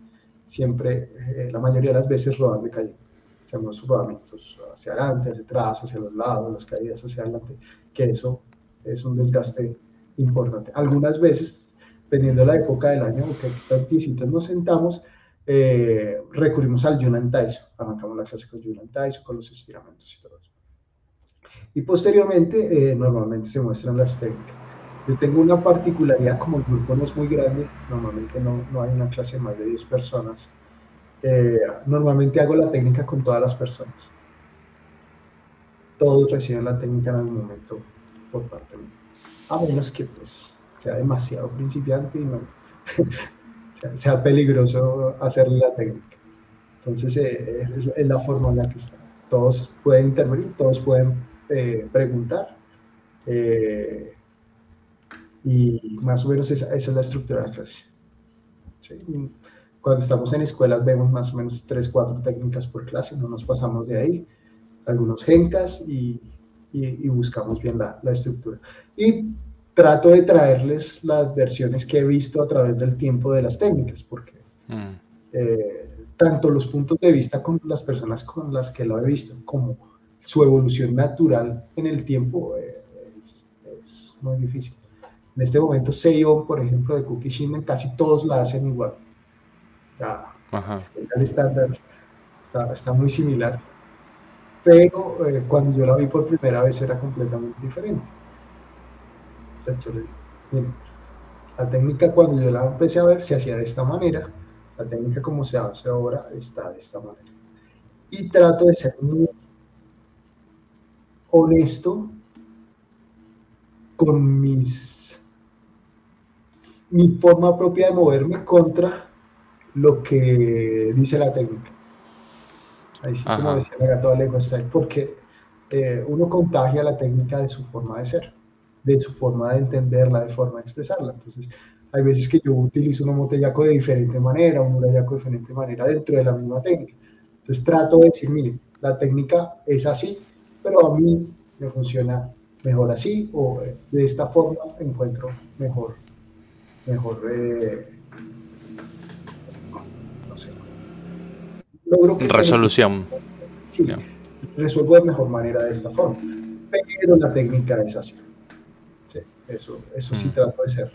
siempre, eh, la mayoría de las veces rodando y cayendo. Hacemos rodamientos hacia adelante, hacia atrás, hacia los lados, las caídas hacia adelante, que eso es un desgaste importante. Algunas veces, dependiendo de la época del año, que tantísitos nos sentamos, eh, recurrimos al Yunan Taiso, arrancamos la clase con Yunan Taiso, con los estiramientos y todo eso. Y posteriormente, eh, normalmente se muestran las técnicas. Yo tengo una particularidad, como el grupo no es muy grande, normalmente no, no hay una clase de más de 10 personas, eh, normalmente hago la técnica con todas las personas. Todos reciben la técnica en algún momento por parte mía. A menos que pues sea demasiado principiante y no, sea peligroso hacerle la técnica. Entonces, eh, es, la forma en la que está. Todos pueden intervenir, todos pueden eh, preguntar. Eh, y más o menos esa, es la estructura de la clase. Cuando estamos en escuelas vemos más o menos 3, 4 técnicas por clase, no nos pasamos de ahí. Algunos gencas y, y, buscamos bien la, la estructura. Y trato de traerles las versiones que he visto a través del tiempo de las técnicas, porque mm. eh, tanto los puntos de vista con las personas con las que lo he visto, como su evolución natural en el tiempo, eh, es, muy difícil. En este momento, Seion, por ejemplo, de Cookie Shimen, casi todos la hacen igual. el estándar está, está, muy similar, pero eh, cuando yo la vi por primera vez era completamente diferente entonces yo les digo, la técnica cuando yo la empecé a ver se hacía de esta manera, la técnica como se hace ahora está de esta manera. Y trato de ser muy honesto con mis mi forma propia de moverme contra lo que dice la técnica. Ahí sí, como decía el gato Alejo, porque eh, uno contagia la técnica de su forma de ser de su forma de entenderla, de forma de expresarla. Entonces, hay veces que yo utilizo un motellaco de diferente manera, un murallaco de diferente manera dentro de la misma técnica. Entonces, trato de decir, mire, la técnica es así, pero a mí me funciona mejor así o eh, de esta forma encuentro mejor, mejor, eh, no sé, logro que resolución. sí, resuelvo de mejor manera de esta forma, pero la técnica es así. Eso, eso sí mm. trato de ser,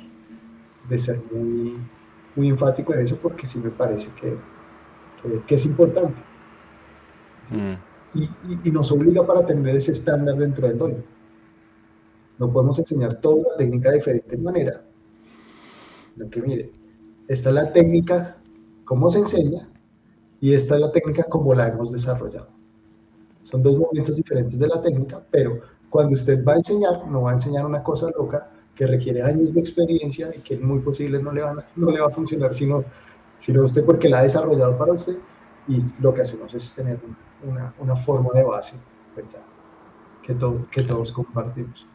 de ser muy, muy enfático en eso porque sí me parece que, que, es importante. Mm. Y, y, nos obliga para tener ese estándar dentro del dojo. No podemos enseñar toda la técnica de diferente manera. Lo que mire, esta es la técnica como se enseña y esta es la técnica como la hemos desarrollado. Son dos momentos diferentes de la técnica, pero cuando usted va a enseñar, no va a enseñar una cosa loca que requiere años de experiencia y que es muy posible no le, va, no le va a funcionar sino, sino usted porque la ha desarrollado para usted y lo que hacemos es tener una, una forma de base pues ya, que, todo, que todos compartimos.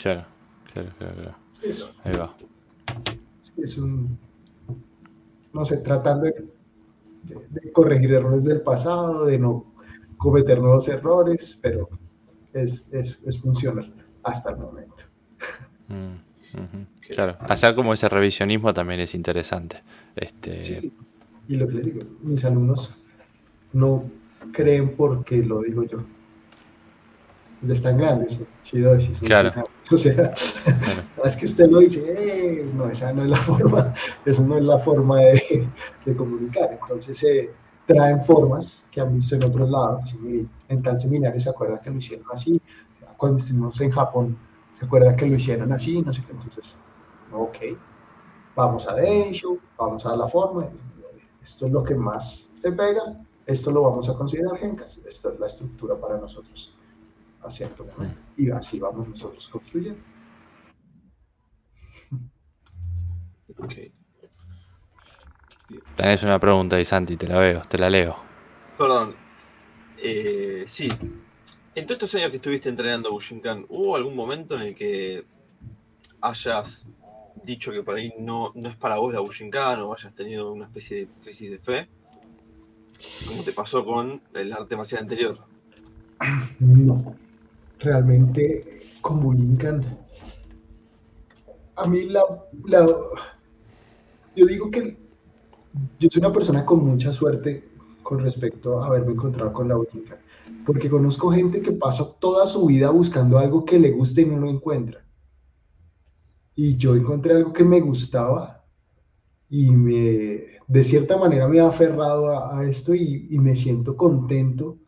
Claro, claro, claro. Eso. Ahí va. Es un, no sé, tratando de, corregir errores del pasado, de no cometer nuevos errores, pero es, es, es funcional hasta el momento. Mm, claro, hacer como ese revisionismo también es interesante. Este... Sí, y lo que les digo, mis alumnos no creen porque lo digo yo. Ya están grandes, chidos, claro. O sea, es que usted lo dice, eh, no, esa no es la forma, esa no es la forma de, de comunicar. Entonces se traen formas que han visto en otros lados. en tal seminario se acuerda que lo hicieron así. Cuando estuvimos en Japón, se acuerda que lo hicieron así, no sé qué. Entonces, ok, vamos a Densho, vamos a la forma. Esto es lo que más se pega, esto lo vamos a considerar Gencas, esta es la estructura para nosotros a cierto momento. Y así vamos nosotros construyendo. Okay. Tenés una pregunta ahí, Santi, te la veo, te la leo. Perdón. Eh, sí. En todos estos años que estuviste entrenando Bushinkan, ¿hubo algún momento en el que hayas dicho que por ahí no, no es para vos la Bushinkan o hayas tenido una especie de crisis de fe? ¿Cómo te pasó con el arte marcial anterior? No. Realmente, con Bushinkan, a mí la, la, Yo digo que yo soy una persona con mucha suerte con respecto a haberme encontrado con la Bushinkan, porque conozco gente que pasa toda su vida buscando algo que le guste y no lo encuentra. Y yo encontré algo que me gustaba y me, de cierta manera me ha aferrado a, esto y, y, me siento contento,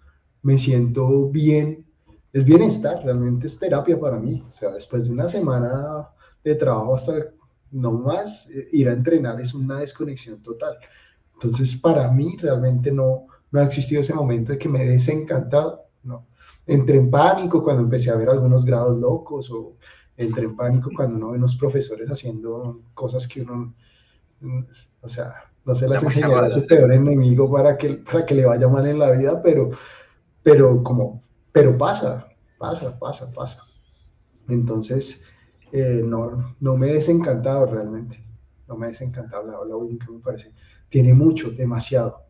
me siento bien. Es bienestar, realmente es terapia para mí. O sea, después de una semana de trabajo hasta no más, eh, ir a entrenar es una desconexión total. Entonces, para mí realmente no, no ha existido ese momento de que me desencantado, no. Entré en pánico cuando empecé a ver algunos grados locos o entré en pánico cuando uno ve unos profesores haciendo cosas que uno, o sea, no se las enseñará a su peor enemigo para que, para que le vaya mal en la vida, pero, pero como, pero pasa, pasa, pasa, pasa. Entonces, eh, no, no me he desencantado realmente, no me he desencantado la, la que me parece, tiene mucho, demasiado.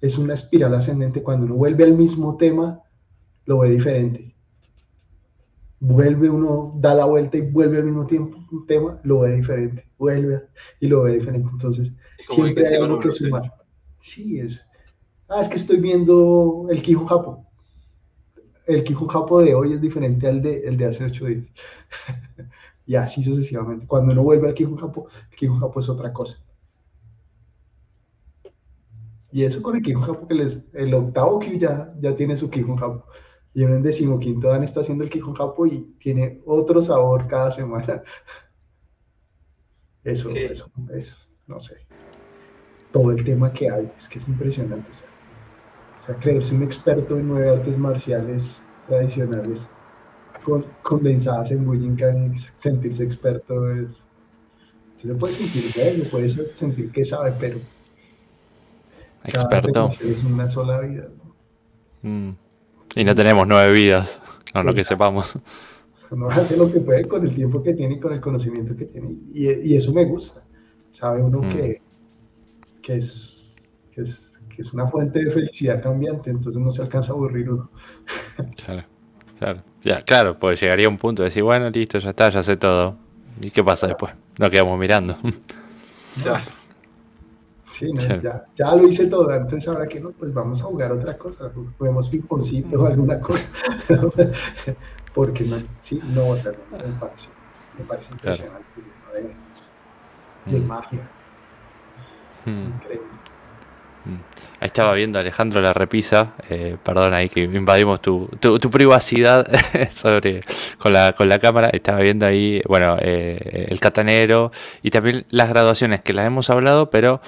Es una espiral ascendente, cuando uno vuelve al mismo tema, lo ve diferente vuelve uno, da la vuelta y vuelve al mismo tiempo un tema, lo ve diferente, vuelve y lo ve diferente. Entonces, siempre hay algo que sumar. Sí, es. Ah, es que estoy viendo el Kijun Japo. El Kijun Japo de hoy es diferente al de, el de hace ocho días. y así sucesivamente. Cuando uno vuelve al Kijun Japo, el Kijun Japo es otra cosa. Y eso con el Kijun Japo, que les, el octavo Q ya, ya tiene su Kijun Japo. Y en el decimoquinto dan está haciendo el Kijun Japo y tiene otro sabor cada semana. Eso, eso, eso, no sé. Todo el tema que hay, es que es impresionante. O sea, creerse un experto en nueve artes marciales tradicionales condensadas en Bujinkan y sentirse experto es. Se puede sentir bien, puede sentir que sabe, pero. Experto. es una sola vida. Mm. Y no tenemos nueve vidas, no lo que sepamos. No hace lo que puede con el tiempo que tiene y con el conocimiento que tiene. Y, eso me gusta. Sabe uno mm. que, que, es, que, es, que, es, una fuente de felicidad cambiante, entonces no se alcanza a aburrir uno. Claro, claro. Ya, claro, pues llegaría un punto de decir, bueno, listo, ya está, ya sé todo. ¿Y qué pasa después? Nos quedamos mirando. Ya. Sí, ya, ya, lo hice todo, entonces ahora que no, pues vamos a jugar otra cosa, juguemos ping-pongcito o alguna cosa. Porque no, sí, no, me parece, me parece impresionante, de, mm. magia. Mm. Increíble. Mm. Ahí estaba viendo Alejandro la repisa, eh, perdón ahí que invadimos tu, tu, privacidad sobre con la, con la cámara, estaba viendo ahí, bueno, eh, el catanero y también las graduaciones que las hemos hablado, pero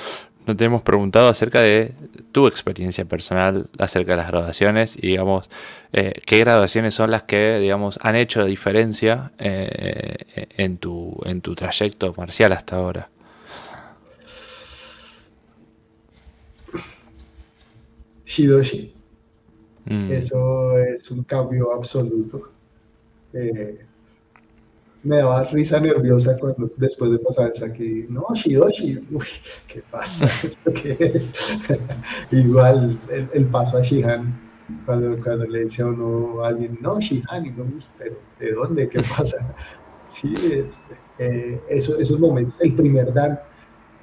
no te hemos preguntado acerca de tu experiencia personal acerca de las graduaciones y digamos eh, qué graduaciones son las que digamos han hecho diferencia eh, en, tu, en tu trayecto marcial hasta ahora. Shidoshi. Mm. Eso es un cambio absoluto. eh, me daba risa nerviosa cuando después de pasar el saque, no, Shidoshi, uy, ¿qué pasa? ¿Esto qué es? Igual el, paso a Shihan, cuando, cuando, le dice a uno a alguien, no, Shihan, y no, pero ¿de dónde? ¿Qué pasa? Sí, eh, eh, esos momentos, el primer dan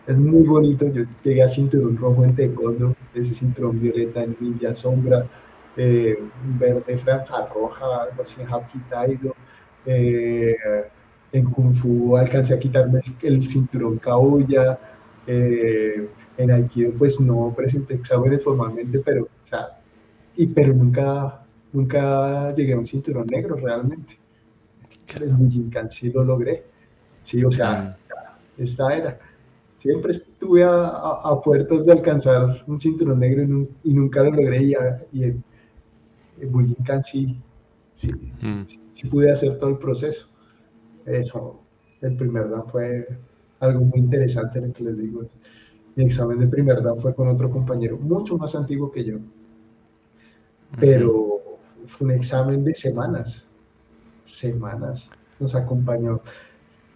es muy bonito, yo llegué a cinturón rojo en taekwondo, ese cinturón violeta en ninja sombra, eh, verde franja roja, algo así en Hapkitaido, eh, en Kung Fu alcancé a quitarme el, cinturón Kaoya, eh, en Aikido pues no presenté exámenes formalmente, pero, o sea, y, pero nunca, nunca llegué a un cinturón negro realmente. En Bujinkan sí lo logré, sí, o sea, mm. esta era. Siempre estuve a, puertas de alcanzar un cinturón negro y, nunca lo logré y, y en, en sí, sí, mm. sí pude hacer todo el proceso eso, el primer dan fue algo muy interesante lo que les digo. Mi examen de primer dan fue con otro compañero, mucho más antiguo que yo, pero fue un examen de semanas, semanas, nos acompañó.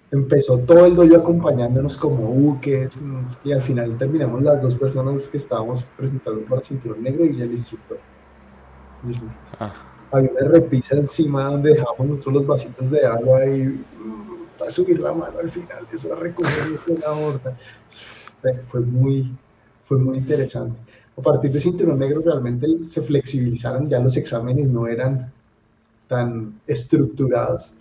Empezó todo el doyo acompañándonos como buques y al final terminamos las dos personas que estábamos presentando para cinturón negro y el instructor. Ah. Había una repisa encima donde dejamos nosotros los vasitos de agua y para subir la mano al final, eso a recoger eso en la horta. Fue muy, fue muy interesante. A partir de Cinturón Negro realmente se flexibilizaron, ya los exámenes no eran tan estructurados.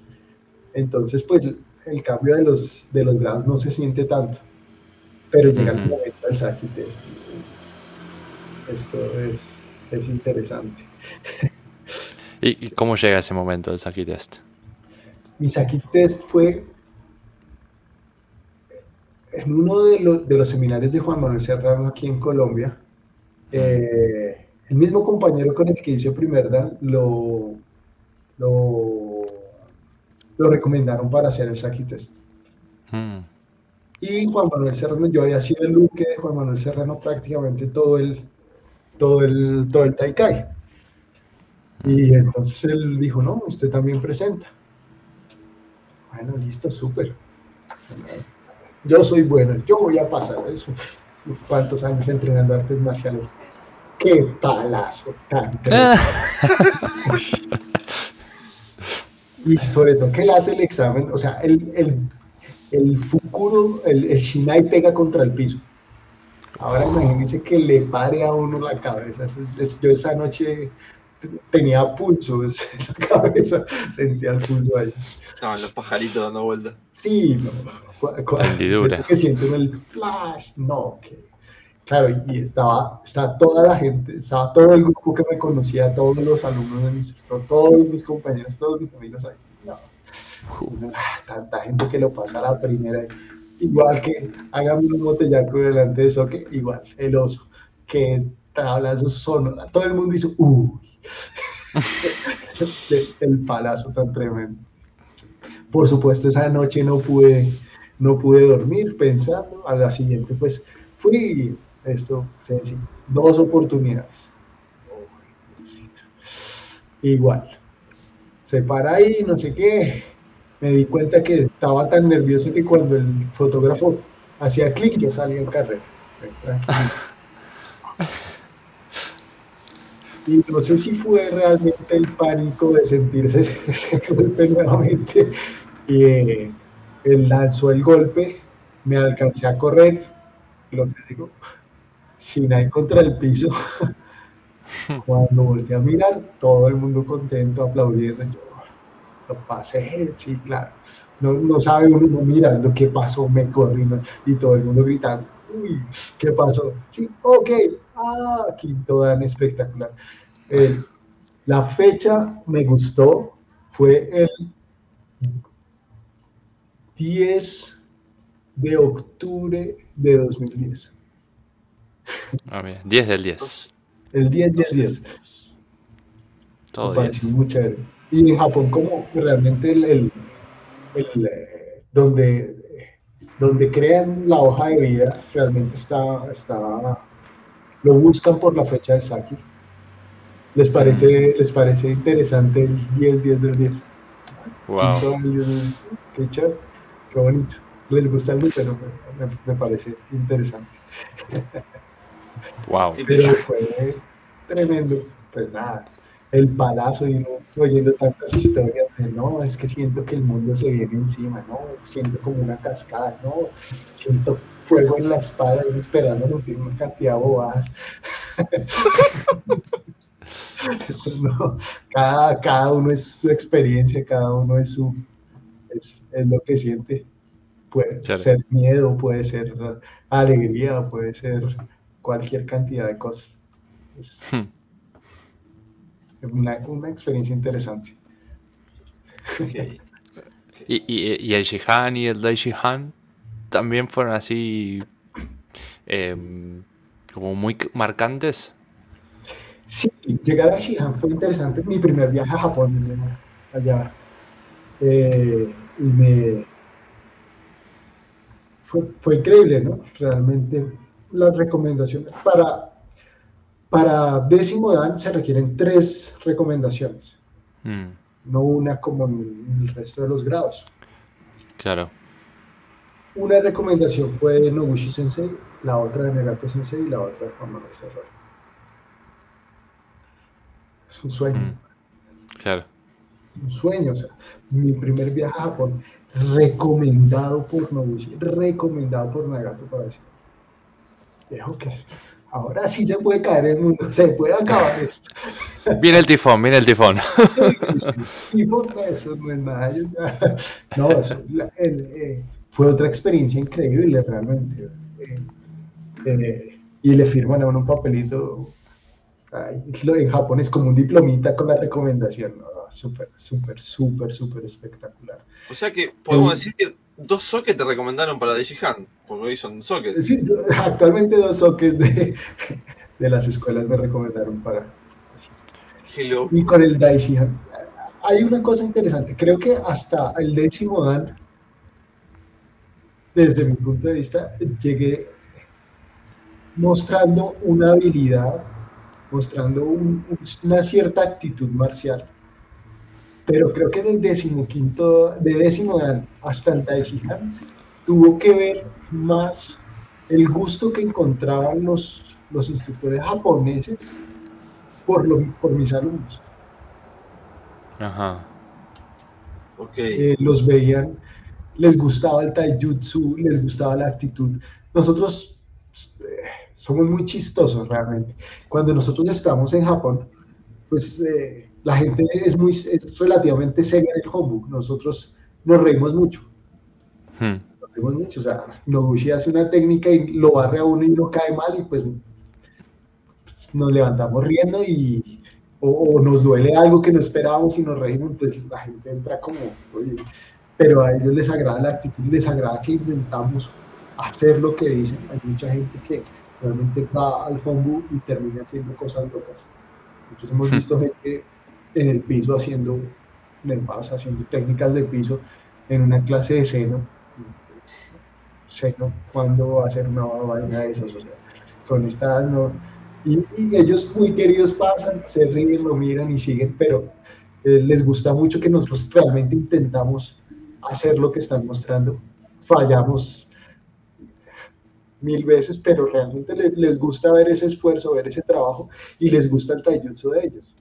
Entonces, pues el cambio de los, de los grados no se siente tanto. Pero llega el momento del Saki Test. Esto es, es interesante. ¿Y, cómo llega ese momento del Saki Test? mi Saki Test fue en uno de, los seminarios de Juan Manuel Serrano aquí en Colombia. Eh, el mismo compañero con el que hice primer dan lo, lo, recomendaron para hacer el Saki Test. Mm. Y Juan Manuel Serrano, yo había sido el luque de Juan Manuel Serrano prácticamente todo el, todo el, todo el Taikai. Y entonces él dijo, no, usted también presenta. Bueno, listo, súper. Yo soy bueno, yo voy a pasar eso. ¿Cuántos años entrenando artes marciales? ¡Qué palazo tan Y sobre todo que él hace el examen, o sea, el, el, el Fukuro, el, el Shinai pega contra el piso. Ahora imagínense que le pare a uno la cabeza. Yo esa noche tenía pulso en la cabeza, sentía el pulso ahí. Estaban los pajaritos dando vueltas. Sí, no. Eso que sienten el flash, no, que. Claro, y estaba, estaba toda la gente, estaba todo el grupo que me conocía, todos los alumnos de mis, todos mis compañeros, todos mis amigos ahí. No. Ah, tanta gente que lo pasa a la primera. Igual que hagan un botellaco delante de eso, que igual, el oso, que tablazo sonora, todo el mundo hizo, uy, el palazo tan tremendo. Por supuesto, esa noche no pude, no pude dormir pensando. A la siguiente, pues fui, esto, dos oportunidades. Igual. Se para ahí, no sé qué. Me di cuenta que estaba tan nervioso que cuando el fotógrafo hacía clic, yo salía en carrera. Y no sé si fue realmente el pánico de sentirse ese golpe nuevamente. Y eh, él lanzó el golpe, me alcancé a correr, lo que digo, sin ir contra el piso. Cuando volteé a mirar, todo el mundo contento, aplaudiendo. Yo lo pasé, sí, claro. No, no sabe uno mirando qué pasó, me corrí y todo el mundo gritando uy, ¿qué pasó? Sí, ok, ah, quinto dan espectacular. la fecha me gustó, fue el 10 de octubre de 2010. Ah, mira, 10 del 10. El 10, 10, 10. Todo 10. Muy chévere. Y en Japón, como realmente el, el, el eh, donde donde crean la hoja de vida, realmente está, está lo buscan por la fecha del Saki. ¿Les parece, les parece interesante el 10-10 del 10? Wow. Qué chévere, qué bonito. Les gusta el pero me, me parece interesante. Wow. Pero fue tremendo. Pues nada, el palazo y uno oyendo tantas historias de no, es que siento que el mundo se viene encima, no, siento como una cascada, no, siento fuego en la espada y esperando no tiene una cantidad de bobadas. no, cada, cada uno es su experiencia, cada uno es su es, es lo que siente. Puede Claro. ser miedo, puede ser alegría, puede ser cualquier cantidad de cosas. Es Hmm. una, una experiencia interesante. ¿Y, y, y el Shihan y el Daishihan también fueron así em, como muy marcantes? Sí, llegar a Shihan fue interesante. Mi primer viaje a Japón, allá. Eh, y me. Fue, fue increíble, ¿no? Realmente las recomendaciones. Para, para décimo dan se requieren tres recomendaciones, Mm, no una como en el resto de los grados. claro. Una recomendación fue de Noguchi Sensei, la otra de Nagato Sensei y la otra de Juan Manuel Serrano. Es un sueño. Mm, claro. un sueño, o sea, mi primer viaje a Japón, recomendado por Noguchi, recomendado por Nagato para decir, que ahora sí se puede caer el mundo, se puede acabar esto. Viene el tifón, viene el tifón. Por eso no es nada. No, eso, la- el, eh, fue otra experiencia increíble realmente. eh, eh, y le firman a uno un papelito. ay, lo- en Japón es como un diplomita con la recomendación. ¿no? Súper, súper, súper, súper espectacular. O sea que podemos decir que dos sockets te recomendaron para Daishihan, porque hoy son sockets. Sí, actualmente dos soques de, de las escuelas me recomendaron para. Y con el Daishihan. Hay una cosa interesante. Creo que hasta el décimo Dan, desde mi punto de vista, llegué mostrando una habilidad, mostrando un- una cierta actitud marcial. Pero creo que del décimo quinto, de décimo Dan hasta el Daishihan, tuvo que ver más el gusto que encontraban los, los instructores japoneses por, lo- por mis alumnos. Ajá. Ok. Eh, los veían, les gustaba el taijutsu, les gustaba la actitud. Nosotros eh, somos muy chistosos realmente. Cuando nosotros estamos en Japón, pues eh, la gente es, muy, es relativamente seria en el hombu. Nosotros nos reímos mucho. Hmm, Nos reímos mucho. O sea, Noguchi hace una técnica y lo barre a uno y no cae mal y pues nos levantamos riendo y o, o nos duele algo que no esperábamos y nos reímos, entonces la gente entra como, oye, pero a ellos les agrada la actitud, les agrada que intentamos hacer lo que dicen. Hay mucha gente que realmente va al hombu y termina haciendo cosas locas. Nosotros hemos visto gente en el piso haciendo haciendo técnicas de piso en una clase de seno. Seno, ¿cuándo va a hacer una vaina de esas? O sea, con esta no. Y, y ellos muy queridos pasan, se ríen, lo miran y siguen, pero eh, les gusta mucho que nosotros realmente intentamos hacer lo que están mostrando. Fallamos mil veces, pero realmente les, les gusta ver ese esfuerzo, ver ese trabajo y les gusta el taijutsu de ellos.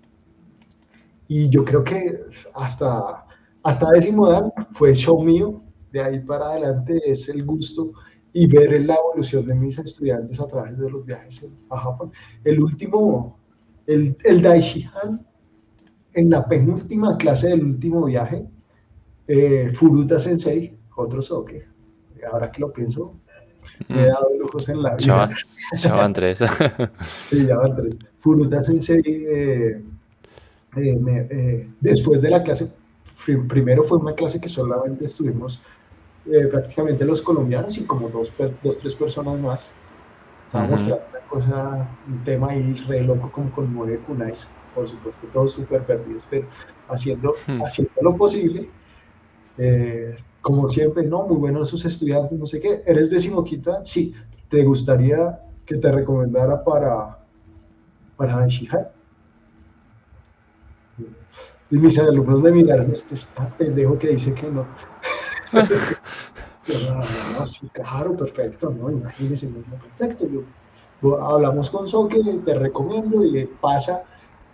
Y yo creo que hasta, hasta décimo dan fue show mío, de ahí para adelante es el gusto y ver la evolución de mis estudiantes a través de los viajes a Japón. El último, el, el Daishihan, en la penúltima clase del último viaje, eh, Furuta Sensei, otro soke, ahora que lo pienso, me he mm, dado lujos en la vida. ya van tres. Sí, ya van tres. Furuta Sensei, eh, eh, me- eh, después de la clase, prim- primero fue una clase que solamente estuvimos eh, prácticamente los colombianos y como dos, dos tres personas más. Estaba Ujú. mostrando una cosa, un tema ahí re loco como con nueve kunais, por supuesto, todos súper perdidos, pero haciendo, Hmm. haciendo lo posible. Eh, como siempre, no, muy buenos sus estudiantes, no sé qué. ¿Eres decimoquinta? Sí. ¿Te gustaría que te recomendara para, para Shihan? Y mis alumnos me miraron, este está pendejo que dice que no. Yo, no, no, no, sí, claro, perfecto, ¿no? Imagínense, no, perfecto. Yo, hablamos con Soque, te recomiendo, y pasa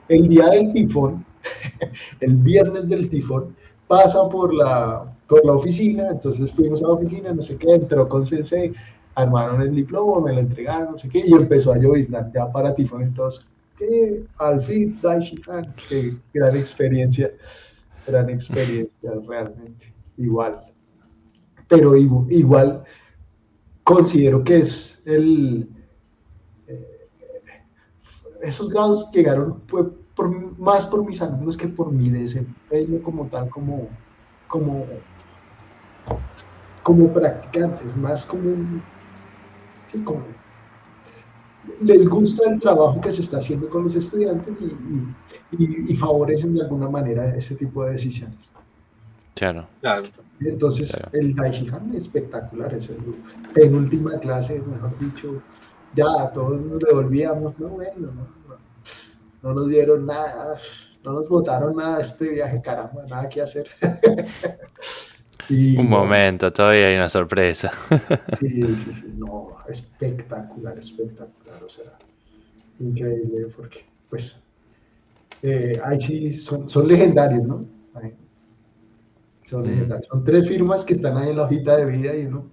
el día del tifón, el viernes del tifón, pasa por la, por la oficina, entonces fuimos a la oficina, no sé qué, entró con Sensei, armaron el diploma, me lo entregaron, no sé qué, y empezó a lloviznar ya para tifón, entonces, que al fin, Daishihan, qué gran experiencia, gran experiencia realmente, igual. Pero igual considero que es el... Eh, esos grados llegaron más por mis alumnos que por mi desempeño como tal, como, como, como practicantes, más como, sí, como les gusta el trabajo que se está haciendo con los estudiantes y, y favorecen de alguna manera ese tipo de decisiones. Claro. claro. Entonces, el Daishihan es espectacular, es el penúltima clase, mejor dicho, ya todos nos devolvíamos, no, bueno, no, nos dieron nada, no nos votaron nada este viaje, caramba, nada que hacer. Un momento, todavía hay una sorpresa. sí, sí, sí, no, espectacular, espectacular, o sea, increíble, porque, pues, eh, ahí sí son, son legendarios, ¿no? Son, tres firmas que están ahí en la hojita de vida y uno,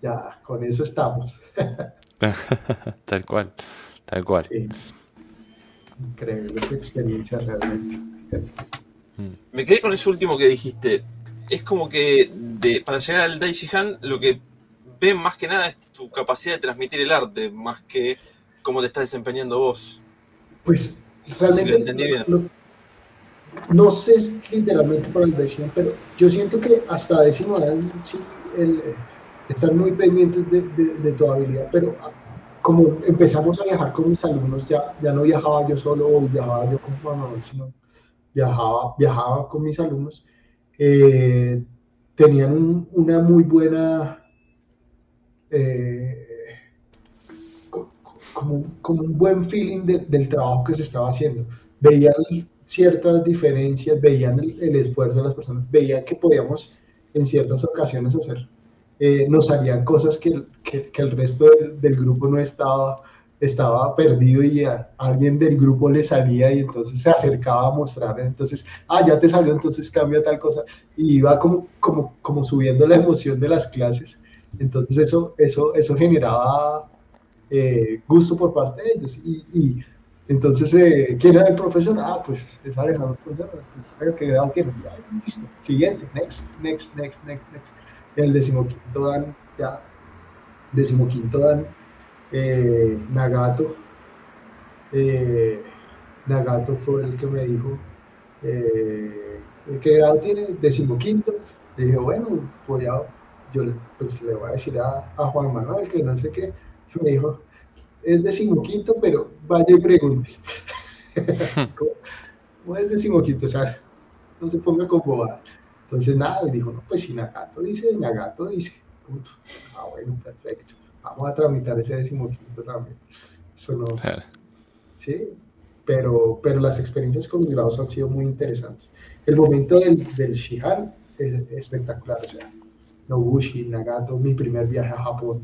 ya, con eso estamos. tal cual, tal cual. Sí. Increíble esa experiencia realmente. Mm. Me quedé con eso último que dijiste. Es como que de, para llegar al Daishihan lo que ven más que nada es tu capacidad de transmitir el arte, más que cómo te estás desempeñando vos. Pues realmente lo entendí bien no sé literalmente por el Daishihan, pero yo siento que hasta décimo dan sí, el, eh, estar muy pendientes de, de, tu habilidad, pero como empezamos a viajar con mis alumnos, ya, ya no viajaba yo solo o viajaba yo con Juan Manuel, sino viajaba, viajaba con mis alumnos, eh, tenían una muy buena, eh, como, como, un buen feeling del trabajo que se estaba haciendo. Veían ciertas diferencias, veían el, esfuerzo de las personas, veían que podíamos en ciertas ocasiones hacer, eh, nos salían cosas que, que, el resto del, grupo no estaba, estaba perdido y a alguien del grupo le salía y entonces se acercaba a mostrar, entonces, ah, ya te salió, entonces cambia tal cosa, y iba como, como, como subiendo la emoción de las clases, entonces eso, eso, eso generaba eh, gusto por parte de ellos y, y entonces, eh, ¿quién era el profesor? Ah, pues es Alejandro. Entonces, ¿qué grado tiene? Ya, listo. Siguiente, next, next, next, next, next. El decimoquinto dan, ya, decimoquinto dan, eh, Nagato. Eh, Nagato fue el que me dijo, eh, ¿qué grado tiene? Decimoquinto. Le dije, bueno, pues ya, yo pues, le voy a decir a, a Juan Manuel que no sé qué. Me dijo, es decimoquinto, pero vaya y pregunte. ¿Cómo es decimoquinto? O sea, no se ponga con bobada. Entonces, nada, y dijo, no, pues si Nagato dice, Nagato dice. Ah, bueno, perfecto. Vamos a tramitar ese decimoquinto también. Eso no. Sí, pero, pero las experiencias con los grados han sido muy interesantes. El momento del, del Shihan es espectacular. O sea, Nobushi, Nagato, mi primer viaje a Japón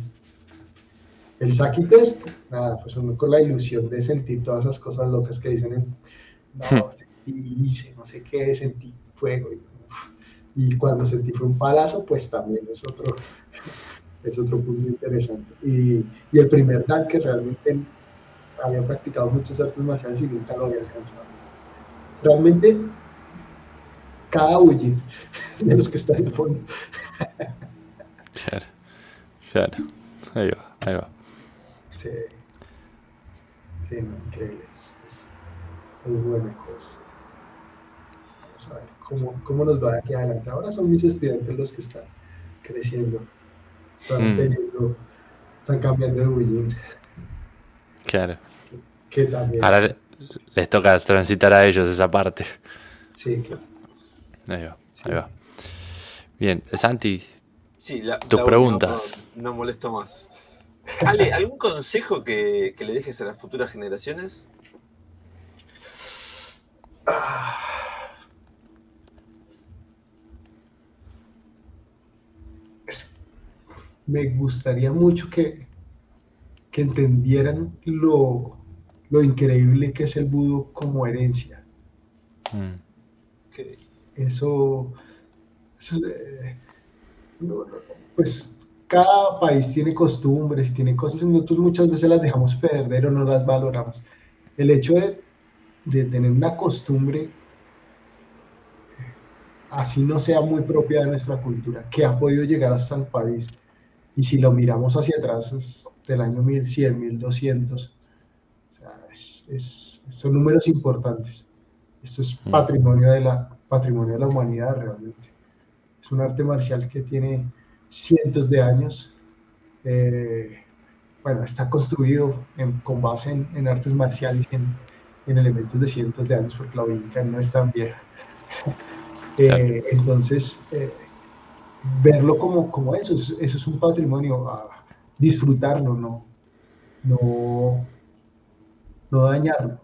el Saki Test, nada, pues uno con la ilusión de sentir todas esas cosas locas que dicen, en, no, hmm. sentí, no sé qué, sentí fuego. Y, cuando sentí fue un palazo, pues también es otro, es otro punto interesante. Y, y el primer Dan que realmente había practicado muchas artes marciales y nunca lo había alcanzado. Realmente, cada huye de los que están en el fondo. Claro, claro. Ahí va, ahí va. Sí, sí, increíble. Es, es, buena cosa. Vamos a ver cómo, cómo nos va aquí adelante. Ahora son mis estudiantes los que están creciendo, están mm. teniendo, están cambiando de bullín. Claro. Que, también. Ahora les toca transitar a ellos esa parte. Sí, claro. Ahí va, ahí va. Bien, Santi, sí, la, tus preguntas. No, no, molesto más. Ale, ¿algún consejo que, le dejes a las futuras generaciones? Ah, me gustaría mucho que, que entendieran lo, lo increíble que es el budo como herencia. Mm. Ok. Eso, eso, eh, pues cada país tiene costumbres, tiene cosas, y nosotros muchas veces las dejamos perder o no las valoramos. El hecho de, de tener una costumbre, así no sea muy propia de nuestra cultura, que ha podido llegar hasta el país, y si lo miramos hacia atrás, es del año 1100, 1200, o sea, es- es- son números importantes. Esto es Mm. patrimonio de la, patrimonio de la humanidad realmente. Es un arte marcial que tiene cientos de años. eh, bueno, está construido en- con base en, en artes marciales, en, en elementos de cientos de años, porque la Wicca no es tan vieja. Eh, Entonces, eh, verlo como, como eso, es- eso es un patrimonio, a disfrutarlo, no, no, no dañarlo.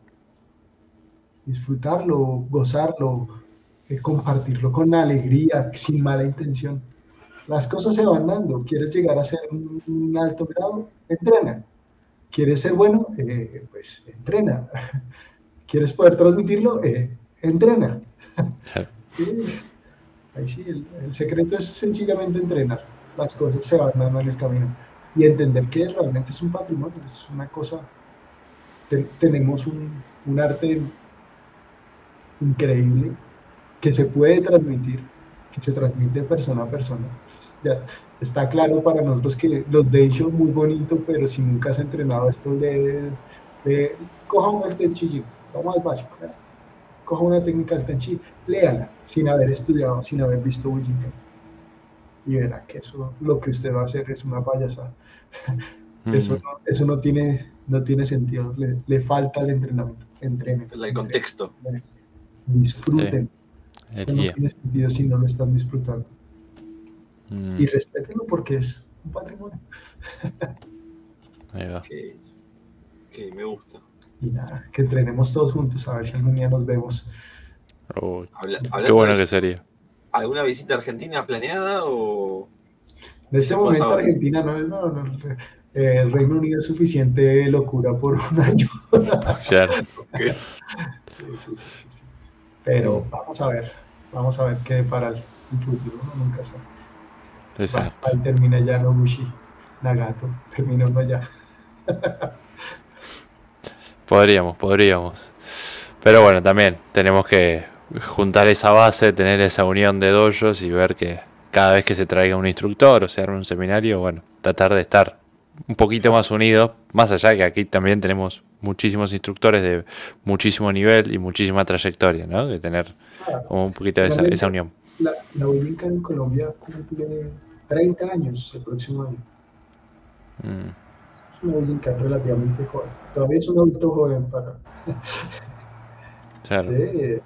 Disfrutarlo, gozarlo, eh, compartirlo con alegría, sin mala intención. Las cosas se van dando. ¿Quieres llegar a ser un, un alto grado? Entrena. ¿Quieres ser bueno? Eh, pues entrena. ¿Quieres poder transmitirlo? Eh, entrena. Ahí sí, el, secreto es sencillamente entrenar. Las cosas se van dando en el camino. Y entender que realmente es un patrimonio, es una cosa. te- tenemos un, un arte increíble que se puede transmitir, que se transmite de persona a persona. Ya está claro para nosotros que los Deisho muy bonito, pero si nunca has entrenado esto, le, le- coja un el Tenchi, vamos al básico. ¿verdad? Coja una técnica del Tenchi, léala, sin haber estudiado, sin haber visto Bujinkan. Y verá que eso, lo que usted va a hacer es una payasada. Eso, Mm. no, eso no, tiene, no tiene sentido, le, le falta el entrenamiento. Entrenen, El contexto. entrenen, disfruten. El Esto no tiene sentido si no lo están disfrutando. Mm, Y respétenlo porque es un patrimonio. ahí va. Ok. Ok, me gusta. Y nada, que entrenemos todos juntos a ver si algún día nos vemos. Habla- qué bueno que sería. ¿Alguna visita a Argentina planeada o En este momento. Argentina no es, no, no, eh, el Reino Unido es suficiente locura por un año. Claro. Sí, sí, sí, sí, sí. Pero vamos a ver, vamos a ver qué para el futuro, uno nunca sabe. Va, Exacto. ahí termina ya Nobushi Nagato, termina uno ya. Podríamos, podríamos. Pero bueno, también tenemos que juntar esa base, tener esa unión de dojos y ver que cada vez que se traiga un instructor o se arme un seminario, bueno, tratar de estar un poquito más unidos, más allá que aquí también tenemos muchísimos instructores de muchísimo nivel y muchísima trayectoria, ¿no? De tener como un poquito de esa, esa unión. La, la en Colombia cumple 30 años el próximo año. Mm, Es una relativamente joven. Todavía es un adulto joven para... claro. Sí,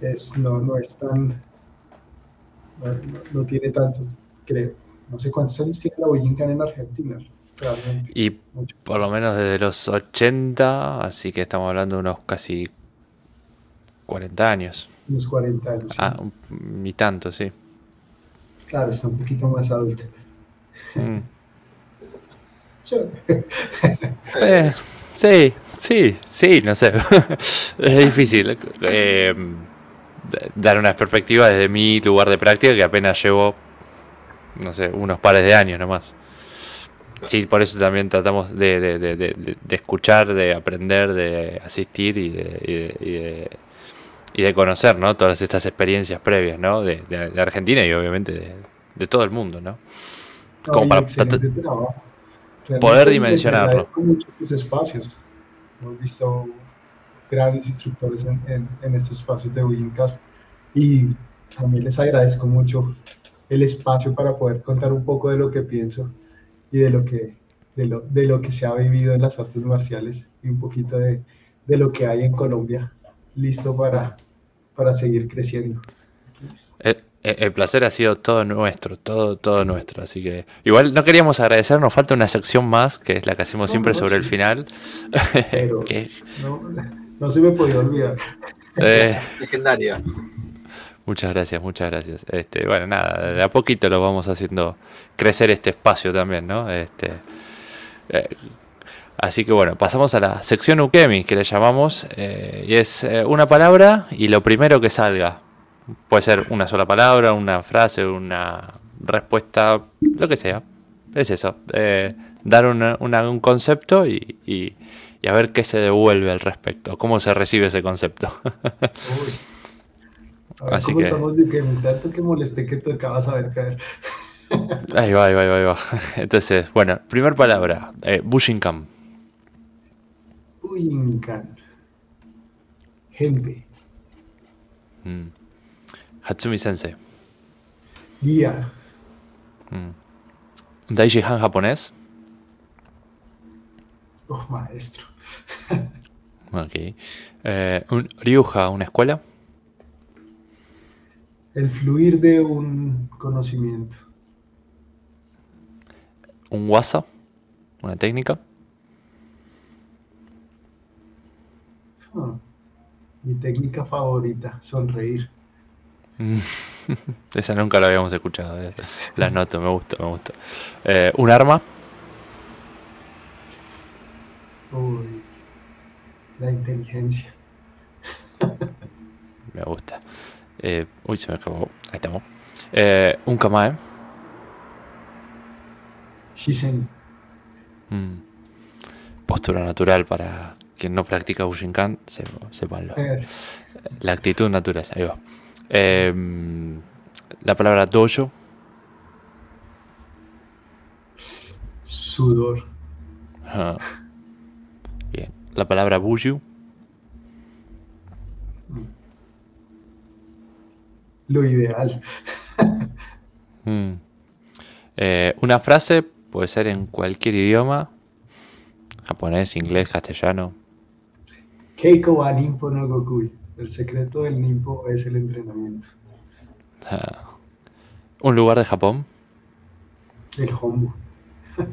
es, no, no es tan... No, no- tiene tantos, creo. No sé cuántos años tiene la Boyinka en Argentina. Realmente. Y Mucho. por lo menos desde los 80, así que estamos hablando de unos casi 40 años. Unos 40 años. sí. Ah, un- ni tanto, sí. Claro, está un poquito más adulto. Mm. Sí. Eh, sí, sí, sí, no sé. es difícil eh, dar una perspectiva desde mi lugar de práctica que apenas llevo, no sé, unos pares de años nomás. Sí, por eso también tratamos de, de- escuchar, de aprender, de asistir y de, y de- y de- y de conocer, ¿no? Todas estas experiencias previas, ¿no? De, de- de Argentina y obviamente de, de todo el mundo, ¿no? Como para poder Realmente les dimensionarlo. agradezco mucho sus espacios. Hemos visto grandes instructores en, en- en estos espacios de Wincast y también les agradezco mucho el espacio para poder contar un poco de lo que pienso y de lo que, de lo, de lo que se ha vivido en las artes marciales y un poquito de, de lo que hay en Colombia listo para, para seguir creciendo. El, el- el placer ha sido todo nuestro, todo, todo nuestro. Así que igual no queríamos agradecer, nos falta una sección más, que es la que hacemos No, siempre no, sobre el final. Pero no, no se me podía olvidar. eh, Legendaria. Muchas gracias, muchas gracias. Este, bueno, nada, de a poquito lo vamos haciendo crecer este espacio también, ¿no? Este, eh, así que bueno, pasamos a la sección Ukemi, que le llamamos, eh, y es eh, una palabra y lo primero que salga. Puede ser una sola palabra, una frase, una respuesta, lo que sea. Es eso, dar un concepto y, y, a ver qué se devuelve al respecto, cómo se recibe ese concepto. Así ¿cómo que... estamos de que tanto que molesté que tocaba saber caer? ahí va, ahí va, ahí va. Entonces, bueno, primer palabra, eh, Bushinkan. Bushinkan. Gente. Mm. Hatsumi Sensei. Guía. Mm. Daiji Han japonés. Oh, maestro. ok. Eh, un Ryuja, una escuela el fluir de un conocimiento. ¿Un WhatsApp? ¿Una técnica? Ah, mi técnica favorita, sonreír. Esa nunca la habíamos escuchado. Eh. La noto, me gusta, me gusta. Eh, ¿Un arma? Uy, la inteligencia. me gusta. Eh, uy, se me acabó. Ahí estamos. Eh, un Kamae. Shisen. Mm. Postura natural para quien no practica Bushinkan, sepanlo. La actitud natural, ahí va. Em, la palabra dojo. Sudor. Bien. La palabra buju. lo ideal. Mm. Eh, una frase puede ser en cualquier idioma, japonés, inglés, castellano. Keiko wa Nimpo no Gokui. El secreto del Nimpo es el entrenamiento. Ah. ¿Un lugar de Japón? El Hombu.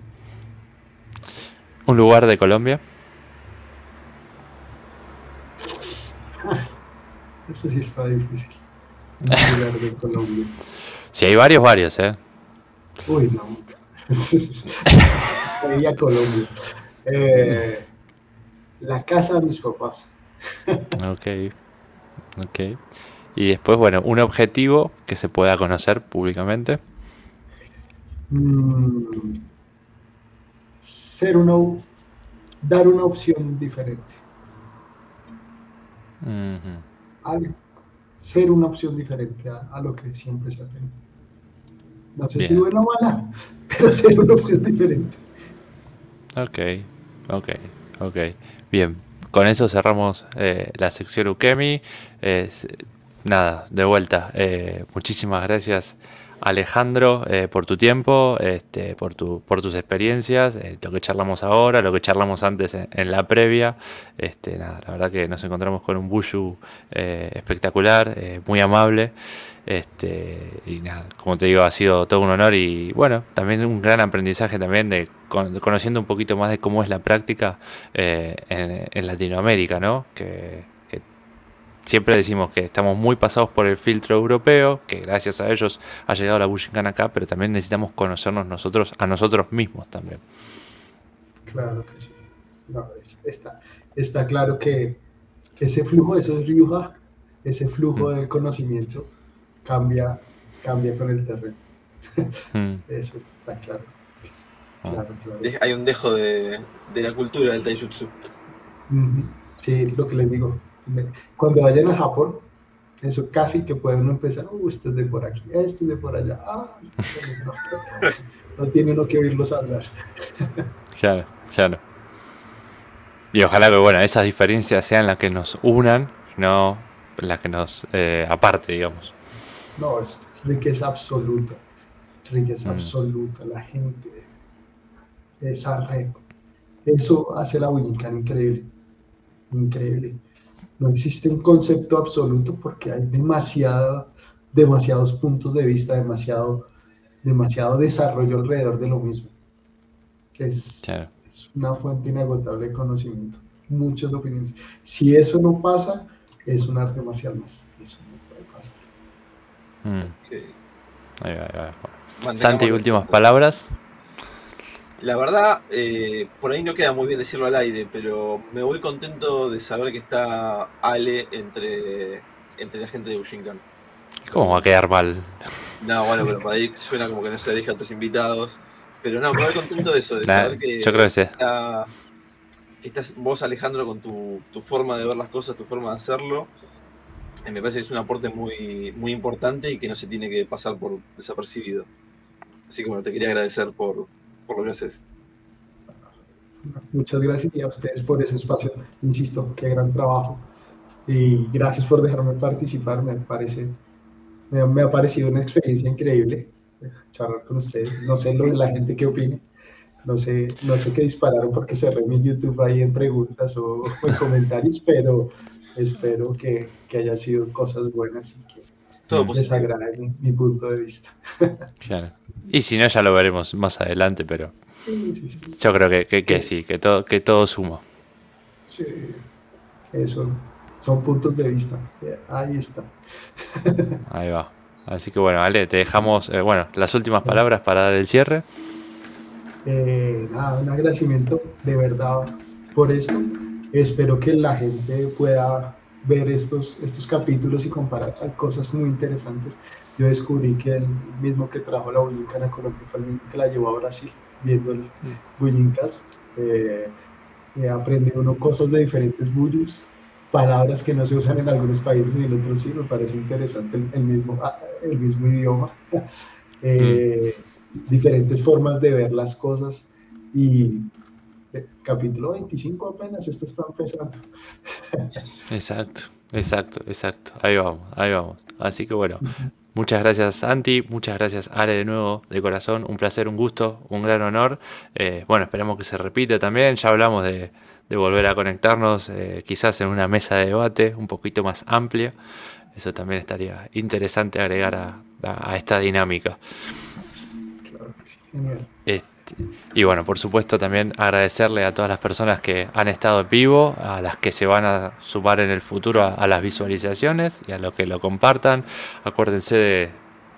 ¿Un lugar de Colombia? Eso sí está difícil. de Colombia. Sí, hay varios, varios, ¿eh? Uy, no. Sería Colombia. Eh, la casa de mis papás. ok. Ok. Y después, bueno, un objetivo que se pueda conocer públicamente. Mm, ser uno, dar una opción diferente. Uh ser una opción diferente a, lo que siempre se ha tenido. No sé si buena o mala, pero ser una opción diferente. Ok, ok, ok. Bien, con eso cerramos eh, la sección Ukemi. nada, de vuelta. Eh, muchísimas gracias Alejandro, eh, por tu tiempo, este, por, tu, por tus experiencias, eh, lo que charlamos ahora, lo que charlamos antes en, la previa. Este, nada, la verdad que nos encontramos con un Bushu eh, espectacular, muy amable. Este, y nada, como te digo, ha sido todo un honor y bueno, también un gran aprendizaje también de conociendo un poquito más de cómo es la práctica en, en, Latinoamérica, ¿no? Que, siempre decimos que estamos muy pasados por el filtro europeo, que gracias a ellos ha llegado la Bushinkan acá, pero también necesitamos conocernos nosotros a nosotros mismos también. Claro que sí. está, está claro que, ese flujo, eso es Ryuha, ese flujo mm. del conocimiento cambia, cambia con el terreno. Mm. Eso está claro. Ah. Hay un dejo de, la cultura del taijutsu. Sí, lo que les digo cuando vayan a Japón, eso casi que puede uno empezar, uh, este es de por aquí, este es de por allá, ah, este no, tiene uno que oírlos hablar. claro, claro. Y ojalá que, bueno, esas diferencias sean las que nos unan y no las que nos eh, aparte, digamos. No, es riqueza absoluta, riqueza mm. absoluta, la gente, esa red. Eso hace la Wincan increíble, increíble no existe un concepto absoluto porque hay demasiado, demasiados puntos de vista, demasiado, demasiado desarrollo alrededor de lo mismo. Es, es una fuente inagotable de conocimiento, muchas opiniones. Si eso no pasa, es un arte marcial más. Eso no puede pasar. Mm. Que Ahí va, ahí va. mantengamos Santi, últimas palabras. La verdad, eh, por ahí no queda muy bien decirlo al aire, pero me voy contento de saber que está Ale entre, entre la gente de Bushinkan. ¿Cómo va a quedar mal? No, bueno, pero por ahí suena como que no se le deja a tus invitados. Pero no, me voy contento de eso, de Nah, saber que, yo creo que sí. está- que estás vos, Alejandro, con tu, tu forma de ver las cosas, tu forma de hacerlo. Eh, me parece que es un aporte muy, muy importante y que no se tiene que pasar por desapercibido. Así que bueno, te quería agradecer por, por lo que haces. Muchas gracias y a ustedes por ese espacio. Insisto, qué gran trabajo. Y gracias por dejarme participar. Me parece, me, me ha parecido una experiencia increíble charlar con ustedes. No sé lo de la gente que opine. No sé, no sé qué dispararon porque cerré mi YouTube ahí en preguntas o en comentarios, pero espero que, que haya sido cosas buenas y que Todo positivo. mi, mi punto de vista. Claro. Y si no, ya lo veremos más adelante, pero Sí, sí, sí. yo creo que, que, que sí, que todo, que todo suma. Sí, eso son puntos de vista. Ahí está. Ahí va. Así que bueno, Ale, te dejamos, eh, bueno, las últimas palabras para dar el cierre. Eh, nada, un agradecimiento de verdad por esto. Espero que la gente pueda ver estos, estos capítulos y comparar. Cosas muy interesantes. Yo descubrí que el mismo que trajo la Bullincana a Colombia fue el mismo que la llevó a Brasil, viendo el Bullincast. Eh, eh, aprende uno cosas de diferentes bullus, palabras que no se usan en algunos países y en otros sí, me parece interesante el, el mismo, ah, el mismo idioma. Eh, Diferentes formas de ver las cosas y capítulo 25 apenas, esto está empezando. Exacto, exacto, exacto. Ahí vamos, ahí vamos. Así que bueno, muchas gracias Santi, muchas gracias Ale de nuevo, de corazón. Un placer, un gusto, un gran honor. Eh, bueno, esperamos que se repita también. Ya hablamos de, de volver a conectarnos, eh, quizás en una mesa de debate un poquito más amplia. Eso también estaría interesante agregar a, a- a esta dinámica. Claro que sí, genial. Este, y bueno, por supuesto también agradecerle a todas las personas que han estado en vivo, a las que se van a sumar en el futuro a, las visualizaciones y a los que lo compartan. Acuérdense de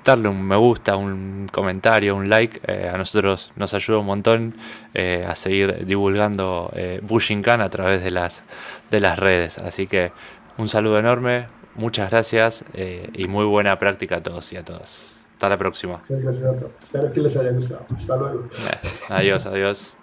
darle un me gusta, un comentario, un like. eh, a nosotros nos ayuda un montón eh, a seguir divulgando eh, Bushinkan a través de las, de las redes. Así que un saludo enorme, muchas gracias eh, y muy buena práctica a todos y a todas. Hasta la próxima. Muchas gracias a todos. Espero que les haya gustado. Hasta luego. Adiós, adiós.